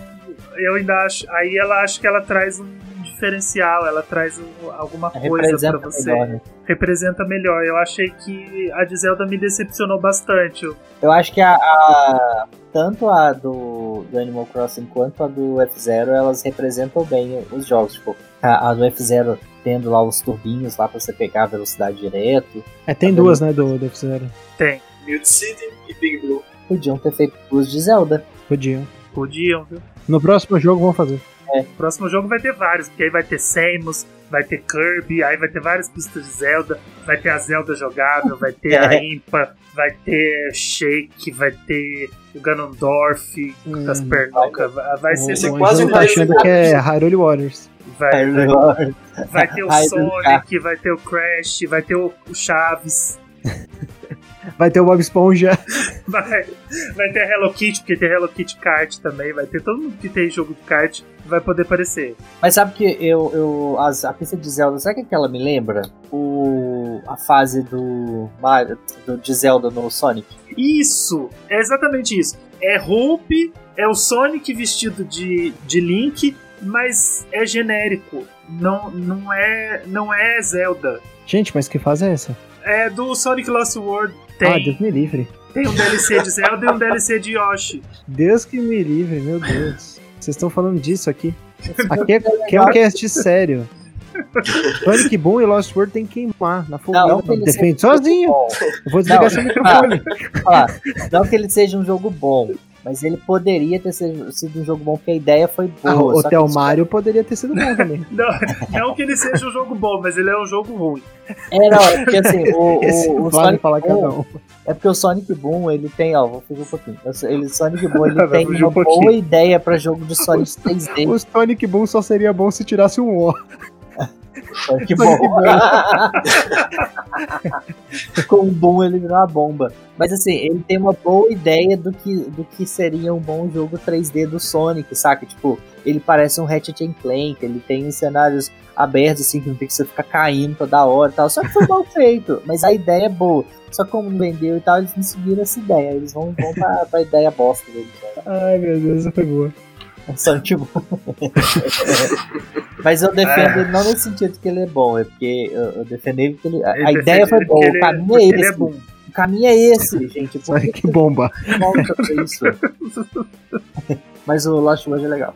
eu ainda acho. Aí ela acho que ela traz um diferencial, ela traz um- alguma coisa pra representa você. melhor, né? Representa melhor. Eu achei que a de Zelda me decepcionou bastante. Eu- Eu acho que a, a- tanto a do, do Animal Crossing quanto a do F-Zero, elas representam bem os jogos. Tipo, a, a do F-Zero tendo lá os turbinhos lá pra você pegar a velocidade direto. É, tem Tá duas, né, do, do F-Zero. Tem. Mute City e Big Blue. Podiam ter feito duas de Zelda. Podiam. Podiam, viu? No próximo jogo vão fazer. O próximo jogo vai ter vários, porque aí vai ter Samus, vai ter Kirby, aí vai ter várias pistas de Zelda, vai ter a Zelda jogável, vai ter a Impa, vai ter Shake, vai ter o Ganondorf Hum. pernocas, vai, vai ser é o quase tá achando que é Hyrule Waters. Vai, vai, vai ter o Sonic, vai ter o Crash, vai ter o, o Chaves, Vai ter o Bob Esponja. vai, vai ter a Hello Kitty, porque tem Hello Kitty Kart também, vai ter todo mundo que tem jogo de kart vai poder aparecer. Mas sabe que eu, eu as- a pista de Zelda, sabe o que que ela me lembra? O, a fase do, Mario, do de Zelda no Sonic. Isso! É exatamente isso. É Hope, é o Sonic vestido de, de Link, mas é genérico. Não, não, é, não é Zelda. Gente, mas que fase é essa? É do Sonic Lost World. Ah, Tem, Deus me livre. tem um DLC de Zelda e um DLC de Yoshi. Deus que me livre, meu Deus. Vocês estão falando disso aqui. Aqui é, aqui é um cast sério. Sonic Boom e Lost World tem que queimar na fogueira. Não, ele Defende sozinho. Eu vou desligar Não, seu microfone. Falar, não que ele seja um jogo bom, mas ele poderia ter sido um jogo bom, porque a ideia foi Ah, boa. o só que Hotel Mario poderia ter sido bom também. Não, não que ele seja um jogo bom, mas ele é um jogo ruim. É, não, é porque assim, o, o, o vale Sonic falar cada Boom, é porque o Sonic Boom, ele tem, ó, vou fugir um pouquinho. Ele, Sonic Boom, ele tem uma um pouquinho. boa ideia pra jogo de Sonic 3D. O Sonic Boom só seria bom se tirasse um O. Sonic Boom. Com o Boom ele virou uma bomba. Mas assim, ele tem uma boa ideia do que, do que seria um bom jogo 3D do Sonic, saca? Tipo, ele parece um Ratchet and Clank, ele tem cenários abertos, assim, que não tem que você ficar caindo toda hora e tal. Só que foi mal feito, mas a ideia é boa. Só que como vendeu e tal, eles não seguiram essa ideia. Eles vão, vão pra, pra ideia bosta deles. Ai, meu Deus, essa foi boa. Sonic Boom. Mas eu defendo ele não nesse sentido que ele é bom, é porque eu, eu defendo ele porque ele, a, a ideia foi boa, o caminho é esse. É bom. O caminho é esse, gente. Sonic que bomba. isso. Mas o Lost World é legal.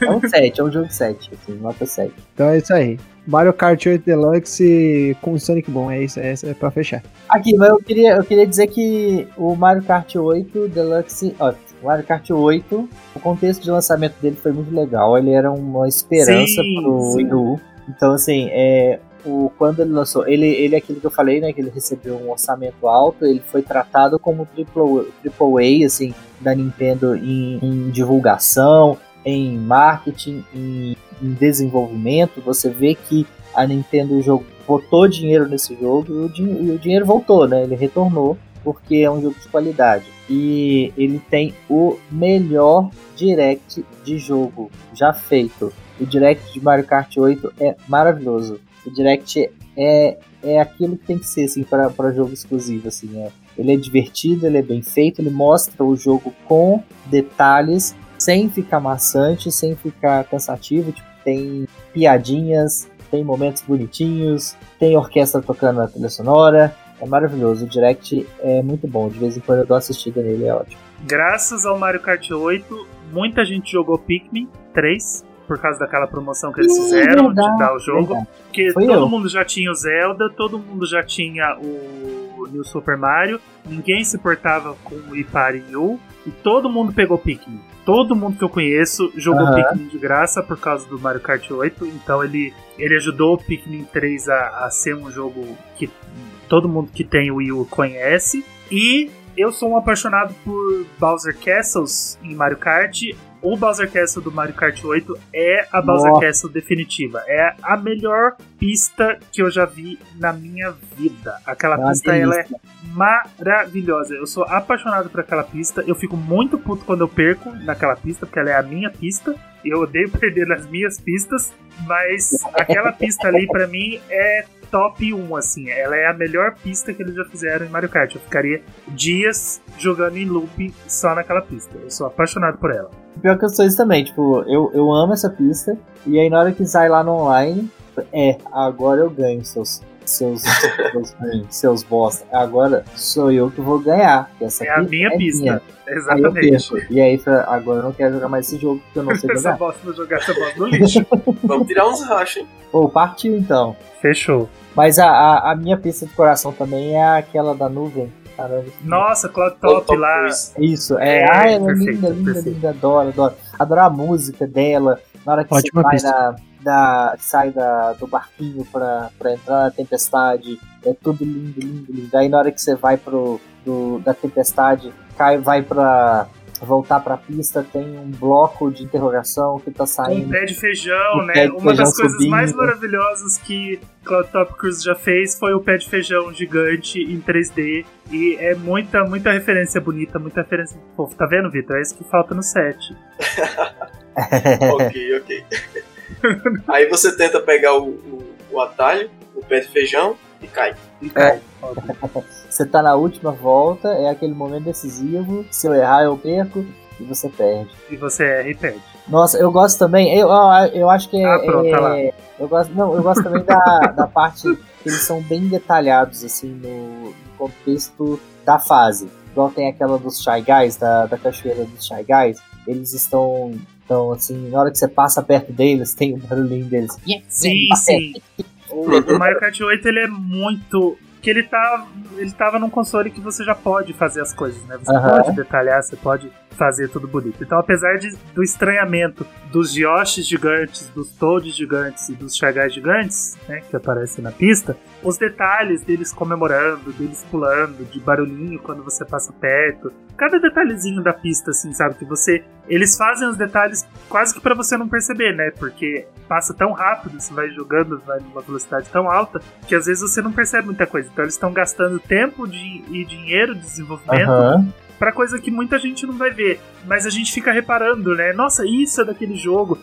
É um 7, é um jogo 7, assim, nota 7. Então é isso aí. Mario Kart 8 Deluxe com Sonic Boom, é isso, é, isso, é pra fechar. Aqui, mas eu queria, eu queria dizer que o Mario Kart 8 Deluxe, ó, o Mario Kart 8, o contexto de lançamento dele foi muito legal, ele era uma esperança sim, pro Wii U. Então, assim, é, o, quando ele lançou, ele, ele é aquilo que eu falei, né, que ele recebeu um orçamento alto, ele foi tratado como triple, triple A, assim, da Nintendo em, em divulgação, em marketing, em, em, desenvolvimento, você vê que a Nintendo jogo, botou dinheiro nesse jogo e o, e o dinheiro voltou, né? Ele retornou porque é um jogo de qualidade. E ele tem o melhor direct de jogo já feito. O direct de Mario Kart 8 é maravilhoso. O direct é, é aquilo que tem que ser assim, para jogo exclusivo. Assim, é. Ele é divertido, ele é bem feito, ele mostra o jogo com detalhes sem ficar maçante, sem ficar cansativo. Tipo, tem piadinhas, tem momentos bonitinhos, tem orquestra tocando na trilha sonora. É maravilhoso. O Direct é muito bom. De vez em quando eu dou assistida nele, é ótimo. Graças ao Mario Kart 8, muita gente jogou Pikmin 3 por causa daquela promoção que eles fizeram de dar o jogo. Verdade. Porque Foi todo eu. mundo já tinha o Zelda, todo mundo já tinha o New Super Mario, ninguém se portava com o Ipari U e todo mundo pegou Pikmin todo mundo que eu conheço jogou uhum. Pikmin de graça por causa do Mario Kart 8, então ele, ele ajudou o Pikmin 3 a, a ser um jogo que todo mundo que tem o Wii U conhece. E eu sou um apaixonado por Bowser Castles em Mario Kart. O Bowser Castle do Mario Kart 8 é a Bowser Nossa. Castle definitiva. É a melhor pista que eu já vi na minha vida. Aquela é pista ela é maravilhosa. Eu sou apaixonado por aquela pista. Eu fico muito puto quando eu perco naquela pista, porque ela é a minha pista. Eu odeio perder nas minhas pistas, mas aquela pista ali para mim é top 1, assim. Ela é a melhor pista que eles já fizeram em Mario Kart. Eu ficaria dias jogando em loop só naquela pista. Eu sou apaixonado por ela. Pior que eu sou isso também, tipo, eu, eu amo essa pista. E aí na hora que sai lá no online, é, agora eu ganho seus seus seus, seus bosta. Agora sou eu que vou ganhar. Essa é a minha é pista. Minha. Exatamente. Aí e aí, agora eu não quero jogar mais esse jogo porque eu não sei jogar. essa bosta, vou jogar essa bosta no lixo. Vamos tirar uns rachos, hein? Pô, partiu então. Fechou. Mas a, a, a, minha pista de coração também é aquela da nuvem. Caramba. Nossa, Cloud Top, Top lá. Isso, é. é ah, ela é linda, linda, linda. Adoro, adoro. Adoro a música dela. Na hora que Ótima você vai na, da, sai da, do barquinho pra, pra entrar na tempestade. É tudo lindo, lindo, lindo. Aí na hora que você vai pro, do, da tempestade, cai, vai pra voltar para a pista tem um bloco de interrogação que tá saindo. Um pé de feijão, né? De Uma das coisas subindo. mais maravilhosas que Cloud Top Cruise já fez foi o pé de feijão gigante em 3D. E é muita, muita referência bonita, muita referência fofo. Tá vendo, Vitor? É isso que falta no set. ok, ok. Aí você tenta pegar o, o, o atalho, o pé de feijão e cai. E cai. É. Você tá na última volta, é aquele momento decisivo. Se eu errar, eu perco e você perde. E você erra e perde. Nossa, eu gosto também. Eu, eu acho que ah, pronto, é, tá eu gosto, não, eu gosto também da, da parte que eles são bem detalhados assim no, no contexto da fase. Igual tem aquela dos Shy Guys, da, da cachoeira dos Shy Guys. Eles estão então, assim, na hora que você passa perto deles, tem o barulhinho deles. sim, sim. O, Mario Kart 8 ele é muito que ele tá ele tava num console que você já pode fazer as coisas, né? Você uhum. pode detalhar, você pode fazer tudo bonito. Então, apesar de, do estranhamento dos Yoshis gigantes, dos Toads gigantes e dos Shy gigantes, né, que aparecem na pista, os detalhes deles comemorando, deles pulando, de barulhinho quando você passa perto, cada detalhezinho da pista, assim, sabe, que você eles fazem os detalhes quase que para você não perceber, né? Porque passa tão rápido, você vai jogando, vai numa velocidade tão alta, que às vezes você não percebe muita coisa. Então eles estão gastando tempo de, e dinheiro de desenvolvimento uhum. para coisa que muita gente não vai ver. Mas a gente fica reparando, né? Nossa, isso é daquele jogo,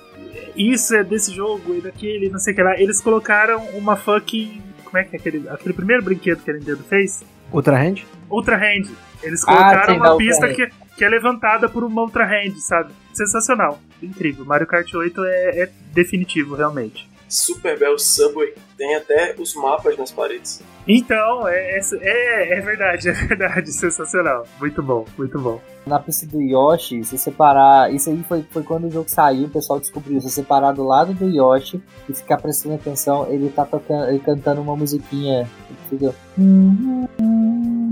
isso é desse jogo e daquele, não sei o que lá. Eles colocaram uma fucking. Como é que é aquele, aquele primeiro brinquedo que a Nintendo fez? Ultra Hand? Ultra Hand. Eles colocaram ah, uma pista que, que é levantada por uma outra hand, sabe? Sensacional, incrível. Mario Kart 8 é, é definitivo, realmente. Super Bell Subway tem até os mapas nas paredes. Então, é, é, é, é verdade, é verdade, sensacional. Muito bom, muito bom. Na pista do Yoshi, se separar. Isso aí foi, foi quando o jogo saiu, o pessoal descobriu. Se separar do lado do Yoshi e ficar prestando atenção, ele tá tocando, ele cantando uma musiquinha. Fica.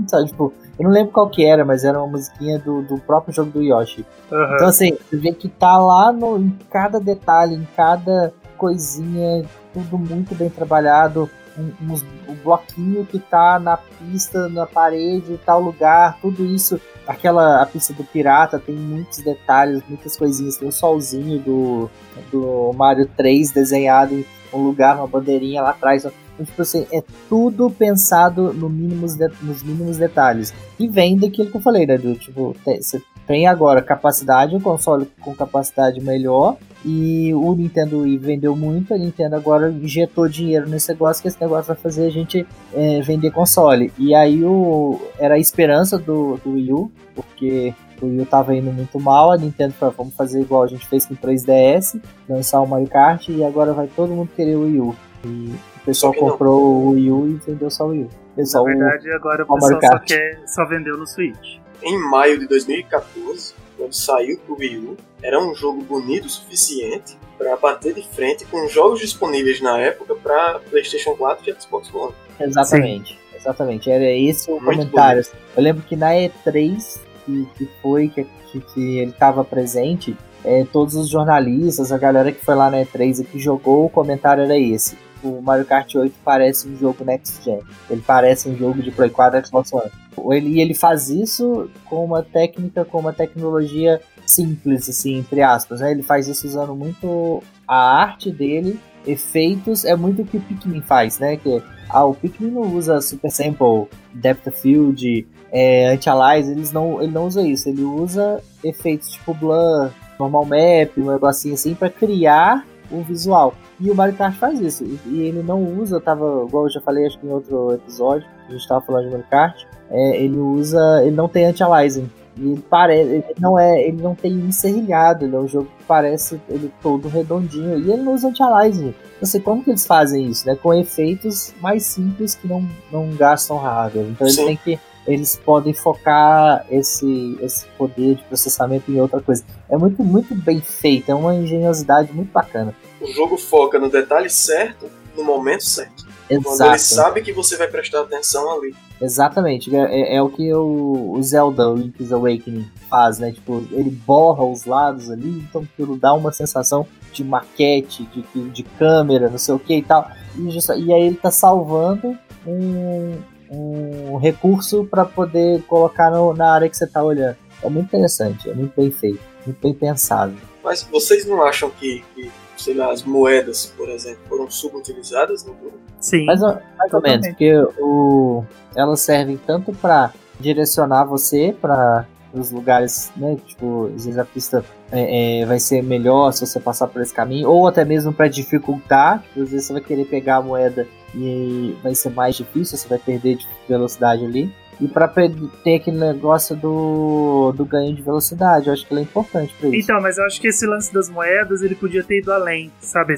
Sabe, tipo, eu não lembro qual que era, mas era uma musiquinha do, do próprio jogo do Yoshi. Uhum. Então, assim, você vê que tá lá no, em cada detalhe, em cada coisinha, tudo muito bem trabalhado. Um, um bloquinho que tá na pista, na parede, tal lugar, tudo isso. Aquela a pista do pirata tem muitos detalhes, muitas coisinhas. Tem o solzinho do, do Mario 3 desenhado em um lugar, uma bandeirinha lá atrás. Então, tipo assim, é tudo pensado no mínimos de, nos mínimos detalhes. E vem daquilo que eu falei, né? Do, tipo, você tem agora capacidade, um console com capacidade melhor. E o Nintendo Wii vendeu muito, a Nintendo agora injetou dinheiro nesse negócio, que esse negócio vai fazer a gente é, vender console. E aí o, era a esperança do, do Wii U, porque o Wii U tava indo muito mal, a Nintendo falou, vamos fazer igual a gente fez com o 3DS, lançar o Mario Kart, e agora vai todo mundo querer o Wii U. E o pessoal comprou o Wii U e vendeu só o Wii U. Pessoal, Na verdade, agora o pessoal só, quer, só vendeu no Switch em maio de 2014, quando saiu pro Wii U, era um jogo bonito o suficiente para bater de frente com jogos disponíveis na época para PlayStation 4 e Xbox One. Exatamente, Sim. exatamente. Era esse o Muito comentário. Bonito. Eu lembro que na E3 que, que foi que, que, que ele estava presente, é, todos os jornalistas, a galera que foi lá na E3 e que jogou, o comentário era esse. O Mario Kart 8 parece um jogo Next Gen. Ele parece um jogo de Play 4 e Xbox One. Ele, e ele faz isso com uma técnica, com uma tecnologia simples, assim, entre aspas. Né? Ele faz isso usando muito a arte dele, efeitos, é muito o que o Pikmin faz, né? Que ah, o Pikmin não usa Super Sample, Depth of Field, é, Anti-Alize, eles não, ele não usa isso, ele usa efeitos tipo Blur, Normal Map, um negocinho assim, para criar um visual. E o Mario Kart faz isso. E ele não usa, tava, igual eu já falei acho que em outro episódio, a gente tava falando de Mario Kart, é, ele usa. ele não tem anti-aliasing. E ele parece. Ele não é. Ele não tem encerrilhado, ele é um jogo que parece ele todo redondinho. E ele não usa anti-aliasing. Não sei como que eles fazem isso, né? Com efeitos mais simples que não, não gastam hardware. Então eles têm que. Eles podem focar esse, esse poder de processamento em outra coisa. É muito, muito bem feito, é uma engenhosidade muito bacana. O jogo foca no detalhe certo, no momento certo. Exato. Quando ele sabe que você vai prestar atenção ali. Exatamente, é, é, é o que o, o Zelda, o Link's Awakening, faz, né? Tipo, ele borra os lados ali, então aquilo dá uma sensação de maquete, de, de câmera, não sei o que e tal. E, just, e aí ele tá salvando um, um recurso para poder colocar no, na área que você tá olhando. É muito interessante, é muito bem feito, muito bem pensado. Mas vocês não acham que, que sei lá, as moedas, por exemplo, foram subutilizadas no jogo? Sim. Mais ou, mais ou menos, porque o, elas servem tanto para direcionar você para os lugares, né? Tipo, às vezes a pista é, é, vai ser melhor se você passar por esse caminho, ou até mesmo para dificultar, tipo, às vezes você vai querer pegar a moeda e vai ser mais difícil, você vai perder de velocidade ali. E para ter aquele negócio do, do ganho de velocidade, eu acho que ele é importante para isso. Então, mas eu acho que esse lance das moedas ele podia ter ido além, sabe?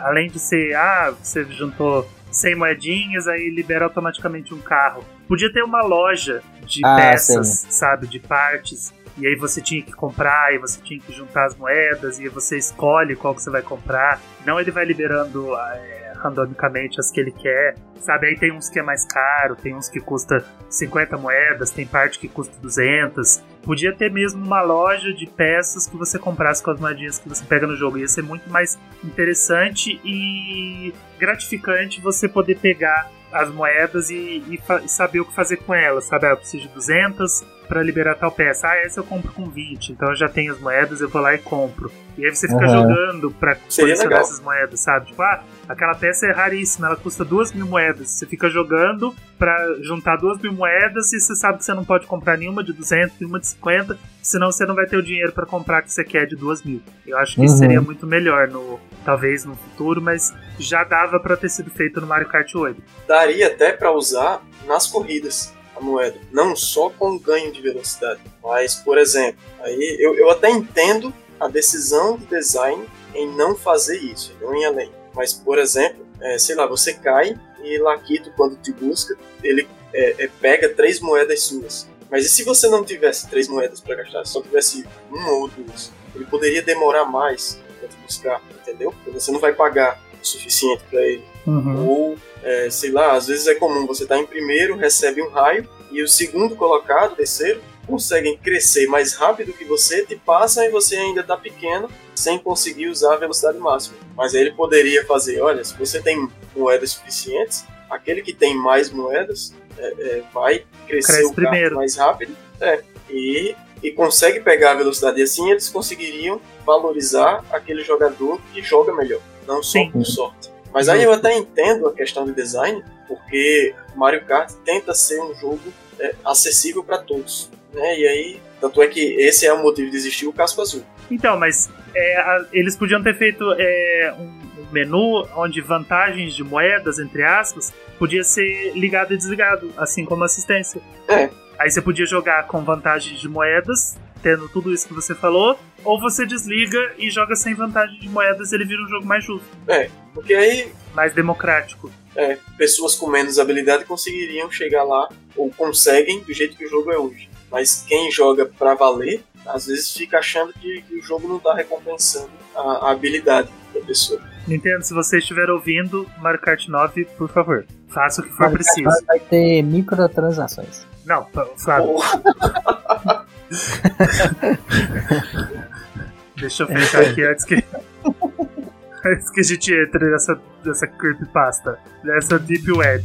além de ser, ah, você juntou 100 moedinhas, aí libera automaticamente um carro. Podia ter uma loja de ah, peças, sim. sabe? De partes. E aí você tinha que comprar, e você tinha que juntar as moedas, e você escolhe qual que você vai comprar. Não ele vai liberando. É, randomicamente as que ele quer, sabe? Aí tem uns que é mais caro, tem uns que custa 50 moedas, tem parte que custa 200. Podia ter mesmo uma loja de peças que você comprasse com as moedinhas que você pega no jogo. Ia ser muito mais interessante e gratificante você poder pegar as moedas e, e, e, saber o que fazer com elas, sabe? Ah, eu preciso de 200 para liberar tal peça. Ah, essa eu compro com 20, então eu já tenho as moedas, eu vou lá e compro. E aí você fica uhum. jogando pra colecionar essas moedas, sabe? Tipo, ah, aquela peça é raríssima, ela custa duas mil moedas. Você fica jogando para juntar duas mil moedas e você sabe que você não pode comprar nenhuma de 200, nenhuma de 50, senão você não vai ter o dinheiro para comprar que você quer de duas mil. Eu acho que uhum. isso seria muito melhor, no, talvez no futuro, mas já dava para ter sido feito no Mario Kart 8. Daria até para usar nas corridas moeda, não só com ganho de velocidade, mas, por exemplo, aí eu, eu até entendo a decisão de design em não fazer isso, não ir além. Mas, por exemplo, é, sei lá, você cai e Laquito, quando te busca, ele é, é, pega três moedas suas. Mas e se você não tivesse três moedas para gastar, só tivesse uma ou duas? Ele poderia demorar mais para te buscar, entendeu? Porque você não vai pagar o suficiente para ele. Uhum. Ou, é, sei lá, às vezes é comum você estar tá em primeiro, recebe um raio, e o segundo colocado, terceiro, conseguem crescer mais rápido que você, te passam e você ainda está pequeno, sem conseguir usar a velocidade máxima. Mas aí ele poderia fazer, olha, se você tem moedas suficientes, aquele que tem mais moedas é, é, vai crescer Cresce o primeiro. mais rápido é, e, e consegue pegar a velocidade. E assim eles conseguiriam valorizar aquele jogador que joga melhor, não só Sim. por sorte. Mas aí eu até entendo a questão de design, porque Mario Kart tenta ser um jogo é, acessível para todos. Né? E aí, tanto é que esse é o motivo de existir o casco azul. Então, mas é, a, eles podiam ter feito é, um, menu onde vantagens de moedas, entre aspas, podia ser ligado e desligado, assim como assistência. É. Aí você podia jogar com vantagens de moedas, tendo tudo isso que você falou, ou você desliga e joga sem vantagem de moedas, ele vira um jogo mais justo. É, porque aí. Mais democrático. É, pessoas com menos habilidade conseguiriam chegar lá, ou conseguem do jeito que o jogo é hoje. Mas quem joga pra valer às vezes fica achando que, que o jogo não está recompensando a, a, habilidade da pessoa. Nintendo, se você estiver ouvindo Mario Kart 9, por favor, faça o que for Mario preciso. Kart vai ter microtransações. Não, Flávio. Oh. Deixa eu fechar aqui antes que. antes que a gente entre nessa, nessa creepypasta, nessa deep web.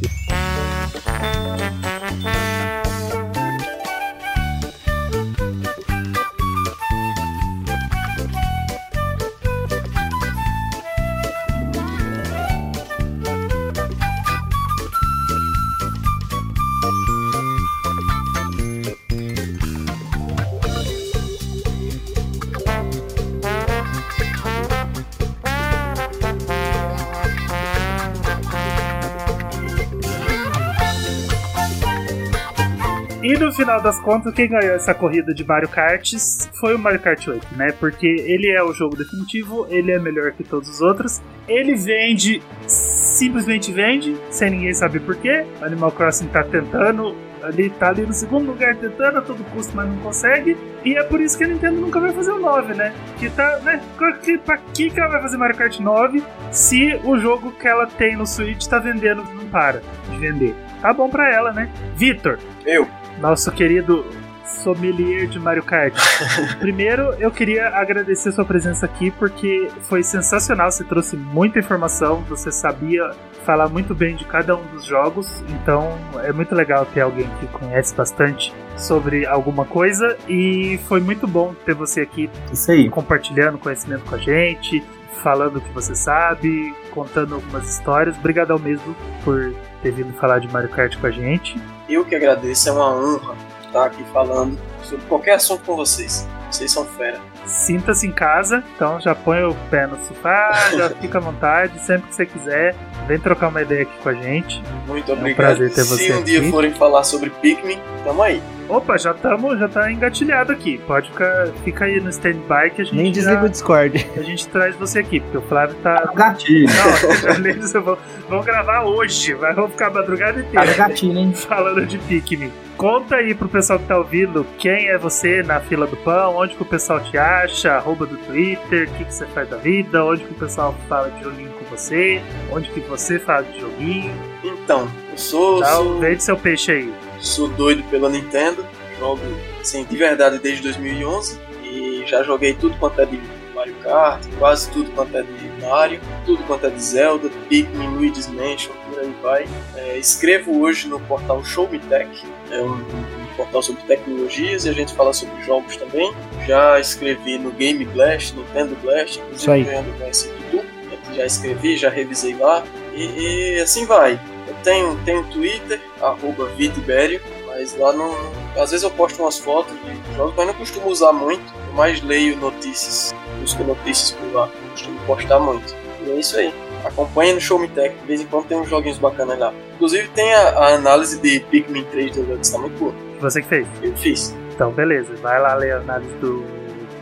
Final das contas, quem ganhou essa corrida de Mario Kart foi o Mario Kart 8, né? Porque ele é o jogo definitivo, ele é melhor que todos os outros. Ele vende, simplesmente vende, sem ninguém saber porquê. Animal Crossing tá tentando, ali tá ali no segundo lugar tentando a todo custo, mas não consegue. E é por isso que a Nintendo nunca vai fazer o 9, né? Que tá, né? Pra que, que ela vai fazer Mario Kart 9 se o jogo que ela tem no Switch tá vendendo, não para de vender? Tá bom pra ela, né? Vitor. Eu nosso querido sommelier de Mario Kart. Primeiro, eu queria agradecer sua presença aqui porque foi sensacional. Você trouxe muita informação, você sabia falar muito bem de cada um dos jogos, então é muito legal ter alguém que conhece bastante sobre alguma coisa e foi muito bom ter você aqui compartilhando conhecimento com a gente, falando o que você sabe, contando algumas histórias. Obrigadão mesmo por ter vindo falar de Mario Kart com a gente. Eu que agradeço, é uma honra estar aqui falando sobre qualquer assunto com vocês. Vocês são fera. Sinta-se em casa, então já põe o pé no sofá, já fica à vontade, sempre que você quiser, vem trocar uma ideia aqui com a gente. Muito obrigado. É um prazer ter você Se um dia forem falar sobre Pikmin, tamo aí. Opa, já estamos, já tá engatilhado aqui. Pode ficar, fica aí no standby que a gente. Nem desliga o Discord. A gente traz você aqui, porque o Flávio tá. tá gatilho. Não, vamos gravar hoje, mas vamos ficar a madrugada inteira. Tá gatilho, hein? Falando de Pikmin. Conta aí pro pessoal que tá ouvindo quem é você na fila do pão, onde que o pessoal te acha, arroba do Twitter, o que, que você faz da vida, onde que o pessoal fala de joguinho com você, onde que você fala de joguinho. Então, eu sou. Tá, sou... Vende seu peixe aí sou doido pela Nintendo, jogo assim, de verdade desde 2011 e já joguei tudo quanto é de Mario Kart, quase tudo quanto é de Mario, tudo quanto é de Zelda, Pikmin, Luigi's Mansion, por aí vai. É, escrevo hoje no portal Show Me Tech, é um, portal sobre tecnologias e a gente fala sobre jogos também. Já escrevi no Game Blast, Nintendo Blast, inclusive ganhando esse tudo. Já escrevi, já revisei lá e, e assim vai tenho, tenho Twitter, arroba Vitibério, mas lá não. Às vezes eu posto umas fotos de jogos, mas não costumo usar muito. Eu mais leio notícias, busco notícias por lá, não costumo postar muito. E é isso aí. acompanha no Show Me Tech, de vez em quando tem uns joguinhos bacanas lá. Inclusive tem a, a análise de Pikmin 3 do Lux, tá muito boa. Você que fez? Eu fiz. Então, beleza. Vai lá ler a análise do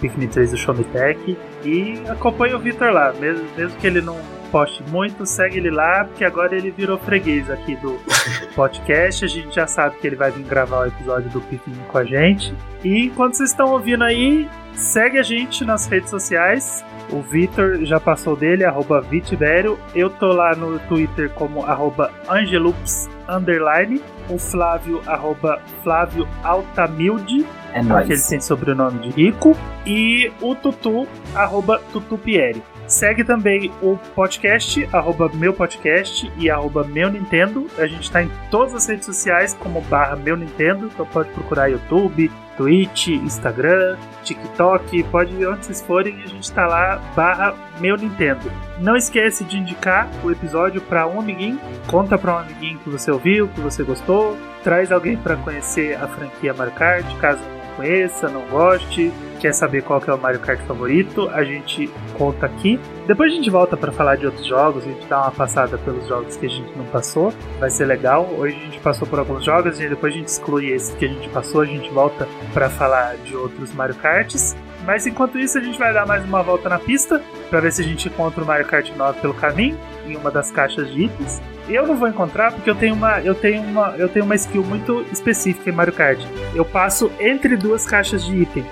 Pikmin 3 do Show Me Tech e acompanha o Victor lá. Mesmo, mesmo que ele não poste muito, segue ele lá, porque agora ele virou freguês aqui do podcast. A gente já sabe que ele vai vir gravar o episódio do Pikmin com a gente. E enquanto vocês estão ouvindo aí, segue a gente nas redes sociais. O Vitor já passou dele, arroba Vitiberio. Eu tô lá no Twitter como arroba Angelups underline. O Flávio, arroba Flávio Altamilde. É Porque ele nóis. tem sobrenome de rico. E o Tutu, arroba Tutupieri. Segue também o podcast, arroba meu podcast e arroba meu Nintendo. A gente tá em todas as redes sociais como barra meu Nintendo. Então pode procurar YouTube, Twitch, Instagram, TikTok, pode ir onde vocês forem, a gente tá lá, barra meu Nintendo. Não esquece de indicar o episódio para um amiguinho, conta para um amiguinho que você ouviu, que você gostou, traz alguém para conhecer a franquia Mario Kart, caso conheça, não goste, quer saber qual que é o Mario Kart favorito, a gente conta aqui. Depois a gente volta para falar de outros jogos, a gente dá uma passada pelos jogos que a gente não passou, vai ser legal. Hoje a gente passou por alguns jogos e depois a gente exclui esses que a gente passou, a gente volta para falar de outros Mario Karts. Mas enquanto isso, a gente vai dar mais uma volta na pista para ver se a gente encontra o Mario Kart 9 pelo caminho, em uma das caixas de itens. Eu não vou encontrar porque eu tenho uma, eu tenho uma, eu tenho uma skill muito específica em Mario Kart. Eu passo entre duas caixas de item.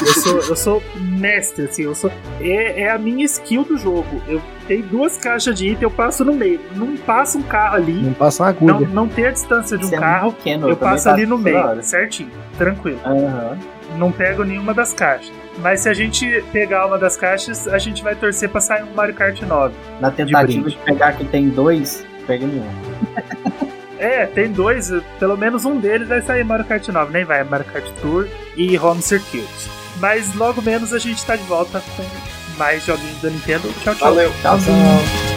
Eu sou, eu sou mestre, assim, eu sou. É, é a minha skill do jogo. Eu tenho duas caixas de item, eu passo no meio. Não passa um carro ali, Não passa uma não, agulha. não tem a distância de um Você é carro. pequeno, Eu passo ali no meio, certinho, tranquilo. Aham. Não pego nenhuma das caixas. Mas se a gente pegar uma das caixas, a gente vai torcer pra sair um Mario Kart 9. Na tentativa de, pegar que tem dois, pega nenhum. É, tem dois, pelo menos um deles vai sair Mario Kart 9, nem vai, Mario Kart Tour e Home Circuit. Mas logo menos a gente tá de volta com mais joguinhos da Nintendo. Tchau, tchau. Valeu. Tchauzinho.